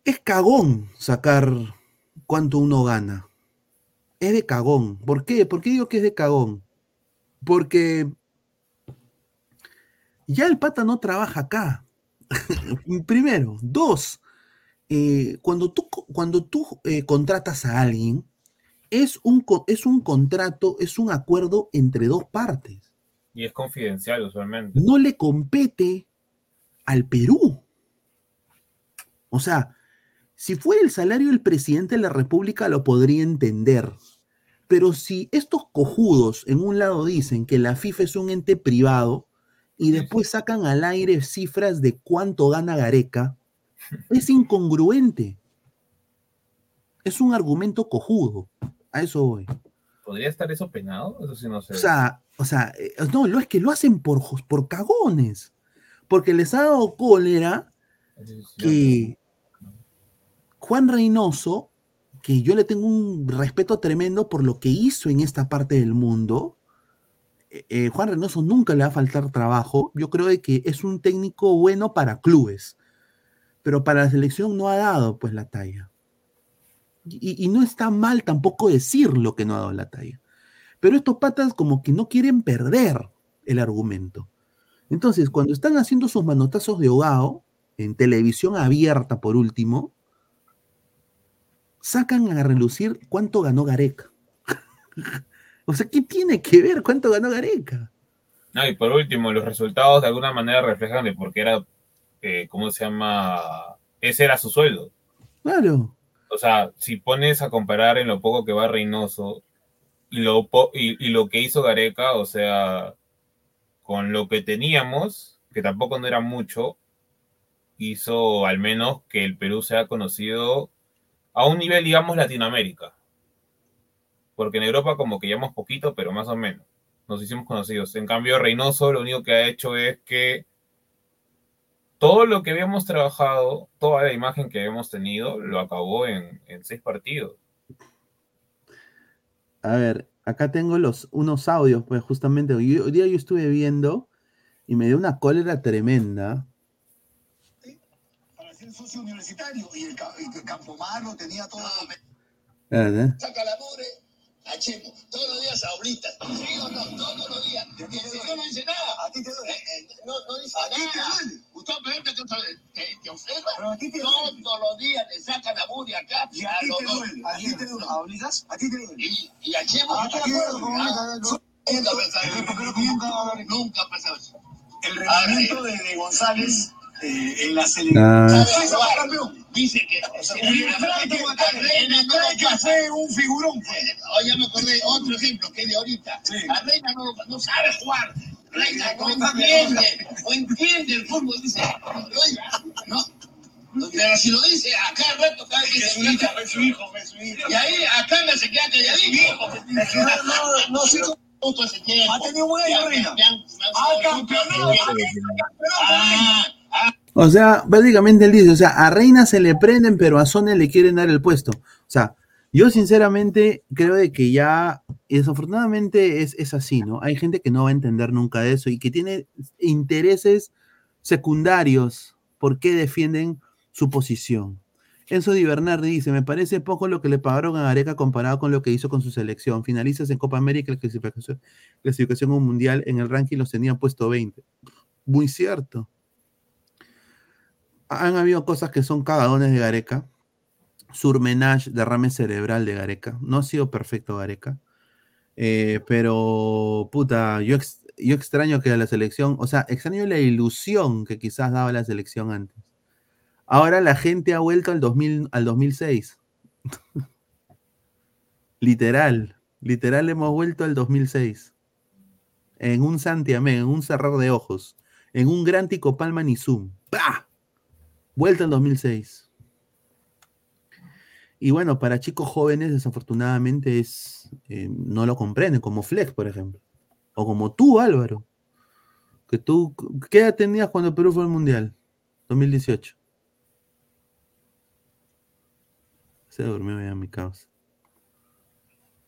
es cagón sacar cuánto uno gana. Es de cagón. ¿Por qué? ¿Por qué digo que es de cagón? Porque ya el pata no trabaja acá. Primero. Dos, eh, cuando tú, cuando tú eh, contratas a alguien, es un, es un contrato, es un acuerdo entre dos partes. Y es confidencial usualmente. No le compete al Perú. O sea, si fuera el salario del presidente de la República lo podría entender. Pero si estos cojudos en un lado dicen que la FIFA es un ente privado y después sacan al aire cifras de cuánto gana Gareca, es incongruente. Es un argumento cojudo. A eso voy. ¿Podría estar eso penado? Eso sí no sé. O sea, o sea, eh, no, lo es que lo hacen por, por cagones. Porque les ha dado cólera que Juan Reynoso, que yo le tengo un respeto tremendo por lo que hizo en esta parte del mundo, eh, eh, Juan Reynoso nunca le va a faltar trabajo. Yo creo de que es un técnico bueno para clubes, pero para la selección no ha dado pues la talla. Y, y no está mal tampoco decir lo que no ha dado la talla. Pero estos patas como que no quieren perder el argumento. Entonces, cuando están haciendo sus manotazos de ahogado, en televisión abierta por último, sacan a relucir cuánto ganó Gareca. o sea, ¿qué tiene que ver cuánto ganó Gareca? No, y por último, los resultados de alguna manera reflejan de por qué era, eh, ¿cómo se llama? Ese era su sueldo. Claro. O sea, si pones a comparar en lo poco que va Reynoso y lo, y lo que hizo Gareca, o sea, con lo que teníamos, que tampoco no era mucho, hizo al menos que el Perú sea conocido a un nivel, digamos, Latinoamérica. Porque en Europa como que llevamos poquito, pero más o menos. Nos hicimos conocidos. En cambio, Reynoso lo único que ha hecho es que todo lo que habíamos trabajado, toda la imagen que habíamos tenido, lo acabó en, en seis partidos. A ver, acá tengo los, unos audios, pues justamente hoy, hoy día yo estuve viendo y me dio una cólera tremenda el socio universitario y el, y el Campomar lo tenía todo. Saca la mugre a Chepo. Todos los días ahorita. ¿Sí o no? Todos los días. Y el señor no dice nada. ¿A ti te duele? no, no dice ¿A ti te nada. duele? Gustavo Pereira te, te, te observa. Pero a ti te Todos los días le sacan la mugre acá. ¿Y a ti los te duele? ¿A ti te duele? ¿A Obligas? ¿A ti te duele? Y, y a Chepo. ¿A ti te duele? ¿Cómo Ah? Nunca ha pasado eso. Nunca eso. El rendimiento de, de González eh, en la selección. Ah. Dice que En el Atlético que fue un figurón. Oh, ya me acordé, otro ejemplo que es de ahorita. La reina no, no sabe jugar. Reina no entiende, no entiende el fútbol. Dice, oye, no. Pero si lo dice, acá rato cada vez que su hijo, su hijo, su hijo. Y ahí, acá me se queda calladito. No, no, no sé cómo-. Ha tenido un buen año, Reina. me han- O sea, básicamente él dice, o sea, a Reina se le prenden, pero a Sonia le quieren dar el puesto. O sea, yo sinceramente creo de que ya, y desafortunadamente es, es así, ¿no? Hay gente que no va a entender nunca eso y que tiene intereses secundarios por qué defienden su posición. Enzo Di Bernardi dice, me parece poco lo que le pagaron a Gareca comparado con lo que hizo con su selección. Finalistas en Copa América, la clasificación, clasificación mundial, en el ranking los tenía puesto 20. Muy cierto han habido cosas que son cagadones de Gareca. Surmenage, derrame cerebral de Gareca. No ha sido perfecto Gareca. Eh, pero, puta, yo, yo extraño que la selección, o sea, extraño la ilusión que quizás daba la selección antes. Ahora la gente ha vuelto al, 2000, al 2006. literal, literal hemos vuelto al 2006. En un santiamén, en un cerrar de ojos, en un gran Tico Palma ni Zoom. ¡Pah! Vuelta en 2006. Y bueno, para chicos jóvenes, desafortunadamente, es eh, no lo comprenden, como Flex, por ejemplo. O como tú, Álvaro. Que tú, ¿qué edad tenías cuando Perú fue al Mundial? 2018. Se durmió ya mi caos.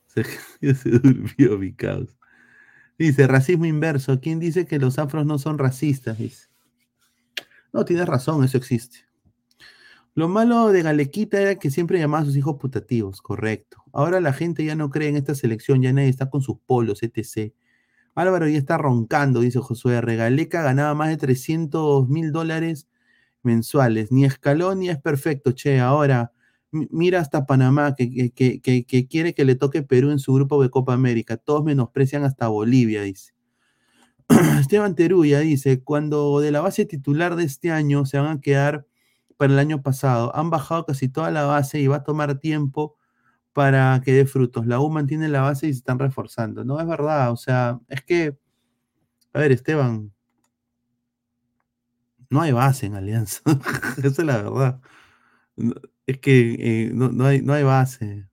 Se, se durmió mi caos. Dice, racismo inverso. ¿Quién dice que los afros no son racistas? Dice. No, tienes razón, eso existe. Lo malo de Galequita era que siempre llamaba a sus hijos putativos, correcto. Ahora la gente ya no cree en esta selección, ya nadie está con sus polos, etc. Álvaro ya está roncando, dice Josué R. Galeca ganaba más de 300 mil dólares mensuales. Ni escaló ni es perfecto, che. Ahora, mi- mira hasta Panamá, que- que quiere que le toque Perú en su grupo de Copa América. Todos menosprecian hasta Bolivia, dice. Esteban Teruya dice, cuando de la base titular de este año se van a quedar para el año pasado, han bajado casi toda la base y va a tomar tiempo para que dé frutos. La U mantiene la base y se están reforzando. No es verdad, o sea, es que, a ver, Esteban, no hay base en Alianza. Esa es la verdad. Es que eh, no, no hay, no hay base.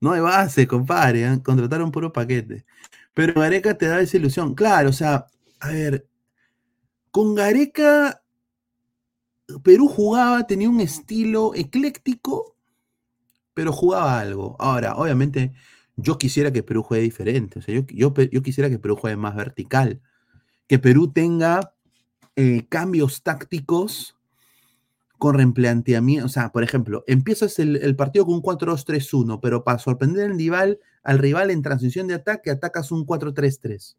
No hay base, compadre. ¿eh? Contrataron puro paquete. Pero Gareca te da esa ilusión. Claro, o sea, a ver, con Gareca, Perú jugaba, tenía un estilo ecléctico, pero jugaba algo. Ahora, obviamente, yo quisiera que Perú juegue diferente. O sea, yo, yo, quisiera que Perú juegue más vertical. Que Perú tenga eh, cambios tácticos con replanteamiento. O sea, por ejemplo, empiezas el, el partido con un 4-2-3-1, pero para sorprender al rival, al rival en transición de ataque, atacas un 4-3-3.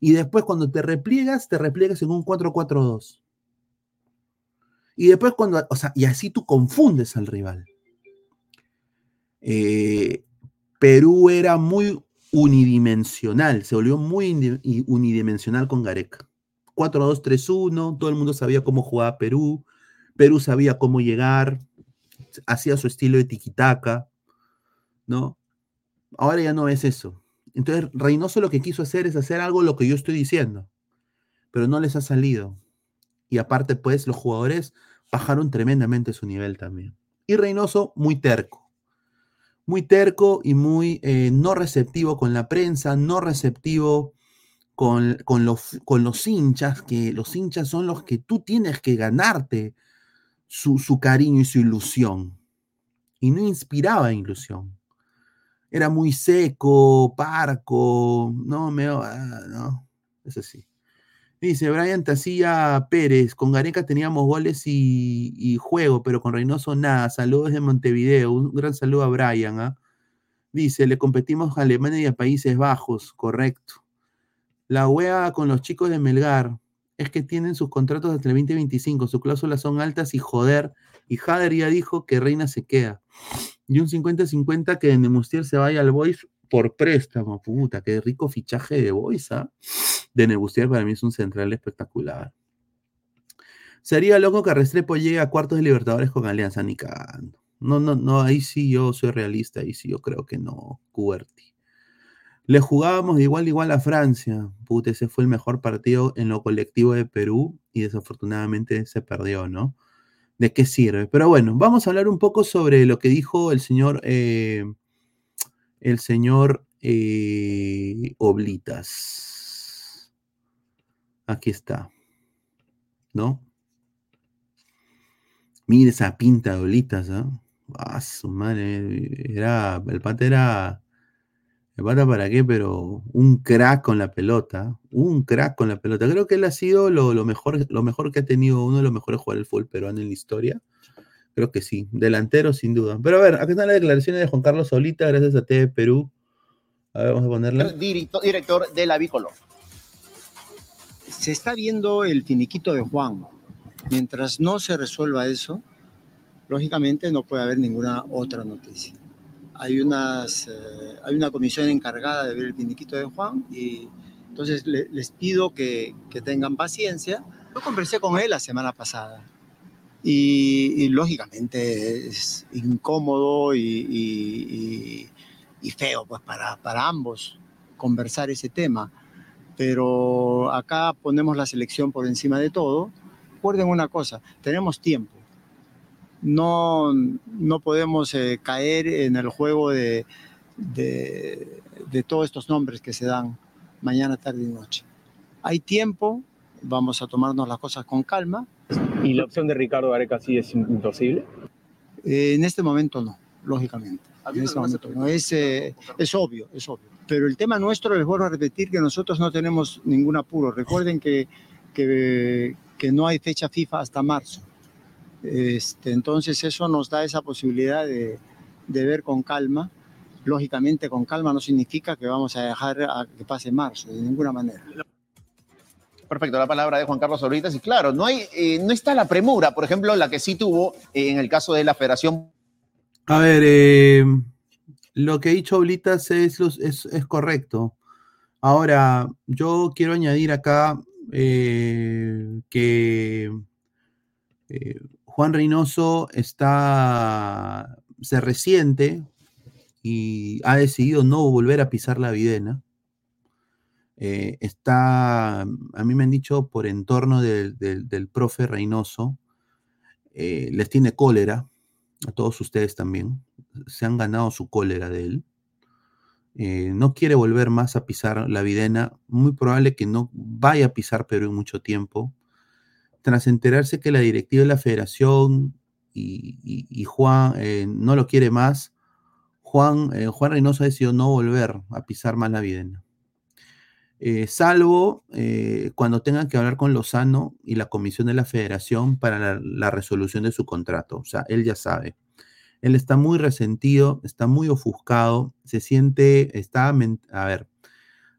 Y después, cuando te repliegas, te repliegas en un 4-4-2. Y después, cuando. O sea, y así tú confundes al rival. Eh, Perú era muy unidimensional, se volvió muy unidimensional con Gareca. 4-2-3-1, todo el mundo sabía cómo jugaba Perú, Perú sabía cómo llegar, hacía su estilo de tiquitaca, ¿no? Ahora ya no es eso. Entonces, Reynoso lo que quiso hacer es hacer algo lo que yo estoy diciendo, pero no les ha salido. Y aparte, pues, los jugadores bajaron tremendamente su nivel también. Y Reynoso, muy terco. Muy terco y muy eh, no receptivo con la prensa, no receptivo con, con, los, con los hinchas, que los hinchas son los que tú tienes que ganarte su, su cariño y su ilusión. Y no inspiraba ilusión. Era muy seco, parco, no, me, ah, no, eso sí. Dice Brian Tacilla Pérez, con Gareca teníamos goles y, y juego, pero con Reynoso nada. Saludos de Montevideo, un gran saludo a Brian. ¿ah? Dice, le competimos a Alemania y a Países Bajos, correcto. La UEA con los chicos de Melgar es que tienen sus contratos hasta el 2025, sus cláusulas son altas y joder. Y Jader ya dijo que Reina se queda. Y un 50-50 que Nemustier se vaya al Boys por préstamo. Puta, qué rico fichaje de Boys, ¿ah? De Nemustier para mí es un central espectacular. Sería loco que Restrepo llegue a cuartos de Libertadores con Alianza, ni. No, no, no, ahí sí yo soy realista, ahí sí yo creo que no, Cuberti. Le jugábamos igual igual a Francia. Puta, ese fue el mejor partido en lo colectivo de Perú y desafortunadamente se perdió, ¿no? ¿De qué sirve? Pero bueno, vamos a hablar un poco sobre lo que dijo el señor, eh, el señor eh, Oblitas. Aquí está, ¿no? Mire esa pinta de Oblitas, ¿ah? Ah, su madre, era, el pata era, el pata para qué, pero un crack con la pelota, un crack con la pelota. Creo que él ha sido lo, lo mejor, lo mejor que ha tenido, uno de los mejores jugadores del fútbol peruano en la historia. Creo que sí, delantero sin duda. Pero a ver, acá están las declaraciones de Juan Carlos Solita, gracias a TV Perú. A ver, vamos a ponerla. Director, director de la Bicolor. Se está viendo el finiquito de Juan. Mientras no se resuelva eso, lógicamente no puede haber ninguna otra noticia. Hay, unas, eh, hay una comisión encargada de ver el finiquito de Juan y entonces le- les pido que, que tengan paciencia. Yo conversé con él la semana pasada y, lógicamente es incómodo y- y feo pues para, para ambos conversar ese tema. Pero acá ponemos la selección por encima de todo. Recuerden una cosa, tenemos tiempo no, no podemos eh, caer en el juego de, de, de todos estos nombres que se dan mañana, tarde y noche. Hay tiempo, vamos a tomarnos las cosas con calma. ¿Y la opción de Ricardo Gareca sí es imposible? Eh, en este momento no, lógicamente. En este momento no. Es, eh, es obvio, es obvio. Pero el tema nuestro, les vuelvo a repetir que nosotros no tenemos ningún apuro. Recuerden que, que, que no hay fecha FIFA hasta marzo. Este, entonces eso nos da esa posibilidad de, de ver con calma. Lógicamente con calma no significa que vamos a dejar a que pase marzo, de ninguna manera. Perfecto, la palabra de Juan Carlos Orbitas. Y claro, no, hay, eh, no está la premura, por ejemplo, la que sí tuvo eh, en el caso de la Federación. A ver, eh, lo que ha dicho Oblitas es, es, es correcto. Ahora, yo quiero añadir acá eh, que eh, Juan Reynoso está, se resiente y ha decidido no volver a pisar la videna. Eh, está, a mí me han dicho por entorno del, del- profe Reynoso, eh, les tiene cólera, a todos ustedes también, se han ganado su cólera de él. Eh, no quiere volver más a pisar la videna, muy probable que no vaya a pisar Perú en mucho tiempo. Tras enterarse que la directiva de la federación y, Juan eh, no lo quiere más, Juan, eh, Juan Reynoso ha decidido no volver a pisar más la videna. Eh, salvo eh, cuando tengan que hablar con Lozano y la comisión de la federación para la, la resolución de su contrato. O sea, él ya sabe. Él está muy resentido, está muy ofuscado, se siente, está, a ver,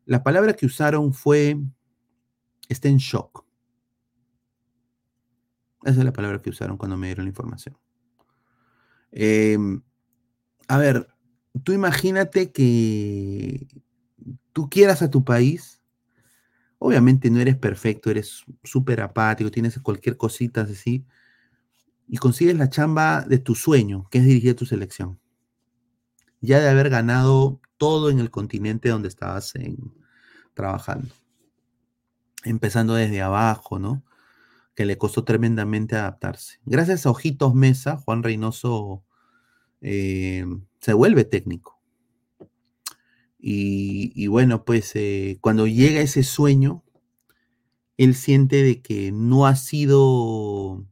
la palabra que usaron fue, está en shock. Esa es la palabra que usaron cuando me dieron la información. Em, a ver, tú imagínate que tú quieras a tu país, obviamente no eres perfecto, eres súper apático, tienes cualquier cosita así, y consigues la chamba de tu sueño, que es dirigir tu selección. Ya de haber ganado todo en el continente donde estabas trabajando. Empezando desde abajo, ¿no? Que le costó tremendamente adaptarse. Gracias a Ojitos Mesa, Juan Reynoso eh, se vuelve técnico. Y, bueno, pues eh, cuando llega ese sueño, él siente de que no ha sido,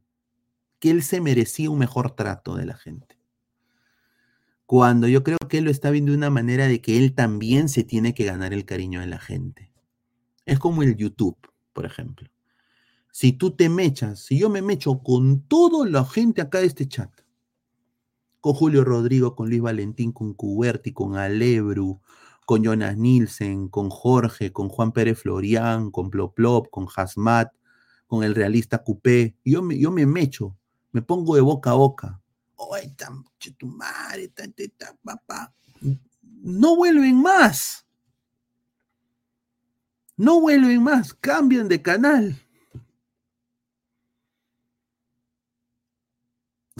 que él se merecía un mejor trato de la gente. Cuando yo creo que él lo está viendo de una manera de que él también se tiene que ganar el cariño de la gente. Es como el YouTube. por ejemplo. Si tú te mechas, si yo me mecho con toda la gente acá de este chat, con Julio Rodrigo, con Luis Valentín, con Cuberti, con Alebru, con Jonas Nielsen, con Jorge, con Juan Pérez Florián, con Ploplop, con Hasmat, con el realista Coupé, yo me, mecho, me pongo de boca a boca. Tu madre, papá. No vuelven más. No vuelven más, cambian de canal.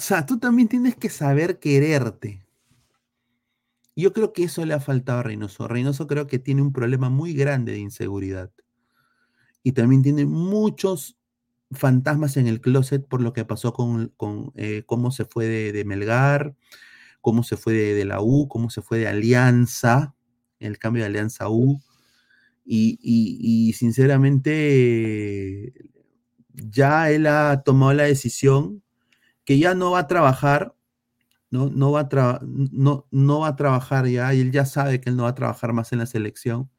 Sea, tú también tienes que saber quererte. Yo creo que eso le ha faltado a Reynoso. Reynoso creo que tiene un problema muy grande de inseguridad. Y también tiene muchos fantasmas en el closet por lo que pasó con, con, eh, cómo se fue de, Melgar, cómo se fue de, la U, cómo se fue de Alianza, el cambio de Alianza U. Y- y sinceramente, ya él ha tomado la decisión que ya no va a trabajar, no, no, va a tra- no, no va a trabajar ya, y él ya sabe que él no va a trabajar más en la selección.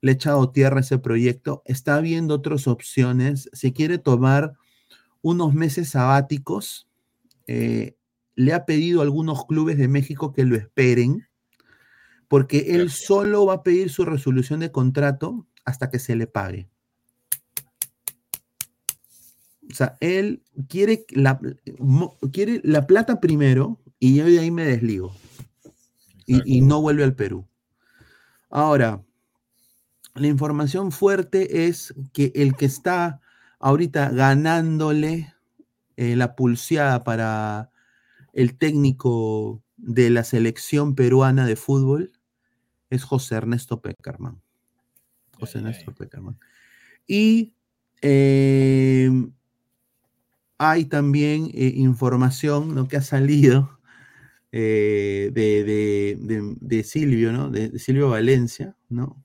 Le ha echado tierra ese proyecto, está viendo otras opciones, se quiere tomar unos meses sabáticos, eh, le ha pedido a algunos clubes de México que lo esperen, porque él solo va a pedir su resolución de contrato hasta que se le pague. O sea, él quiere la, quiere la plata primero y yo de ahí me desligo. Y, y no vuelve al Perú. Ahora, la información fuerte es que el que está ahorita ganándole eh, la pulseada para el técnico de la selección peruana de fútbol es José Ernesto Peckerman. José Ernesto Peckerman. Y eh, hay también eh, información ¿no? que ha salido eh, de, de- de- de Silvio, ¿no? De, Silvio Valencia, ¿no?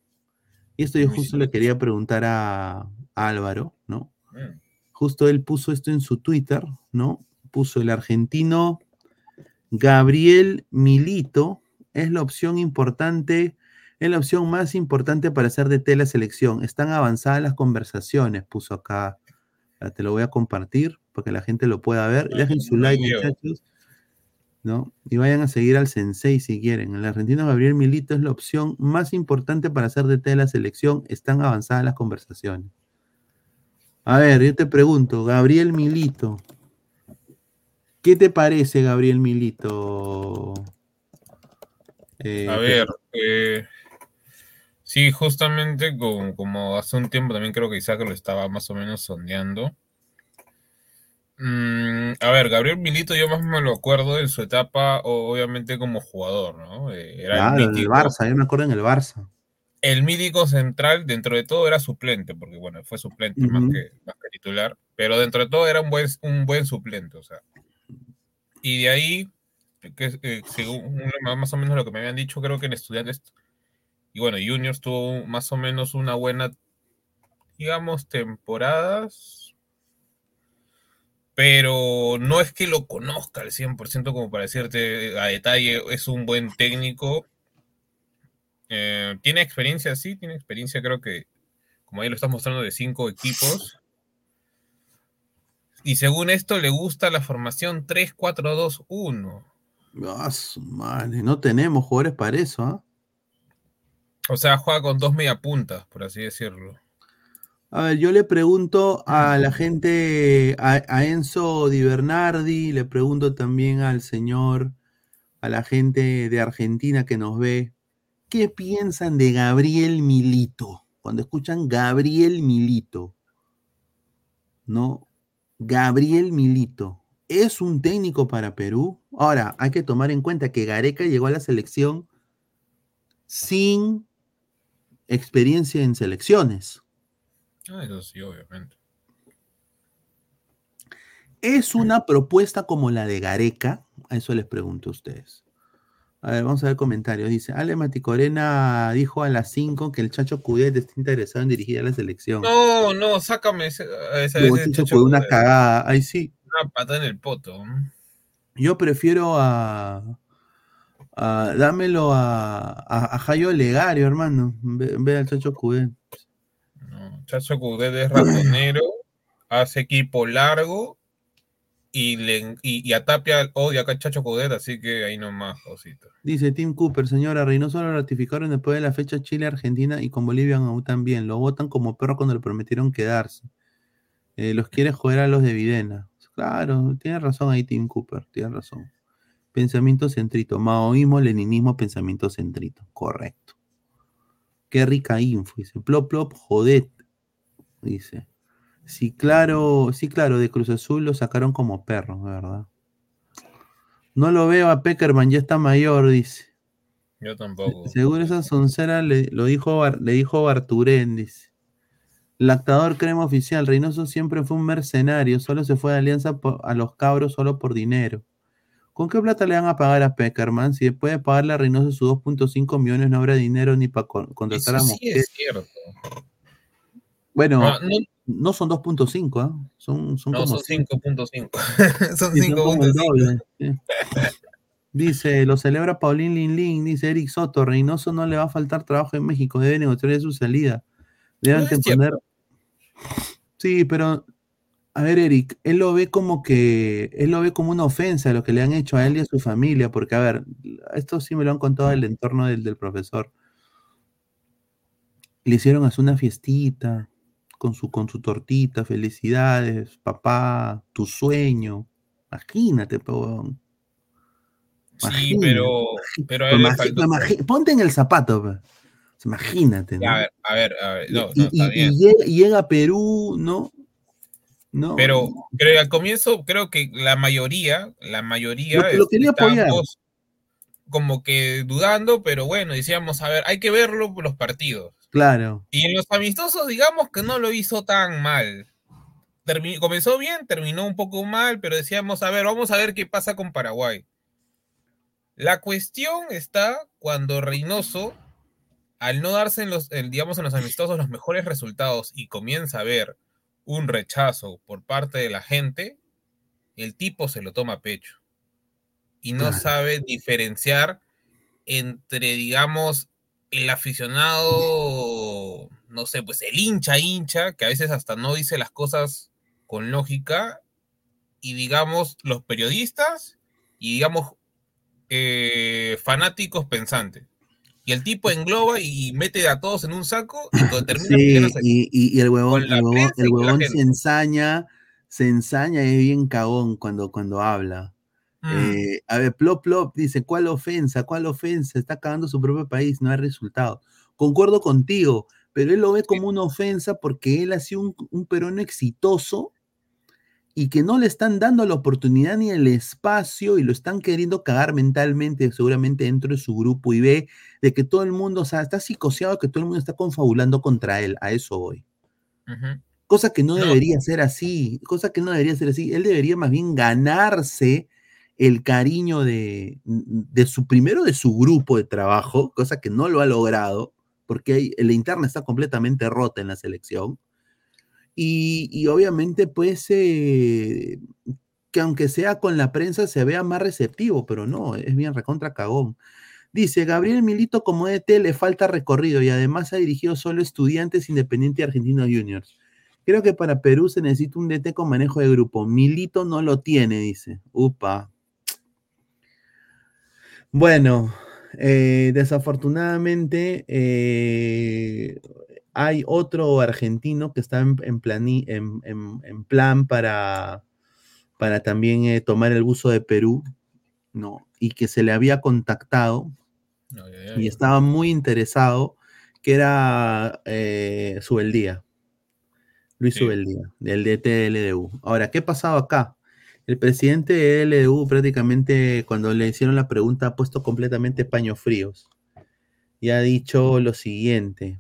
Y esto yo justo le quería preguntar a, a Álvaro, ¿no? Justo él puso esto en su Twitter, ¿no? Puso el argentino Gabriel Milito es la opción importante, es la opción más importante para hacer de la selección. Están avanzadas las conversaciones, puso acá. Te lo voy a compartir para que la gente lo pueda ver. Dejen su like, muchachos. ¿no? Y vayan a seguir al Sensei si quieren. El argentino Gabriel Milito es la opción más importante para hacer de la selección. Están avanzadas las conversaciones. A ver, yo te pregunto, Gabriel Milito. ¿Qué te parece, Gabriel Milito? Eh, A ver, eh, sí, justamente como, como hace un tiempo también creo que Isaac lo estaba más o menos sondeando. Mm, a ver, Gabriel Milito yo más me lo acuerdo en su etapa, obviamente como jugador, ¿no? Eh, era Claro, el en el mítico, Barça, yo me acuerdo en el Barça. el mítico central, dentro de todo era suplente, porque bueno, fue suplente más, que, más que titular, pero dentro de todo era un buen, un buen suplente, o sea. Y de ahí, que, eh, según más o menos lo que me habían dicho, creo que en estudiantes, y bueno, Juniors tuvo más o menos una buena, digamos, temporadas, pero no es que lo conozca al 100% como para decirte a detalle, es un buen técnico. Eh, tiene experiencia, sí, tiene experiencia, creo que, como ahí lo estás mostrando, de cinco equipos. Y según esto, le gusta la formación 3-4-2-1. Ah, madre, no tenemos jugadores para eso, ¿ah? O sea, juega con dos mediapuntas, por así decirlo. A ver, yo le pregunto a la gente, a, a Enzo Di Bernardi, le pregunto también al señor, a la gente de Argentina que nos ve, ¿qué piensan de Gabriel Milito? Cuando escuchan Gabriel Milito, ¿no? Gabriel Milito, ¿es un técnico para Perú? Ahora, hay que tomar en cuenta que Gareca llegó a la selección sin experiencia en selecciones. Ah, eso sí, obviamente. ¿Es una propuesta como la de Gareca? A eso les pregunto a ustedes. A ver, vamos a ver comentarios. Dice, Ale Maticorena dijo a las 5 que el Chacho Cudet está interesado en dirigir a la selección. No, no, sácame ese, Luego ese Chacho una cagada. Ahí sí. Una patada en el poto. Yo prefiero a, a- dámelo a, a, a Jayo Legario, hermano, vez en vez del Chacho Cudet. Chacho Coudet es ratonero, hace equipo largo y, le, y, y a Tapia odia a Chacho Coudet, así que ahí nomás, cosita. Dice Tim Cooper, señora Reynoso lo ratificaron después de la fecha Chile-Argentina y con Bolivia aún también. Lo votan como perro cuando le prometieron quedarse. Eh, los quiere joder a los de Videna. Claro, tiene razón ahí Tim Cooper, tiene razón. Pensamiento centrito, maoísmo, leninismo, pensamiento centrito. Correcto. Qué rica info, dice. Plop, plop, jodet. Dice. Sí, claro, sí, claro, de Cruz Azul lo sacaron como perro, ¿verdad? No lo veo a Peckerman, ya está mayor, dice. Yo tampoco. Seguro esa soncera le, lo dijo, le dijo Barturén, dice. Lactador crema oficial, Reynoso siempre fue un mercenario, solo se fue de alianza por- a los cabros solo por dinero. ¿Con qué plata le van a pagar a Peckerman? Si después de pagarle a Reynoso sus 2.5 millones no habrá dinero ni para contratar Eso a sí Mosquera. es cierto. Bueno, Ah, no- no son 2.5, ¿ah? Son, son No, como son cinco. 5.5. son Sí, son como el 5.5. doble, sí. Dice, lo celebra Paulín Lin Lin, dice Eric Soto, Reynoso no le va a faltar trabajo en México, debe negociar su salida. Deben No poner... Sí, pero, a ver, Eric, él lo ve como que, él lo ve como una ofensa lo que le han hecho a él y a su familia, porque, a ver, esto sí me lo han contado del entorno del, del profesor. Le hicieron hacer una fiestita con su, con su tortita, felicidades, papá, tu sueño. Imagínate, huevón. Sí, pero, pero a faltó. Ponte en el zapato. Imagínate, ¿no? A ver, a ver, a ver. No, no, y- llega, y llega a Perú, ¿no? No. Pero que al comienzo, creo que la mayoría, la mayoría Lo- lo quería apoyar. como que dudando, pero bueno, decíamos, a ver, hay que verlo por los partidos. Claro. Y en los amistosos, digamos que no lo hizo tan mal. Termi- comenzó bien, terminó un poco mal, pero decíamos, a ver, vamos a ver qué pasa con Paraguay. La cuestión está cuando Reynoso, al no darse en los, en, digamos, en los amistosos los mejores resultados y comienza a ver un rechazo por parte de la gente, el tipo se lo toma a pecho. Y no Claro. sabe diferenciar entre, digamos, el aficionado, no sé, pues el hincha hincha, que a veces hasta no dice las cosas con lógica, y digamos los periodistas, y digamos eh, fanáticos pensantes. Y el tipo engloba y mete a todos en un saco y termina Sí, y, y- y el huevón, el huevón, el huevón se ensaña, se ensaña y es bien cagón cuando, cuando habla. Mm. Eh, a ver, Plop Plop dice, ¿cuál ofensa? ¿Cuál ofensa? Está cagando su propio país, no hay resultado. Concuerdo contigo, pero él lo ve como una ofensa porque él ha sido un, un peruano exitoso y que no le están dando la oportunidad ni el espacio y lo están queriendo cagar mentalmente, seguramente dentro de su grupo y ve de que todo el mundo, o sea, está psicoseado que todo el mundo está confabulando contra él, a eso voy. Ujú. Cosa que no, No. debería ser así, cosa que no debería ser así. Él debería más bien ganarse el cariño de, de su, primero de su grupo de trabajo, cosa que no lo ha logrado, porque hay- la interna está completamente rota en la selección. Y, y obviamente, pues, eh, que aunque sea con la prensa se vea más receptivo, pero no, es bien recontra cagón. Dice, Gabriel Milito como ET le falta recorrido y además ha dirigido solo estudiantes independientes argentinos juniors. Creo que para Perú se necesita un DT con manejo de grupo. Milito no lo tiene, dice. Upa. Bueno, eh, desafortunadamente eh, hay otro argentino que está en, en plani- en- en- en plan para, para también eh, tomar el buzo de Perú, ¿no? Y que se le había contactado y estaba muy interesado, que era Subeldía, Luis Sí. Subeldía, del DT de LDU. Ahora, ¿qué ha pasado acá? El presidente de LDU prácticamente cuando le hicieron la pregunta ha puesto completamente paños fríos y ha dicho lo siguiente.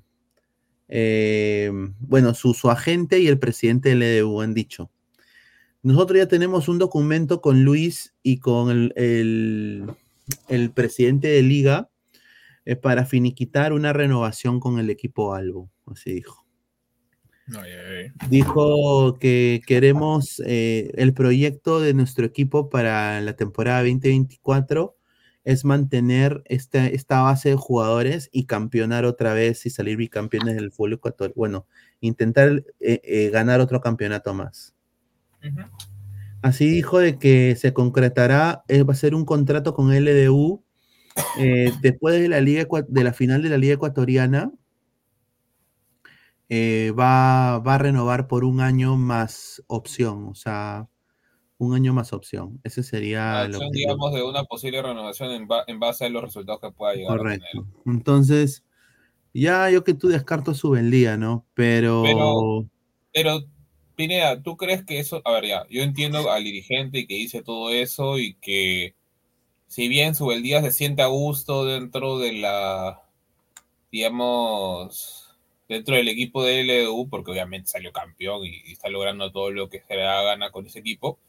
eh, bueno, su, su agente y el presidente del LDU han dicho, nosotros ya tenemos un documento con Luis y con el, el- el presidente de liga eh, para finiquitar una renovación con el equipo Albo, así dijo. Ay, ay, ay. Dijo que queremos eh, el proyecto de nuestro equipo para la temporada 2024 es mantener esta, esta base de jugadores y campeonar otra vez y salir bicampeones del fútbol ecuatoriano. Bueno, intentar eh, eh, ganar otro campeonato más. Así dijo de que se concretará, va a ser un contrato con LDU después de la, Liga, de la final de la Liga Ecuatoriana. Eh, va, va a renovar por un año más opción, o sea, un año más opción. Ese sería lo Acción, que- digamos, de una posible renovación en, ba- en base a los resultados que pueda llegar a tener. Correcto. Entonces, ya yo que tú descarto su vendía, ¿no? Pero, Pero- Pero, Pineda, ¿tú crees que eso, a ver, ya, yo entiendo al dirigente que dice todo eso y que si bien Subeldía se siente a gusto dentro de la, digamos, dentro del equipo de LDU, porque obviamente salió campeón y, está logrando todo lo que se le da gana con ese equipo,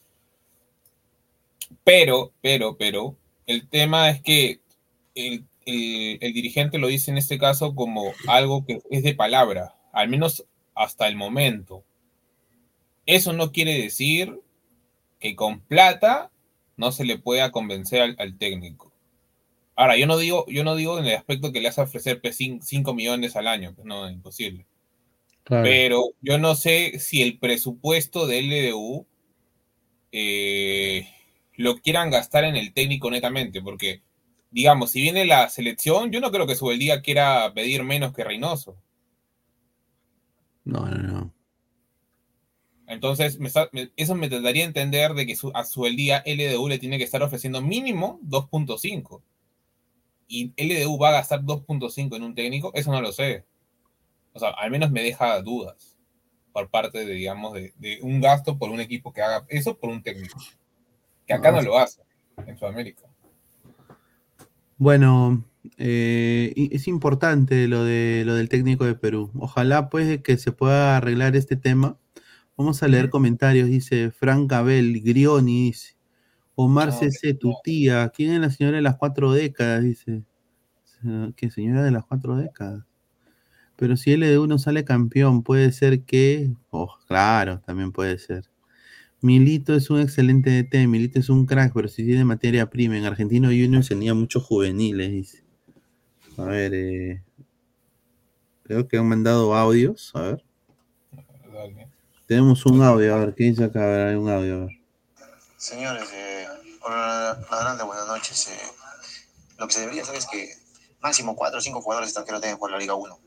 pero, pero, pero, el tema es que el, dirigente lo dice en este caso como algo que es de palabra, al menos hasta el momento. Eso no quiere decir que con plata no se le pueda convencer al técnico. Ahora, yo no digo, yo no digo en el aspecto que le hace ofrecer 5 millones al año, pues no, es imposible. Claro. Pero yo no sé si el presupuesto de LDU eh, lo quieran gastar en el técnico netamente, porque, digamos, si viene la selección, yo no creo que Subeldía quiera pedir menos que Reynoso. no, no, no. Entonces, me está- me- eso me trataría de entender de que su- a Subeldía LDU le tiene que estar ofreciendo mínimo 2.5. Y LDU va a gastar 2.5 en un técnico, eso no lo sé. O sea, al menos me deja dudas por parte de, digamos, de, de un gasto por un equipo que haga eso por un técnico. Que acá no lo hace en Sudamérica. Bueno, eh, es importante lo de lo del técnico de Perú. Ojalá pues que se pueda arreglar este tema. Vamos a leer comentarios. Dice Frank Abel, Grioni, dice. Omar CC, tu tía. ¿Quién es la señora de las cuatro décadas? Dice. ¿Qué señora de las cuatro décadas? Pero si LDU no sale campeón, puede ser que. Oh, claro, también puede ser. Milito es un excelente DT, Milito es un crack, pero si tiene materia prima. En Argentino Juniors tenía muchos juveniles, dice. A ver, eh, creo que han mandado audios, a ver. Tenemos un audio, a ver, ¿qué dice acá? A ver, hay un audio, a ver. Señores, eh, hola, buenas noches. eh, lo que se debería hacer es que máximo 4 o 5 jugadores extranjeros que jugar la Liga 1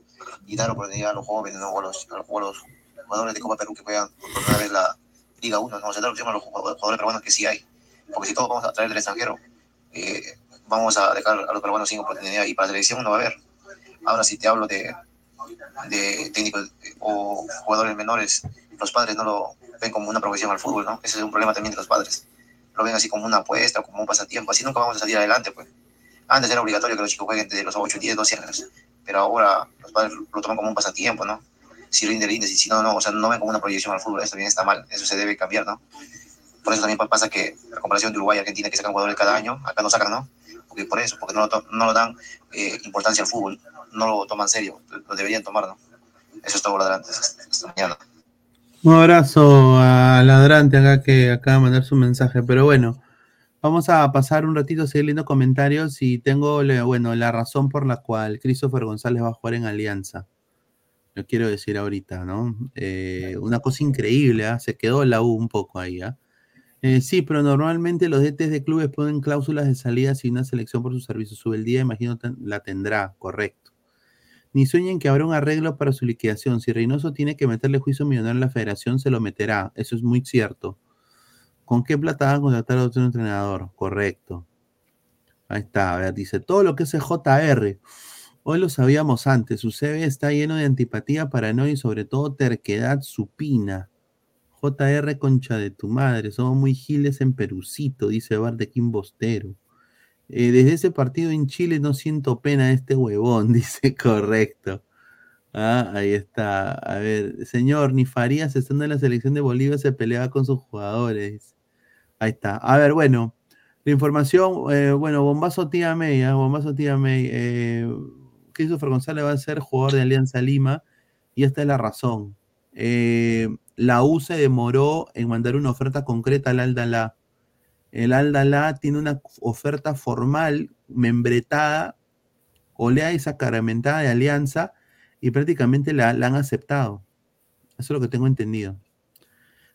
y dar oportunidad a los jóvenes, ¿no? o, a los, a jugadores de Copa Perú que juegan por la Liga 1, ¿no? o sea, dar opción a los jugadores, jugadores peruanos que sí hay. Porque si todos vamos a traer del extranjero, eh, vamos a dejar a los peruanos sin oportunidad y para la selección no va a haber. Ahora, si te hablo de, de técnicos eh, o jugadores menores, los padres no lo ven como una profesión al fútbol, ¿no? Ese es un problema también de los padres. Lo ven así como una apuesta, como un pasatiempo, así nunca vamos a salir adelante, pues. Antes era obligatorio que los chicos jueguen desde los 8, 10, 12 años, pero ahora los padres lo toman como un pasatiempo, ¿no? Si rinde, rinde, si no, no, o sea, no ven como una proyección al fútbol, eso también está mal, eso se debe cambiar, ¿no? Por eso también pa- pasa que la comparación de Uruguay y Argentina, que sacan jugadores cada año, acá no sacan, ¿no? Porque por eso, porque no lo, no lo dan eh, importancia al fútbol, no lo toman serio, lo deberían tomar, ¿no? Eso es todo, ladrantes, hasta mañana. Un abrazo a Ladrante acá que acaba de mandar su mensaje, pero bueno, vamos a pasar un ratito a seguir leyendo comentarios y tengo, bueno, la razón por la cual Christopher González va a jugar en Alianza. Lo quiero decir ahorita, ¿no? Eh, una cosa increíble, ¿ah? Se quedó la U un poco ahí, ¿ah? Eh, sí, pero normalmente los DTs de clubes ponen cláusulas de salida si una selección por su servicio sube el día, imagino ten- la tendrá, correcto. Ni sueñen que habrá un arreglo para su liquidación. Si Reynoso tiene que meterle juicio millonario a la federación, se lo meterá. Eso es muy cierto. ¿Con qué plata van a contratar a otro entrenador? Correcto. Ahí está. Dice, todo lo que es JR. Hoy lo sabíamos antes. Su CV está lleno de antipatía, paranoia y sobre todo terquedad supina. JR, concha de tu madre. Somos muy giles en Perucito, dice Bardequín Bostero. Eh, desde ese partido en Chile no siento pena de este huevón, dice correcto. Ah, ahí está. A ver, señor, ni Farías estando en la selección de Bolivia se peleaba con sus jugadores. Ahí está. A ver, bueno, la información, eh, bueno, Bombazo Tía May, ah, Bombazo Tía May, eh, Christopher González va a ser jugador de Alianza Lima y esta es la razón. Eh, la U se demoró en mandar una oferta concreta al Aldalá el Aldalá tiene una oferta formal, membretada, oleada y sacramentada de alianza, y prácticamente la, han aceptado. Eso es lo que tengo entendido.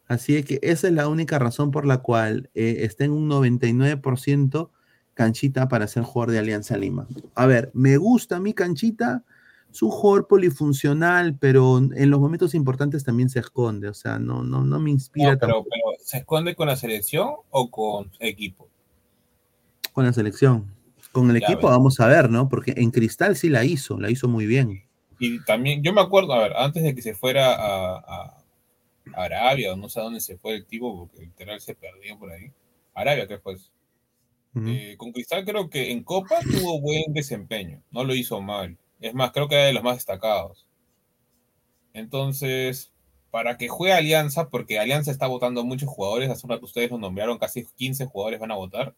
Así es que esa es la única razón por la cual eh, en un 99% canchita para ser jugador de Alianza Lima. A ver, me gusta mi canchita, es un jugador polifuncional, pero en los momentos importantes también se esconde, o sea, no, no, no me inspira No, pero, ¿se esconde con la selección o con equipo? con la selección. Con el Ya equipo ves. vamos a ver, ¿no? Porque en Cristal sí la hizo, la hizo muy bien. Y también, yo me acuerdo, a ver, antes de que se fuera a, a Arabia, o no sé a dónde se fue el tipo, porque literal se perdió por ahí. Arabia, ¿qué fue? eso? Eh, con Cristal creo que en Copa tuvo buen desempeño, no lo hizo mal. Es más, creo que era de los más destacados. Entonces, para que juegue Alianza, porque Alianza está votando muchos jugadores, hace un rato ustedes lo nombraron, casi 15 jugadores van a votar.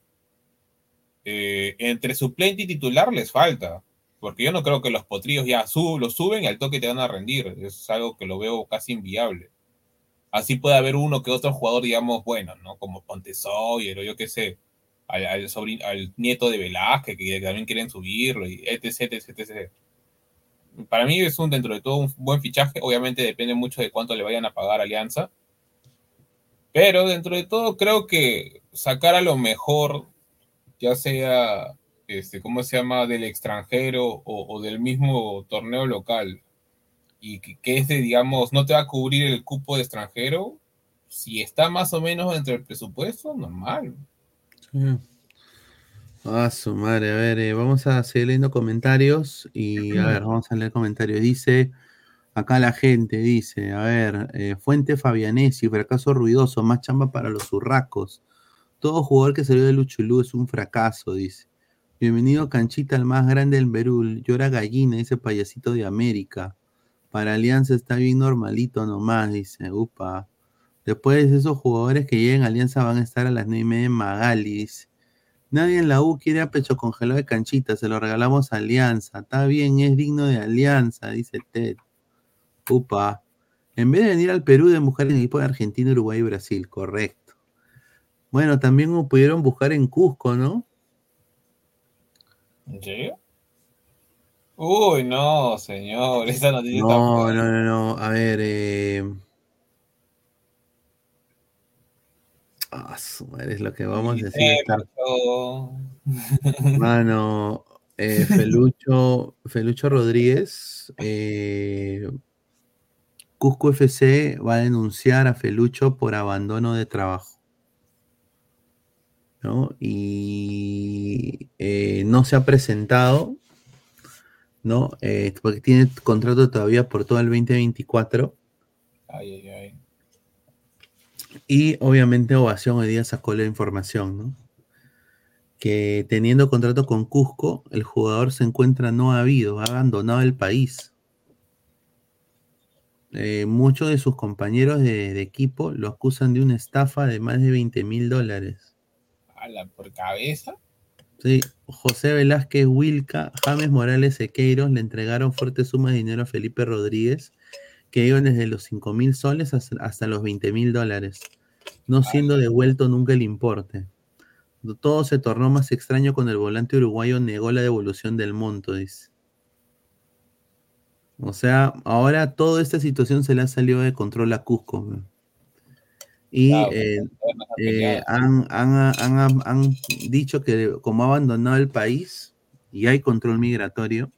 Eh, entre suplente y titular les falta, porque yo no creo que los potrillos ya su- lo suben y al toque te van a rendir. Es algo que lo veo casi inviable. Así puede haber uno que otro jugador, digamos, bueno, ¿no? Como Pontesoyer o yo qué sé, al, al nieto de Velázquez, que también quieren subirlo, y etc, etc, etc. Para mí es un, dentro de todo, un buen fichaje. Obviamente depende mucho de cuánto le vayan a pagar a Alianza. Pero dentro de todo, creo que sacar a lo mejor, ya sea, este, ¿cómo se llama?, del extranjero o, del mismo torneo local, y que, que es de, digamos, no te va a cubrir el cupo de extranjero, si está más o menos entre el presupuesto, normal. Sí. Ah, su madre, a ver, eh, vamos a seguir leyendo comentarios y a ver, vamos a leer comentarios. Dice, acá la gente dice, a ver, eh, Fuente Fabianesi, fracaso ruidoso, más chamba para los urracos. Todo jugador que salió de Luchulú es un fracaso, dice. Bienvenido Canchita, el más grande del Perú. Llora gallina, dice payasito de América. Para Alianza está bien normalito nomás, dice. Upa. Después esos jugadores que lleguen a Alianza van a estar a las 9 y media en Magali, dice. Nadie en la U quiere a pecho congelado de canchita, se lo regalamos a Alianza. Está bien, es digno de Alianza, dice Ted. Upa. En vez de venir al Perú de mujeres en equipo de Argentina, Uruguay y Brasil, correcto. Bueno, también pudieron buscar en Cusco, ¿no? ¿En serio? Uy, no, señor, esa noticia No, no, no, no. A ver, eh... Ah, es lo que vamos a decir. Mano, eh, Felucho, Felucho Rodríguez, eh, Cusco FC va a denunciar a Felucho por abandono de trabajo. ¿no? Y eh, no se ha presentado, ¿no? Porque tiene contrato todavía por todo el 2024. Ay, ay, ay. Y obviamente Ovación hoy día sacó la información, ¿no? Que teniendo contrato con Cusco, el jugador se encuentra no habido, ha abandonado el país. Eh, muchos de sus compañeros de, de equipo lo acusan de una estafa de más de 20 mil dólares. Ala, por cabeza. Sí, José Velázquez Wilca, James Morales Sequeiros le entregaron fuertes sumas de dinero a Felipe Rodríguez, que iban desde los 5 mil soles hasta, hasta los 20 mil dólares, no siendo devuelto nunca el importe. Todo se tornó más extraño cuando el volante uruguayo negó la devolución del monto, dice. O sea, ahora toda esta situación se le ha salido de control a Cusco. ¿no? Y Claro, eh, eh, han, han- han- han dicho que como ha abandonado el país y hay control migratorio,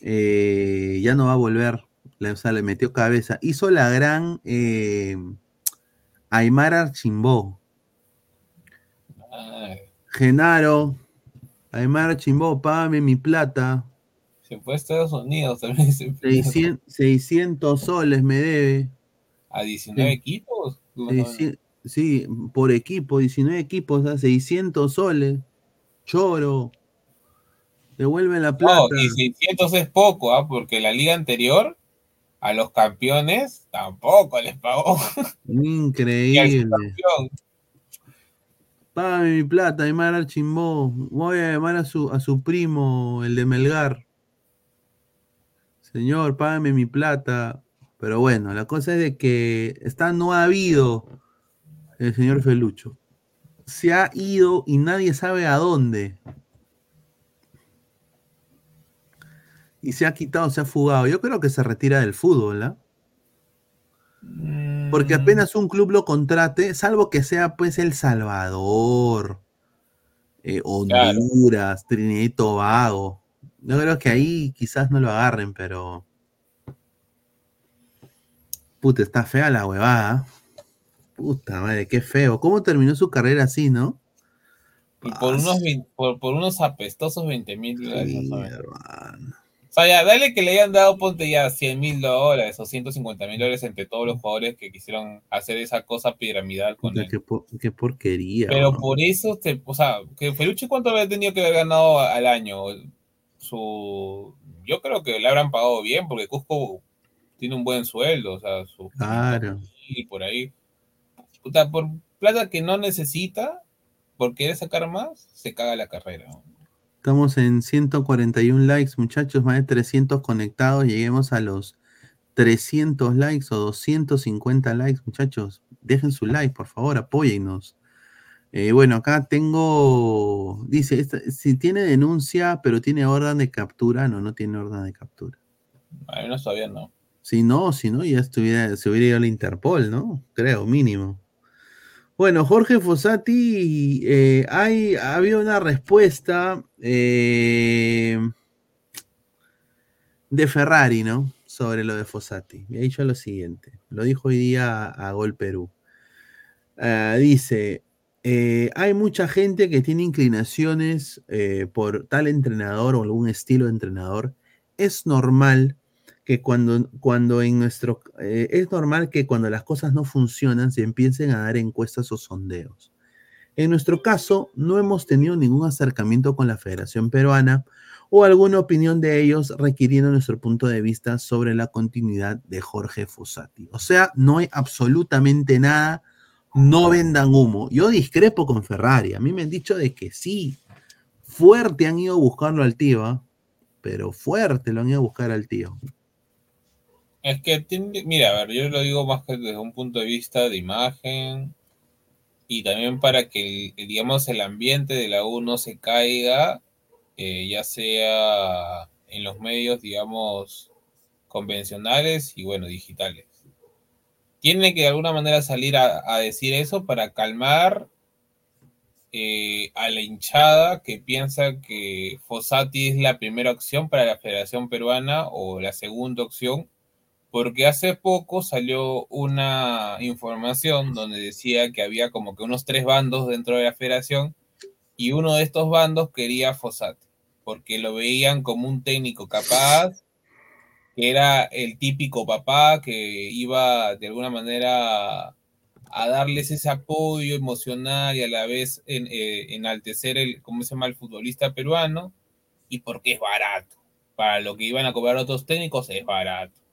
eh, ya no va a volver. Le, o sea, le metió cabeza. Hizo la gran Aymar Archimbó. Genaro, Aymar Archimbó, págame mi plata. se fue a Estados Unidos también. se- 600, 600 soles me debe. A 19 Sí. equipos. Sí, por equipo, 19 equipos, a 600 soles. Choro. Devuelve la plata. No, y 600 es poco, ¿ah? porque la liga anterior a los campeones tampoco les pagó. Increíble. Págame mi plata, Aymar Archimbó. Voy a llamar a su, a su primo, el de Melgar. Señor, págame mi plata. Pero bueno, la cosa es de que está no ha habido el señor Felucho. se ha ido y nadie sabe a dónde. Y se ha quitado, se ha fugado. Yo creo que se retira del fútbol, ¿ah? Porque apenas un club lo contrate, salvo que sea pues El Salvador, eh, Honduras, Trinidad y Tobago. Yo creo que ahí quizás no lo agarren, pero. Puta, está fea la huevada. Puta madre, qué feo. ¿Cómo terminó su carrera así, no? Y por unos, por, por unos apestosos 20 mil dólares. O sea, ya, dale que le hayan dado, ponte ya 100 mil dólares o 150 mil dólares entre todos los jugadores que quisieron hacer esa cosa piramidal con él. qué, po- qué porquería. Pero por eso, te, o sea, que Felucci cuánto había tenido que haber ganado al año. Su, yo creo que le habrán pagado bien porque Cusco tiene un buen sueldo, o sea, su Claro. y por ahí. Puta, por plata que no necesita, por querer sacar más, se caga la carrera. Estamos en 141 likes, muchachos, más de 300 conectados. Lleguemos a los 300 likes o 250 likes, muchachos. Dejen su like, por favor, apóyennos. Eh, bueno, acá tengo, dice, esta- si tiene denuncia, pero tiene orden de captura, no, no tiene orden de captura. Al menos todavía no. Si no, si no, ya estuviera, se hubiera ido a la Interpol, ¿no? Creo, mínimo. Bueno, Jorge Fossati, eh, hay, había una respuesta eh, de Ferrari, ¿no? Sobre lo de Fossati. Y ha dicho lo siguiente, lo dijo hoy día a, Gol Perú. Ah, dice, eh, hay mucha gente que tiene inclinaciones por tal entrenador o algún estilo de entrenador. Es normal que cuando, cuando en nuestro, eh, es normal que cuando las cosas no funcionan se empiecen a dar encuestas o sondeos. En nuestro caso, no hemos tenido ningún acercamiento con la Federación Peruana o alguna opinión de ellos requiriendo nuestro punto de vista sobre la continuidad de Jorge Fossati. O sea, no hay absolutamente nada, no vendan humo. Yo discrepo con Ferrari, a mí me han dicho de que sí, fuerte han ido a buscarlo al tío, ¿ah? pero fuerte lo han ido a buscar al tío. Es que, tiene- mira, a ver, yo lo digo más que desde un punto de vista de imagen y también para que, digamos, el ambiente de la U no se caiga, eh, ya sea en los medios, digamos, convencionales y, bueno, digitales. Tiene que de alguna manera salir a, a decir eso para calmar eh, a la hinchada que piensa que Fossati es la primera opción para la Federación Peruana o la segunda opción porque hace poco salió una información donde decía que había como que unos tres bandos dentro de la federación y uno de estos bandos quería a porque lo veían como un técnico capaz, que era el típico papá que iba de alguna manera a darles ese apoyo emocional y a la vez en- eh, enaltecer el, ¿cómo se llama?, el futbolista peruano, y porque es barato. Para lo que iban a cobrar otros técnicos es barato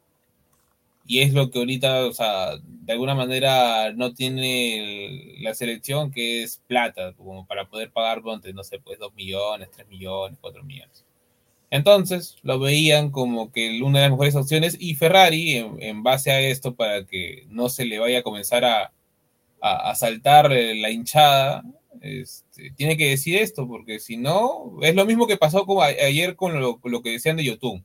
y es lo que ahorita, o sea, de alguna manera no tiene la selección, que es plata, como para poder pagar, ponte, no sé, pues 2 millones, 3 millones, 4 millones. Entonces, lo veían como que una de las mejores opciones y Ferrari, en, base a esto, para que no se le vaya a comenzar a, a, a saltar eh, la hinchada, este, tiene que decir esto, porque si no, es lo mismo que pasó como ayer con lo, lo que decían de YouTube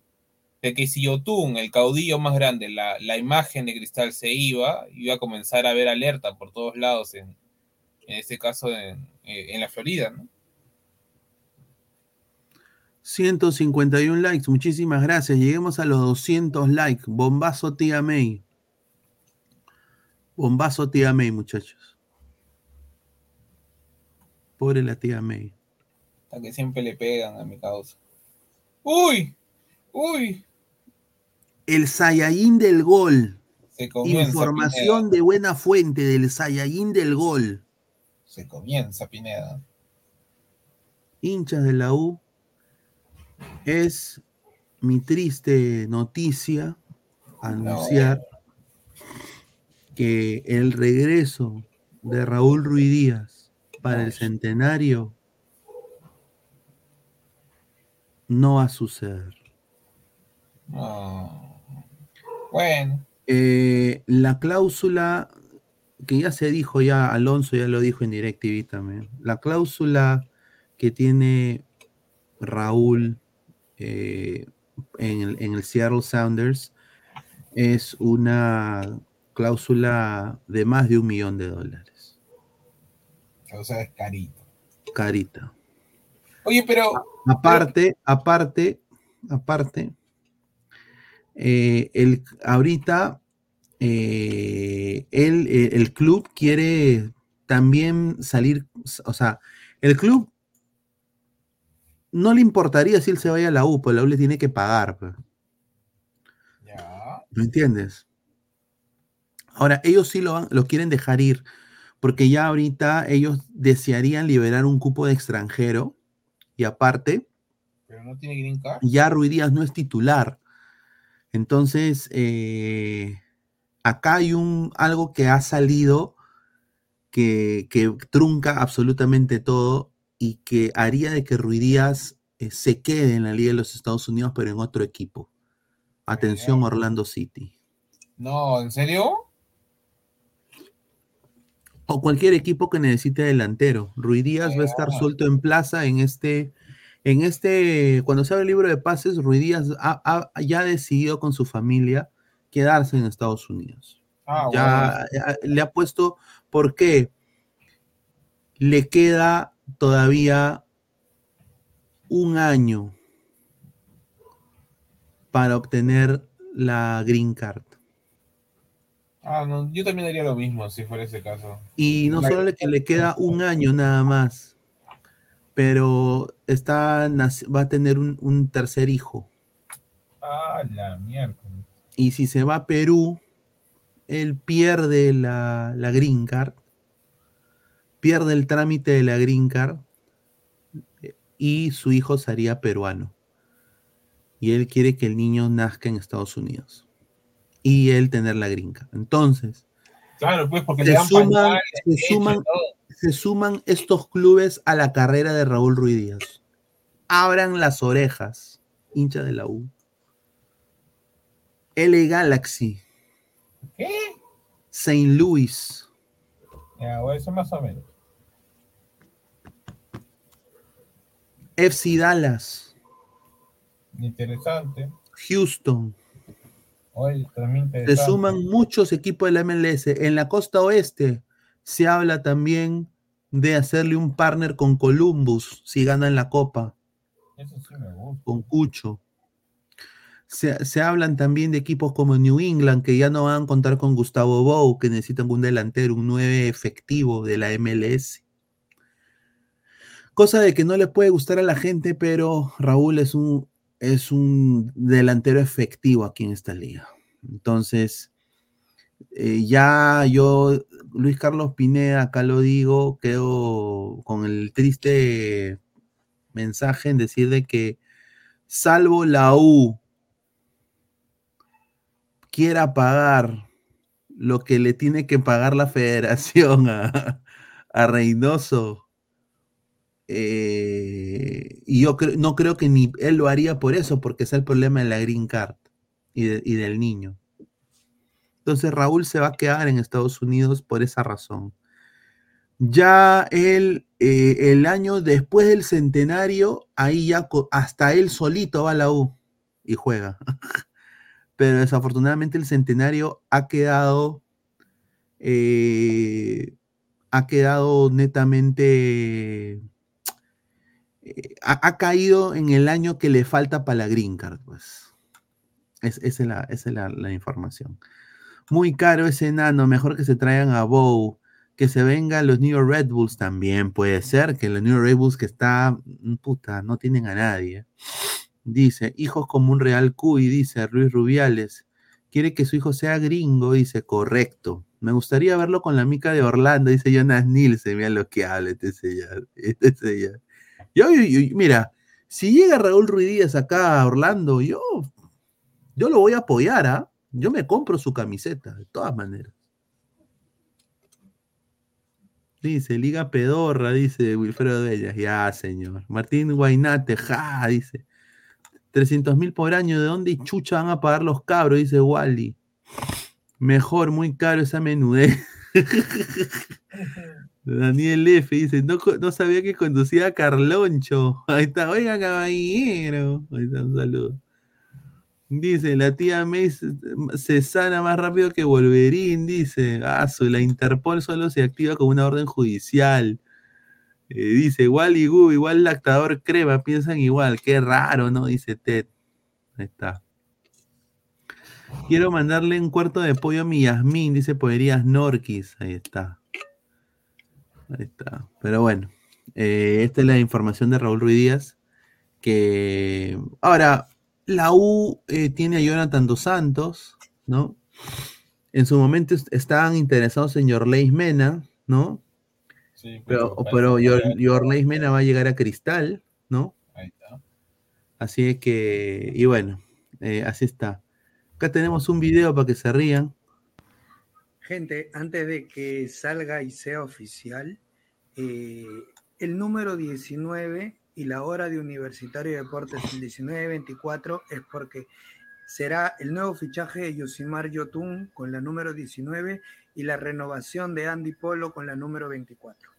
de que si Yotun, el caudillo más grande, la, la imagen de Cristal se iba, iba a comenzar a haber alerta por todos lados, en, en este caso en, eh, en la Florida, ¿no? 151 likes, muchísimas gracias. Lleguemos a los 200 likes. Bombazo tía May. Bombazo tía May, muchachos. Pobre la tía May. Hasta que siempre le pegan a mi causa. ¡Uy! ¡Uy! El Saiyajin del gol. Se comienza, Información Pineda. de buena fuente del Saiyajin del gol. Se comienza, Pineda. hinchas de la U, es mi triste noticia anunciar que el regreso de Raúl Ruiz Díaz para el centenario no va a suceder. No. Bueno, Eh, la cláusula que ya se dijo, ya Alonso ya lo dijo en DirecTV también. La cláusula que tiene Raúl eh, en, el, en el Seattle Sounders es una cláusula de más de un millón de dólares. O sea, es carito. Carita. Oye, pero. Aparte, aparte, aparte, eh, el, ahorita eh, él, eh, el club quiere también salir, o sea, el club no le importaría si él se vaya a la U, pero la U le tiene que pagar. pues. ¿Me entiendes? Ahora, ellos sí lo, van- lo quieren dejar ir, porque ya ahorita ellos desearían liberar un cupo de extranjero y aparte, Pero no tiene green card. ya Ruiz Díaz no es titular. Entonces, eh, acá hay un, algo que ha salido que, que trunca absolutamente todo y que haría de que Ruiz Díaz eh, se quede en la Liga de los Estados Unidos, pero en otro equipo. Atención, Orlando City. No, ¿en serio? O cualquier equipo que necesite delantero. Ruiz Díaz va a estar suelto en plaza en este, en este, cuando se abre el libro de pases, Ruiz Díaz ha- ha- ya ha decidido con su familia quedarse en Estados Unidos. Ah, ya ya le ha puesto, ¿por qué? Le queda todavía un año para obtener la green card. Ah, no, yo también haría lo mismo si fuera ese caso. Y no La- solo le, que le queda un año nada más, pero está, va a tener un, un tercer hijo. Ah, la mierda. Y si se va a Perú, él pierde la, la green card, pierde el trámite de la green card eh, y su hijo sería peruano. Y él quiere que el niño nazca en Estados Unidos. Y él tener la green card. Entonces, Claro, pues porque le se dan suman, se. Se suman estos clubes a la carrera de Raúl Ruiz Díaz. Abran las orejas, hincha de la U. L Galaxy, ¿Qué? St. Louis, Ya, bueno, eso más o menos. FC Dallas, Interesante. Houston. Oye, también Se interesante. suman muchos equipos de la MLS. En la costa oeste se habla también de hacerle un partner con Columbus si ganan la copa. Eso sí me gusta. con Cucho. Se, se hablan también de equipos como New England, que ya no van a contar con Gustavo Bou, que necesitan un delantero, un 9 efectivo de la MLS. Cosa de que no le puede gustar a la gente, pero Raúl es un, es un delantero efectivo aquí en esta liga. Entonces, eh, ya yo, Luis Carlos Pineda, acá lo digo, quedo con el triste mensaje en decir de que salvo la U quiera pagar lo que le tiene que pagar la federación a, a Reynoso, eh, y yo no creo que ni él lo haría por eso, porque es el problema de la green card y del niño. Entonces Raúl se va a quedar en Estados Unidos por esa razón. Ya él, eh, el año después del centenario, ahí ya hasta él solito va a la U y juega. Pero desafortunadamente el centenario ha quedado, eh, ha quedado netamente, eh, ha, ha caído en el año que le falta para la green card, pues. Es- esa es, la, es la- la información. Muy caro ese enano, mejor que se traigan a Bow, que se vengan los New York Red Bulls también, puede ser que los New York Red Bulls que está, mm, puta, no tienen a nadie. Dice, hijos como un Real Cuy, dice Luis Rubiales. Quiere que su hijo sea gringo, dice, correcto. Me gustaría verlo con la mica de Orlando, dice Jonas Nielsen. Mira lo que habla este señor. Este señor. Yo, yo- yo- mira, si llega Raúl Ruiz Díaz acá a Orlando, yo, yo lo voy a apoyar, ¿ah? Yo me compro su camiseta, de todas maneras. Dice, Liga Pedorra, dice Wilfredo Bellas. Ya, señor. Martín Guainate, ja, dice. 300 mil por año, ¿de dónde chucha van a pagar los cabros? Dice Wally. Mejor, muy caro esa menudez. Daniel F. dice, no, no sabía que conducía a Carloncho. Ahí está, oiga caballero. Ahí está, un saludo. Dice, la tía May se, se sana más rápido que Wolverine, dice. Ah, la Interpol solo se activa con una orden judicial. Eh, dice, igual y Gu, igual lactador crema, piensan igual. Qué raro, ¿no? Dice Ted. Ahí está. Quiero mandarle un cuarto de pollo a mi Yasmín, dice Poderías Norquis. Ahí está. Ahí está. Pero bueno, eh, esta es la información de Raúl Ruiz Díaz. Que ahora, la U eh, tiene a Jonathan Dos Santos, ¿no? En su momento est- estaban interesados en Yorleis Mena, ¿no? Sí, Pero, pero Yor- Yorleis Mena va a llegar a Cristal, ¿no? Ahí está. Así es que, y bueno, eh, así está. Acá tenemos un video para que se rían. Gente, antes de que salga y sea oficial, eh, el número 19 y la hora de Universitario de Deportes el 19-24 es porque será el nuevo fichaje de Yosimar Yotun con la número 19 y la renovación de Andy Polo con la número 24.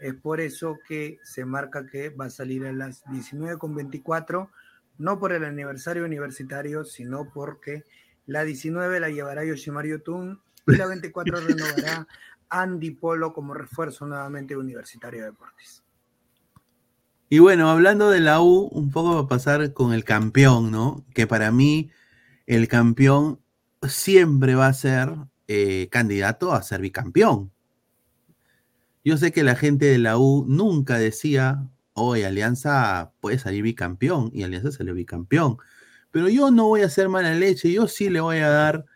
Es por eso que se marca que va a salir a las 19.24, no por el aniversario universitario, sino porque la 19 la llevará Yoshimar Yotun y la 24 renovará Andy Polo como refuerzo nuevamente de Universitario de Deportes. Y bueno, hablando de la U, un poco va a pasar con el campeón, ¿no? Que para mí el campeón siempre va a ser eh, candidato a ser bicampeón. Yo sé que la gente de la U nunca decía, hoy Alianza puede salir bicampeón, y Alianza salió bicampeón. Pero yo no voy a hacer mala leche, yo sí le voy a dar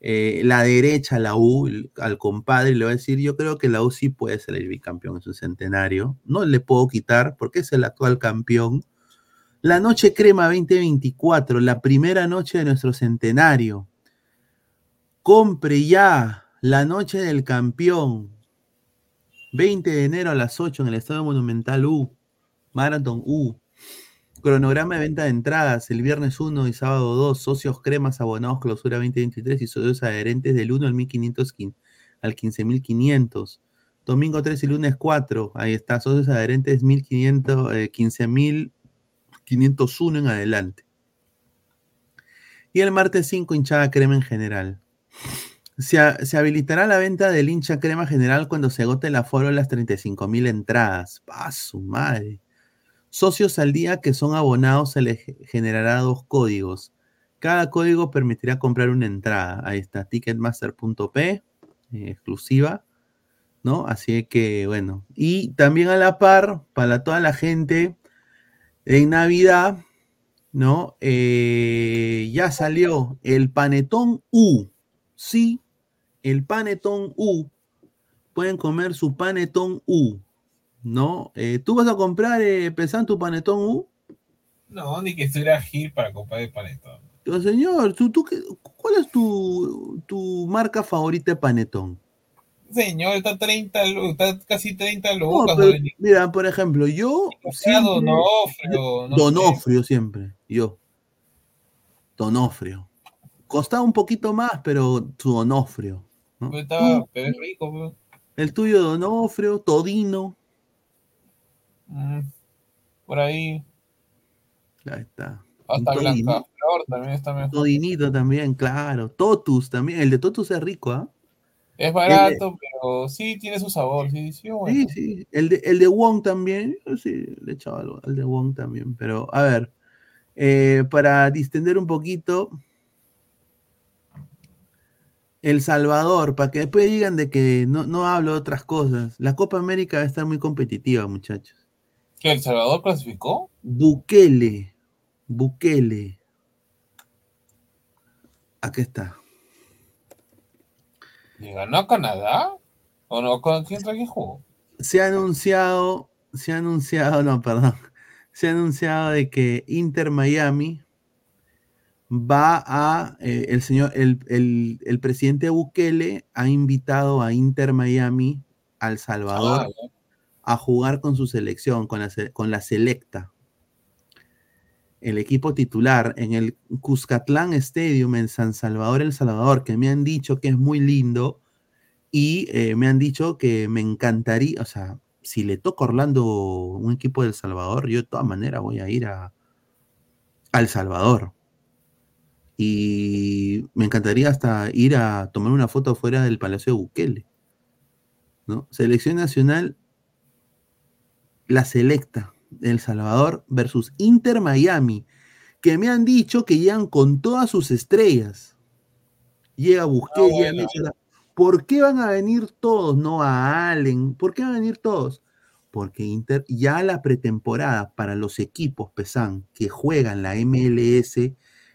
eh, la derecha la U, el- al compadre, le voy a decir, yo creo que la U sí puede salir bicampeón en su centenario. No le puedo quitar porque es el actual campeón. La Noche Crema 2024, la primera noche de nuestro centenario. Compre ya la noche del campeón. 20 de enero a las 8 en el Estadio Monumental U. Marathon U. Cronograma de venta de entradas el viernes 1 y sábado 2. Socios cremas abonados clausura 2023 y socios adherentes del 1 al 1500 quin- al 15500. Domingo 3 y lunes 4. Ahí está, socios adherentes 1500, eh, 15501 en adelante. Y el martes 5, hinchada crema en general. Se, se habilitará la venta del hincha crema general cuando se agote el aforo de las 35.000 entradas. ¡Pa su madre! Socios al día que son abonados se les ge- generará dos códigos. Cada código permitirá comprar una entrada. Ahí está, ticketmaster.p, eh, exclusiva, ¿no? Así que, bueno. Y también a la par, para toda la gente, en Navidad, ¿no? Eh, ya salió el panetón U. Sí, el panetón U. Pueden comer su panetón U, ¿no? Eh, ¿Tú vas a comprar, eh, Pesan, tu panetón U? No, ni que estuviera Gil para comprar el panetón. Pero, señor, ¿tú, tú qué- ¿cuál es tu, tu marca favorita de panetón? Señor, está 30, lu- está casi 30 No, lucas. ¿no? Mira, por ejemplo, yo siempre- Donofrio, no sé. Donofrio siempre, yo. Donofrio. Costaba un poquito más, pero tu Donofrio. ¿no? Pero estaba- pero es rico. el tuyo Donofrio, Todino. Mm, Por ahí. Ahí está. Hasta Blanca. Flor también está mejor. Todinito también, claro. Totus también. El de Totus es rico, ¿ah? Es barato, pero sí tiene su sabor. Sí, sí, bueno. Sí, sí. El de, el de Wong también. Sí, le echaba algo al de Wong también. Pero, a ver. eh, para distender un poquito. El Salvador, para que después digan de que no, no hablo de otras cosas. La Copa América va a estar muy competitiva, muchachos. ¿Que El Salvador clasificó? Bukele. Bukele. Aquí está. ¿Le ganó a Canadá? ¿O no? ¿Con quién que jugó? se ha anunciado, se ha anunciado, no, perdón, se ha anunciado de que Inter Miami va a, eh, el señor, el, el- el presidente Bukele ha invitado a Inter Miami, al Salvador, Ah. A jugar con su selección, con la, con la selecta. El equipo titular en el Cuscatlán Stadium en San Salvador, El Salvador, que me han dicho que es muy lindo, Y eh, me han dicho que me encantaría, o sea, si le toca Orlando un equipo de El Salvador, yo de todas maneras voy a ir a, a El Salvador. Y me encantaría hasta ir a tomar una foto fuera del Palacio de Bukele. ¿no? Selección Nacional, la selecta de El Salvador versus Inter Miami, que me han dicho que llegan con todas sus estrellas. Llega Busquets, Ah, llega bueno. ¿Por qué van a venir todos? No a Allen. ¿Por qué van a venir todos? Porque Inter, ya la pretemporada para los equipos pesan que juegan la MLS,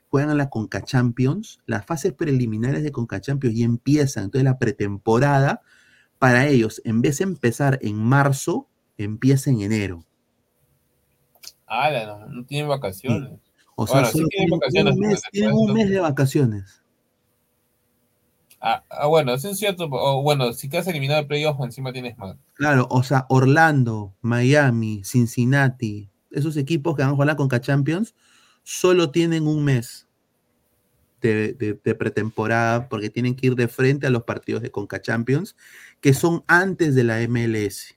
juegan la Conca Champions, las fases preliminares de Conca Champions ya empiezan. Entonces la pretemporada para ellos, en vez de empezar en marzo, empieza en enero. Ala, no, no tienen vacaciones. O sea, Bueno, solo tienen tienen, vacaciones. un mes, tienen después un no. mes de vacaciones. Ah, ah, bueno, eso es cierto. O bueno, si quedas eliminado de playoff, encima tienes más. Claro, o sea, Orlando, Miami, Cincinnati, esos equipos que van a jugar la Conca Champions, solo tienen un mes de, de- de pretemporada porque tienen que ir de frente a los partidos de Conca Champions, que son antes de la MLS.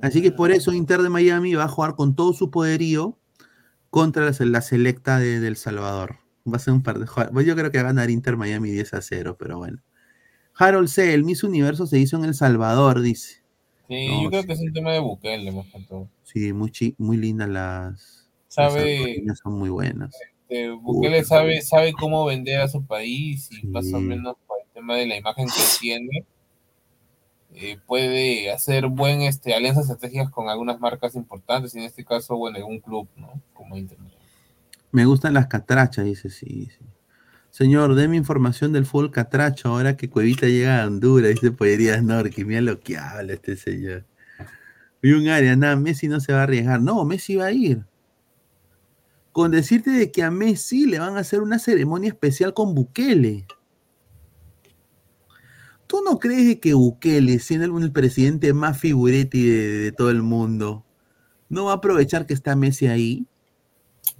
Así que por eso Inter de Miami va a jugar con todo su poderío contra la, la selecta de, del Salvador. Va a ser un par de bueno, Yo creo que va a ganar Inter Miami 10 a 0, pero bueno. Harold C., el Miss Universo se hizo en El Salvador, dice. Sí, No, yo creo que es un tema de Bukele, más que todo. Sí, muy, chi- muy lindas las. Sabe- las son muy buenas. Este, Bukele sabe, sabe cómo vender a su país y más o Sí. menos por el tema de la imagen que tiene, eh, puede hacer buen este, alianzas estratégicas con algunas marcas importantes, y en este caso, bueno, en un club, ¿no? Como Inter. Me gustan las catrachas, dice, sí, sí. Señor, deme información del fútbol catracho ahora que Cuevita llega a Honduras, dice Poderías Norque. Mira lo que habla este señor. Y un área, nada, Messi no se va a arriesgar. No, Messi va a ir. Con decirte de que a Messi le van a hacer una ceremonia especial con Bukele. ¿Tú no crees que Bukele, siendo el, el presidente más figuretti de, de todo el mundo, no va a aprovechar que está Messi ahí?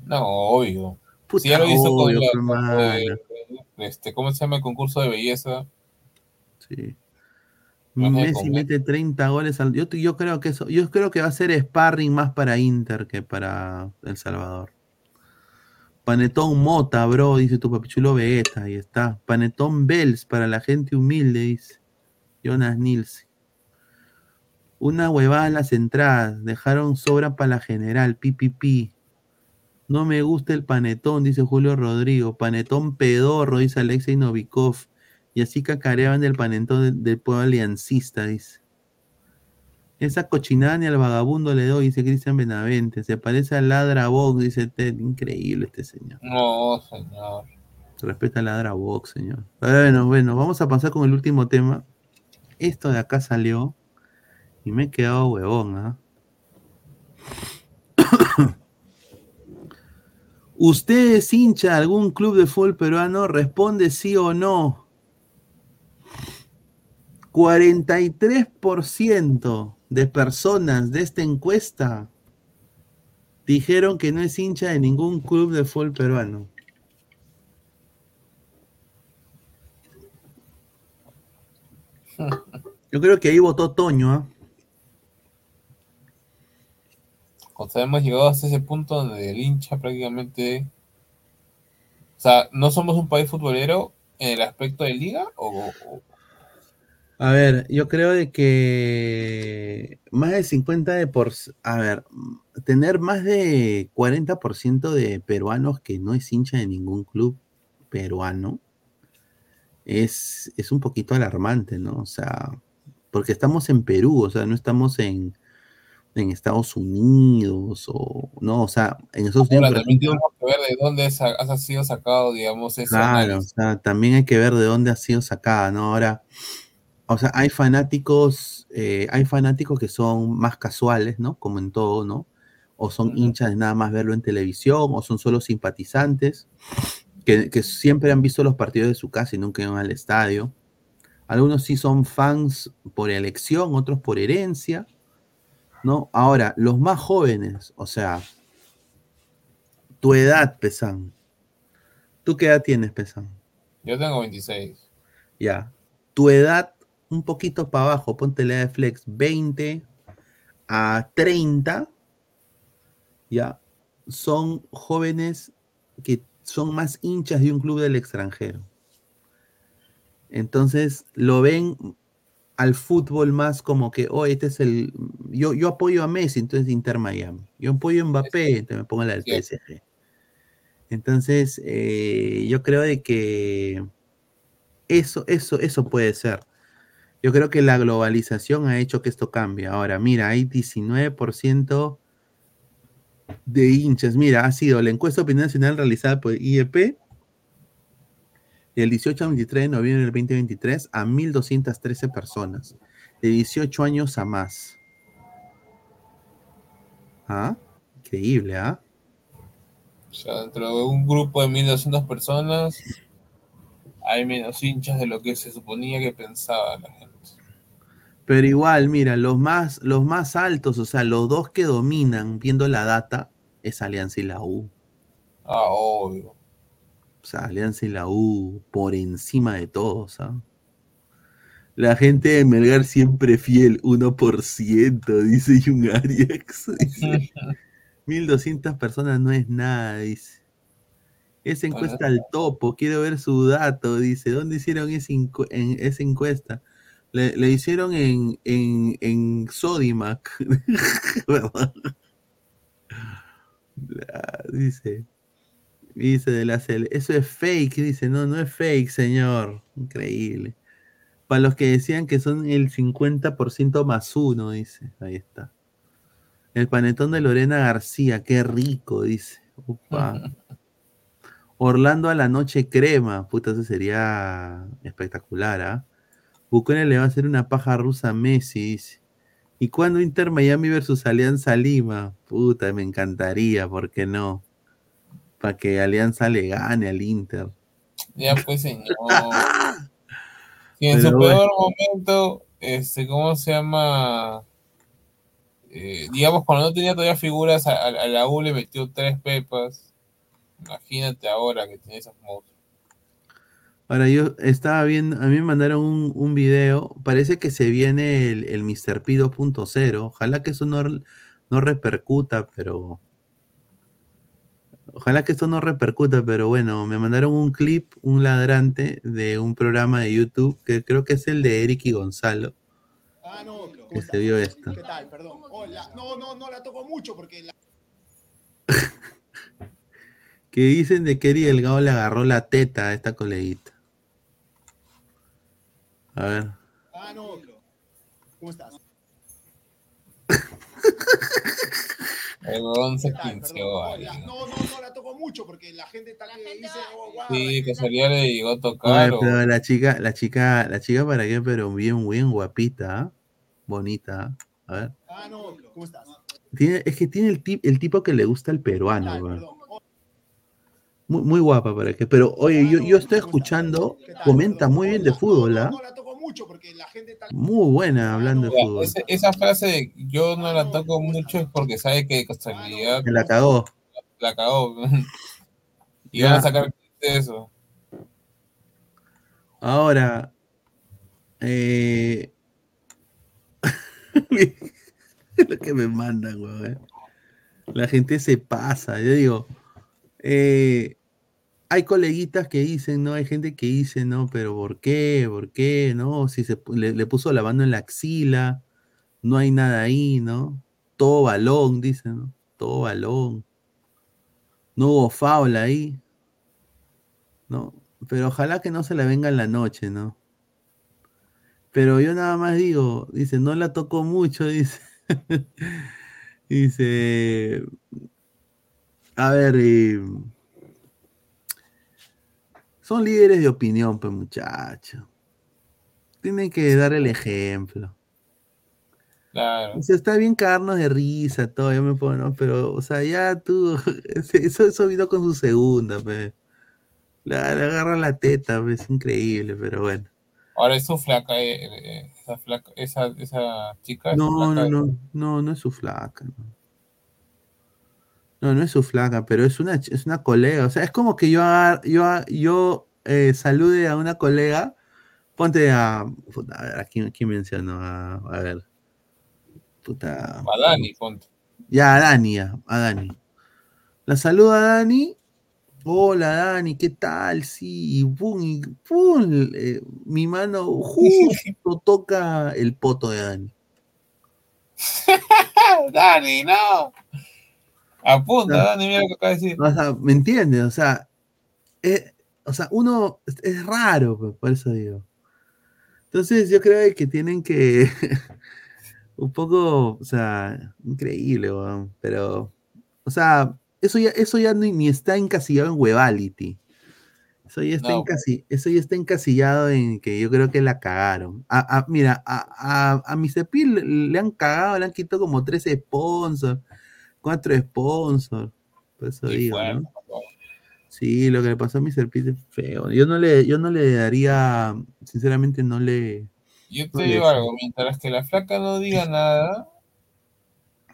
No, obvio. Puta, si ya lo hizo con obvio, la- con, eh, este, ¿cómo se llama el concurso de belleza? Sí. Messi mete 30 goles al. Yo, yo creo que eso, yo creo que va a ser sparring más para Inter que para El Salvador. Panetón Mota, bro, dice tu papichulo Vegeta, ahí está. Panetón Bells para la gente humilde, dice. Jonas Nilsson. Una huevada en las entradas. Dejaron sobra para la general. Pipipi. No me gusta el panetón, dice Julio Rodrigo. Panetón pedorro, dice Alexei Novikov. Y así cacareaban del panetón del pueblo aliancista, dice. Esa cochinada ni al vagabundo le doy, dice Cristian Benavente. Se parece al Ladra Vox, dice Ted. Increíble este señor. No, señor. Respeta al Ladra Vox, señor. Bueno, bueno, vamos a pasar con el último tema. Esto de acá salió y me he quedado huevón, ¿ah? ¿Usted es hincha de algún club de fútbol peruano? Responde sí o no. 43% de personas de esta encuesta dijeron que no es hincha de ningún club de fútbol peruano. Yo creo que ahí votó Toño, ¿ah? O sea, hemos llegado hasta ese punto donde el hincha prácticamente. O sea, ¿no somos un país futbolero en el aspecto de liga? ¿O, o- A ver, yo creo de que más del 50 de por... A ver, tener más de 40% de peruanos que no es hincha de ningún club peruano es, es un poquito alarmante, ¿no? O sea, porque estamos en Perú, o sea, no estamos en, en Estados Unidos o... No, o sea, en Estados Unidos... Ahora, por también tenemos que ver de dónde es- ha sido sacado, digamos, ese Claro, o sea, también hay que ver de dónde ha sido sacada, ¿no? Ahora, o sea, hay fanáticos, eh, hay fanáticos que son más casuales, ¿no? Como en todo, ¿no? O son hinchas de nada más verlo en televisión, o son solo simpatizantes, que, que siempre han visto los partidos de su casa y nunca iban al estadio. Algunos sí son fans por elección, otros por herencia, ¿no? Ahora, los más jóvenes, o sea, tu edad, Pesan. ¿Tú qué edad tienes, Pesan? Yo tengo 26. Ya. tu edad un poquito para abajo, ponte la de flex 20 a 30, ya, son jóvenes que son más hinchas de un club del extranjero. Entonces lo ven al fútbol más como que, oh, este es el. Yo, yo apoyo a Messi, entonces Inter Miami. Yo apoyo a Mbappé, entonces me pongo la del PSG. Entonces, eh, yo creo de que eso, eso, eso puede ser. Yo creo que la globalización ha hecho que esto cambie. Ahora, mira, hay 19% de hinchas. Mira, ha sido la encuesta de opinión nacional realizada por IEP del 18 al 23 de noviembre del 2023 a 1.213 personas, de 18 años a más. ¿Ah? Increíble, ¿ah? O sea, dentro de un grupo de 1200 personas hay menos hinchas de lo que se suponía que pensaba la gente. Pero igual, mira, los más, los más altos, o sea, los dos que dominan viendo la data, es Alianza y la U. Ah, obvio. O sea, Alianza y la U por encima de todos, ¿ah? La gente de Melgar siempre fiel, 1%, dice Jung Arias. Dice, 1200 personas no es nada, dice. Esa encuesta al topo, quiero ver su dato, dice. ¿Dónde hicieron esa, encu- en- esa encuesta? Le, le hicieron en, en, en Sodimac. Dice. Dice de la cel- Eso es fake, dice. No, no es fake, señor. Increíble. Para los que decían que son el 50% más uno, dice. Ahí está. El panetón de Lorena García, qué rico, dice. Upa. Orlando a la noche crema. Puta, eso sería espectacular, ¿ah? Bucone le va a hacer una paja rusa a Messi. ¿Y cuándo Inter Miami versus Alianza Lima? Puta, me encantaría, ¿por qué no? Para que Alianza le gane al Inter. Ya pues, señor. Si en Pero su bueno. peor momento, este, ¿cómo se llama? Eh, digamos, cuando no tenía todavía figuras, a, a- a la U le metió tres pepas. Imagínate ahora que tiene esos monstruos. Ahora yo estaba viendo, a mí me mandaron un, un video, parece que se viene el, el Mr. P 2.0, ojalá que eso no, no repercuta, pero... Ojalá que esto no repercuta, pero bueno, me mandaron un clip, un ladrante de un programa de YouTube, que creo que es el de Eric y Gonzalo, Ah, no, ¿cómo que se vio esto. ¿Qué tal? Perdón. Oh, la- no, no, no la toco mucho porque la... Que dicen de que Eri Delgado le agarró la teta a esta coleguita. A ver. Ah, no, ¿cómo estás? El huevón se vale. la- no, no, no la toco mucho porque la gente está que dice, oh, Sí, que salía le llegó a tocar. Oye, o- pero la chica, la chica, la chica para qué, pero bien, bien guapita, ¿ah? bonita. ¿ah? A ver. Ah, no, ¿cómo estás? Tiene, es que tiene el, tip, el tipo que le gusta el peruano, weón. Muy, muy guapa para qué. Pero oye, yo, yo estoy escuchando, comenta muy bien de fútbol, ¿ah? Muy buena hablando de fútbol. ese- esa frase de yo no la toco mucho es porque sabe que casualidad Me la cagó. la cagó. y Ya. van a sacar de eso. Ahora, eh... lo que me mandan, weón. La gente se pasa. Yo digo, eh, hay coleguitas que dicen, no, hay gente que dice, no, pero ¿por qué? ¿Por qué? ¿No? Si se le, puso la mano en la axila, no hay nada ahí, ¿no? Todo balón, dicen, ¿no? Todo balón. No hubo foul ahí, ¿no? Pero ojalá que no se la venga en la noche, ¿no? Pero yo nada más digo, dice, no la tocó mucho, dice. dice, a ver, eh, son líderes de opinión, pues muchachos. Tienen que dar el ejemplo. Claro. O sea, está bien cagarnos de risa, todo, yo me pongo, ¿no? Pero, o sea, ya tú, eso, eso vino con su segunda, pues. Le, le agarra la teta, pues, es increíble, pero bueno. Ahora es su flaca, eh, eh, esa flaca, esa, esa chica. No, no, no, no, no es su flaca. No, no, no es su flaca, pero es una, es una colega. O sea, es como que yo, yo, a- yo eh, salude a una colega, Ponte a. a ver, ¿a quién, quién mencionó? A, a ver. Puta. A Dani, ponte. Ya, a Dani, ya, a Dani. La saluda Dani. Hola Dani, ¿qué tal? Sí, y pum, y pum, eh, mi mano justo toca el poto de Dani. Dani, no. Apunta, No. Dani, mira lo que acaba de decir. O sea, ¿me entiendes? O sea, es- o sea, uno es, es raro, pues, por eso digo. Entonces yo creo que tienen que un poco, o sea, increíble, pero, o sea, eso ya, eso ya ni, ni está encasillado en Webality. Eso ya está No. encasi- eso ya está encasillado en que yo creo que la cagaron. A, a- mira, a, a, a Mr. P le, le han cagado, le han quitado como tres sponsors, cuatro sponsors. Por eso digo, fuerte, ¿no? Sí, lo que le pasó a Mr. P es feo. Yo no le, yo no le daría, sinceramente no le. Yo te digo algo, mientras que la flaca no diga nada,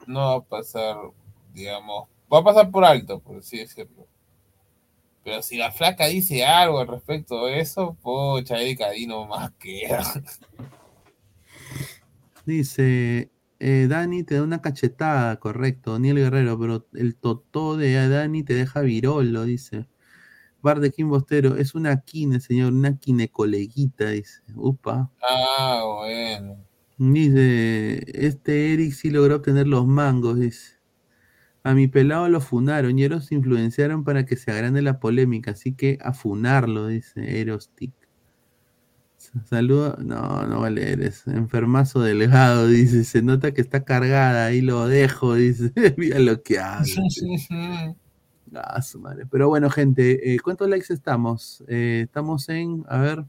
no va a pasar, digamos, va a pasar por alto, por así decirlo. Pero si la flaca dice algo al respecto de eso, pocha, ahí Cadino más queda. Dice, eh, Dani te da una cachetada, correcto, Daniel Guerrero, pero el totó de Dani te deja virolo, dice. Bar de Kim Bostero, es una quine, señor, una quine coleguita, dice. Upa. Ah, bueno. Dice, este Eric sí logró obtener los mangos, dice. A mi pelado lo funaron y Eros influenciaron para que se agrande la polémica, así que a funarlo, dice Erostick. Saludo, no, no vale, eres enfermazo delgado, dice, se nota que está cargada, ahí lo dejo, dice, mira lo que habla. Ah, su madre. Pero bueno, gente, eh, ¿cuántos likes estamos? Eh, estamos en, a ver,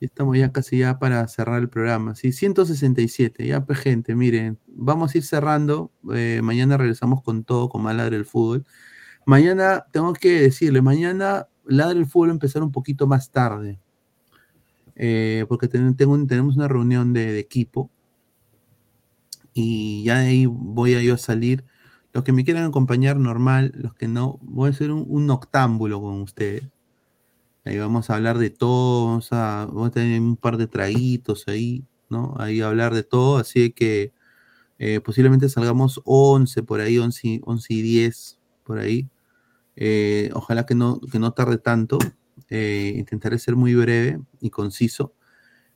estamos ya casi ya para cerrar el programa. Sí, 167, ya pues gente, miren, vamos a ir cerrando. eh, mañana regresamos con todo, con más Ladre el Fútbol. Mañana, tengo que decirle, mañana Ladre el Fútbol va a empezar un poquito más tarde. Eh, porque ten- tengo tenemos una reunión de, de equipo. Y ya de ahí voy a yo a salir. Los que me quieran acompañar, normal. Los que no, voy a hacer un, un octámbulo con ustedes. Ahí vamos a hablar de todo, vamos a, vamos a tener un par de traguitos ahí, ¿no? Ahí hablar de todo, así que eh, posiblemente salgamos 11 por ahí, 11, y- 11 y 10 por ahí. Eh, ojalá que no, que no tarde tanto. Eh, intentaré ser muy breve y conciso.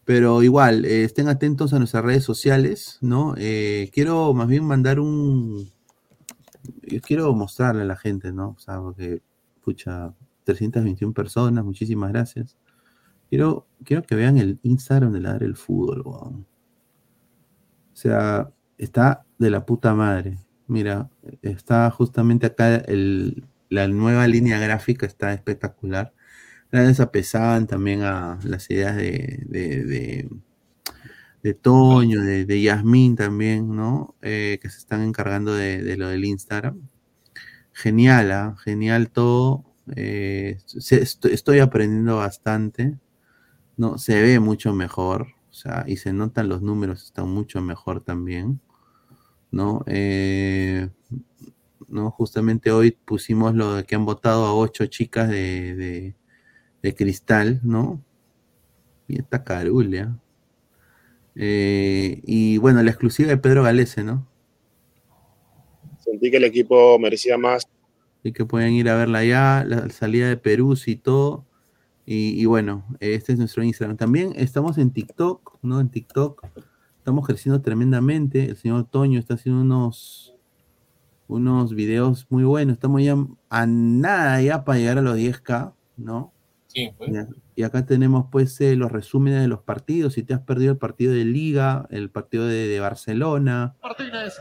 Pero igual, eh, estén atentos a nuestras redes sociales, ¿no? Eh, quiero más bien mandar un... Quiero mostrarle a la gente, ¿no? O sea, porque, pucha, 321 personas, muchísimas gracias. Quiero, quiero que vean el Instagram de Ladre el Fútbol, weón. O sea, está de la puta madre. Mira, está justamente acá el- la nueva línea gráfica, está espectacular. Gracias a Pesan, también a las ideas de, de, Toño, de, de Yasmín también, ¿no? Eh, que se están encargando de, lo del Instagram. Genial, ¿ah? genial todo. Eh, estoy aprendiendo bastante. No, se ve mucho mejor. O sea, y se notan los números, están mucho mejor también. ¿No? Eh, ¿no? Justamente hoy pusimos lo de que han votado a ocho chicas de, de- cristal, ¿no? Y esta carulia. Eh, y bueno, la exclusiva de Pedro Galese, ¿no? Sentí que el equipo merecía más. Así que pueden ir a verla ya, la salida de Perú y todo. Y, y bueno, este es nuestro Instagram. También estamos en TikTok, ¿no? En TikTok estamos creciendo tremendamente. El señor Toño está haciendo unos, unos videos muy buenos. Estamos ya a nada ya para llegar a los 10K, ¿no? Sí, pues. Ya. Y acá tenemos pues eh, los resúmenes de los partidos. Si te has perdido el partido de Liga, el partido de, de Barcelona,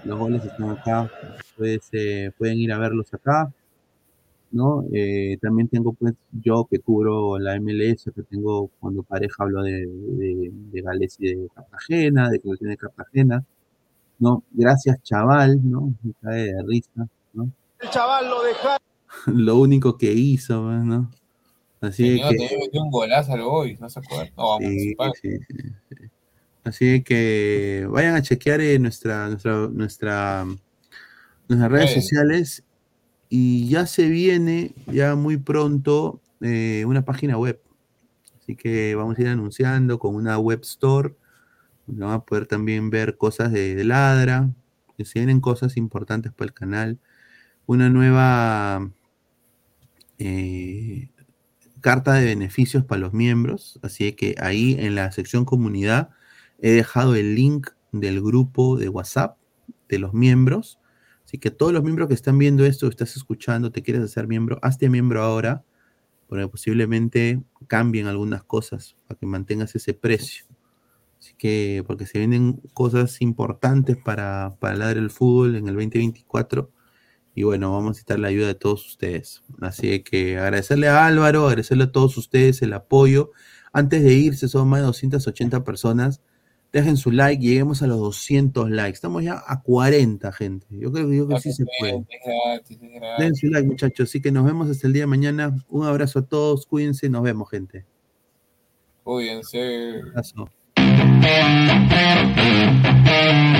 los goles están acá. Pues, eh, pueden ir a verlos acá. ¿no? Eh, también tengo pues yo que cubro la MLS, que tengo cuando pareja hablo de, de, de Gales y de Cartagena, de Colección de Cartagena. ¿no? Gracias, chaval, ¿no? Me cae de risa, ¿no? El chaval lo deja. Lo único que hizo, pues, ¿no? Así Señor, que... metió un golazo al Boys, no se acuerda. No, vamos, Sí, Municipal. sí, sí, sí. Así que vayan a chequear eh, nuestra, nuestra, nuestra, nuestras redes sociales y ya se viene ya muy pronto eh, una página web. Así que vamos a ir anunciando con una web store. Van a poder también ver cosas de, de Ladra. Que se vienen cosas importantes para el canal. Una nueva eh, carta de beneficios para los miembros. Así que ahí en la sección comunidad he dejado el link del grupo de WhatsApp de los miembros. Así que todos los miembros que están viendo esto, estás escuchando, te quieres hacer miembro, hazte miembro ahora, porque posiblemente cambien algunas cosas para que mantengas ese precio. Así que, porque se vienen cosas importantes para, para Ladre el Fútbol en el 2024. Y bueno, vamos a necesitar la ayuda de todos ustedes. Así que agradecerle a Álvaro, agradecerle a todos ustedes el apoyo. Antes de irse, son más de 280 personas. Dejen su like, lleguemos a los 200 likes. Estamos ya a 40, gente. Yo creo, yo creo que sí se puede. Den su like, muchachos. Así que nos vemos hasta el día de mañana. Un abrazo a todos, cuídense, nos vemos, gente. Cuídense. Abrazo. Thank you.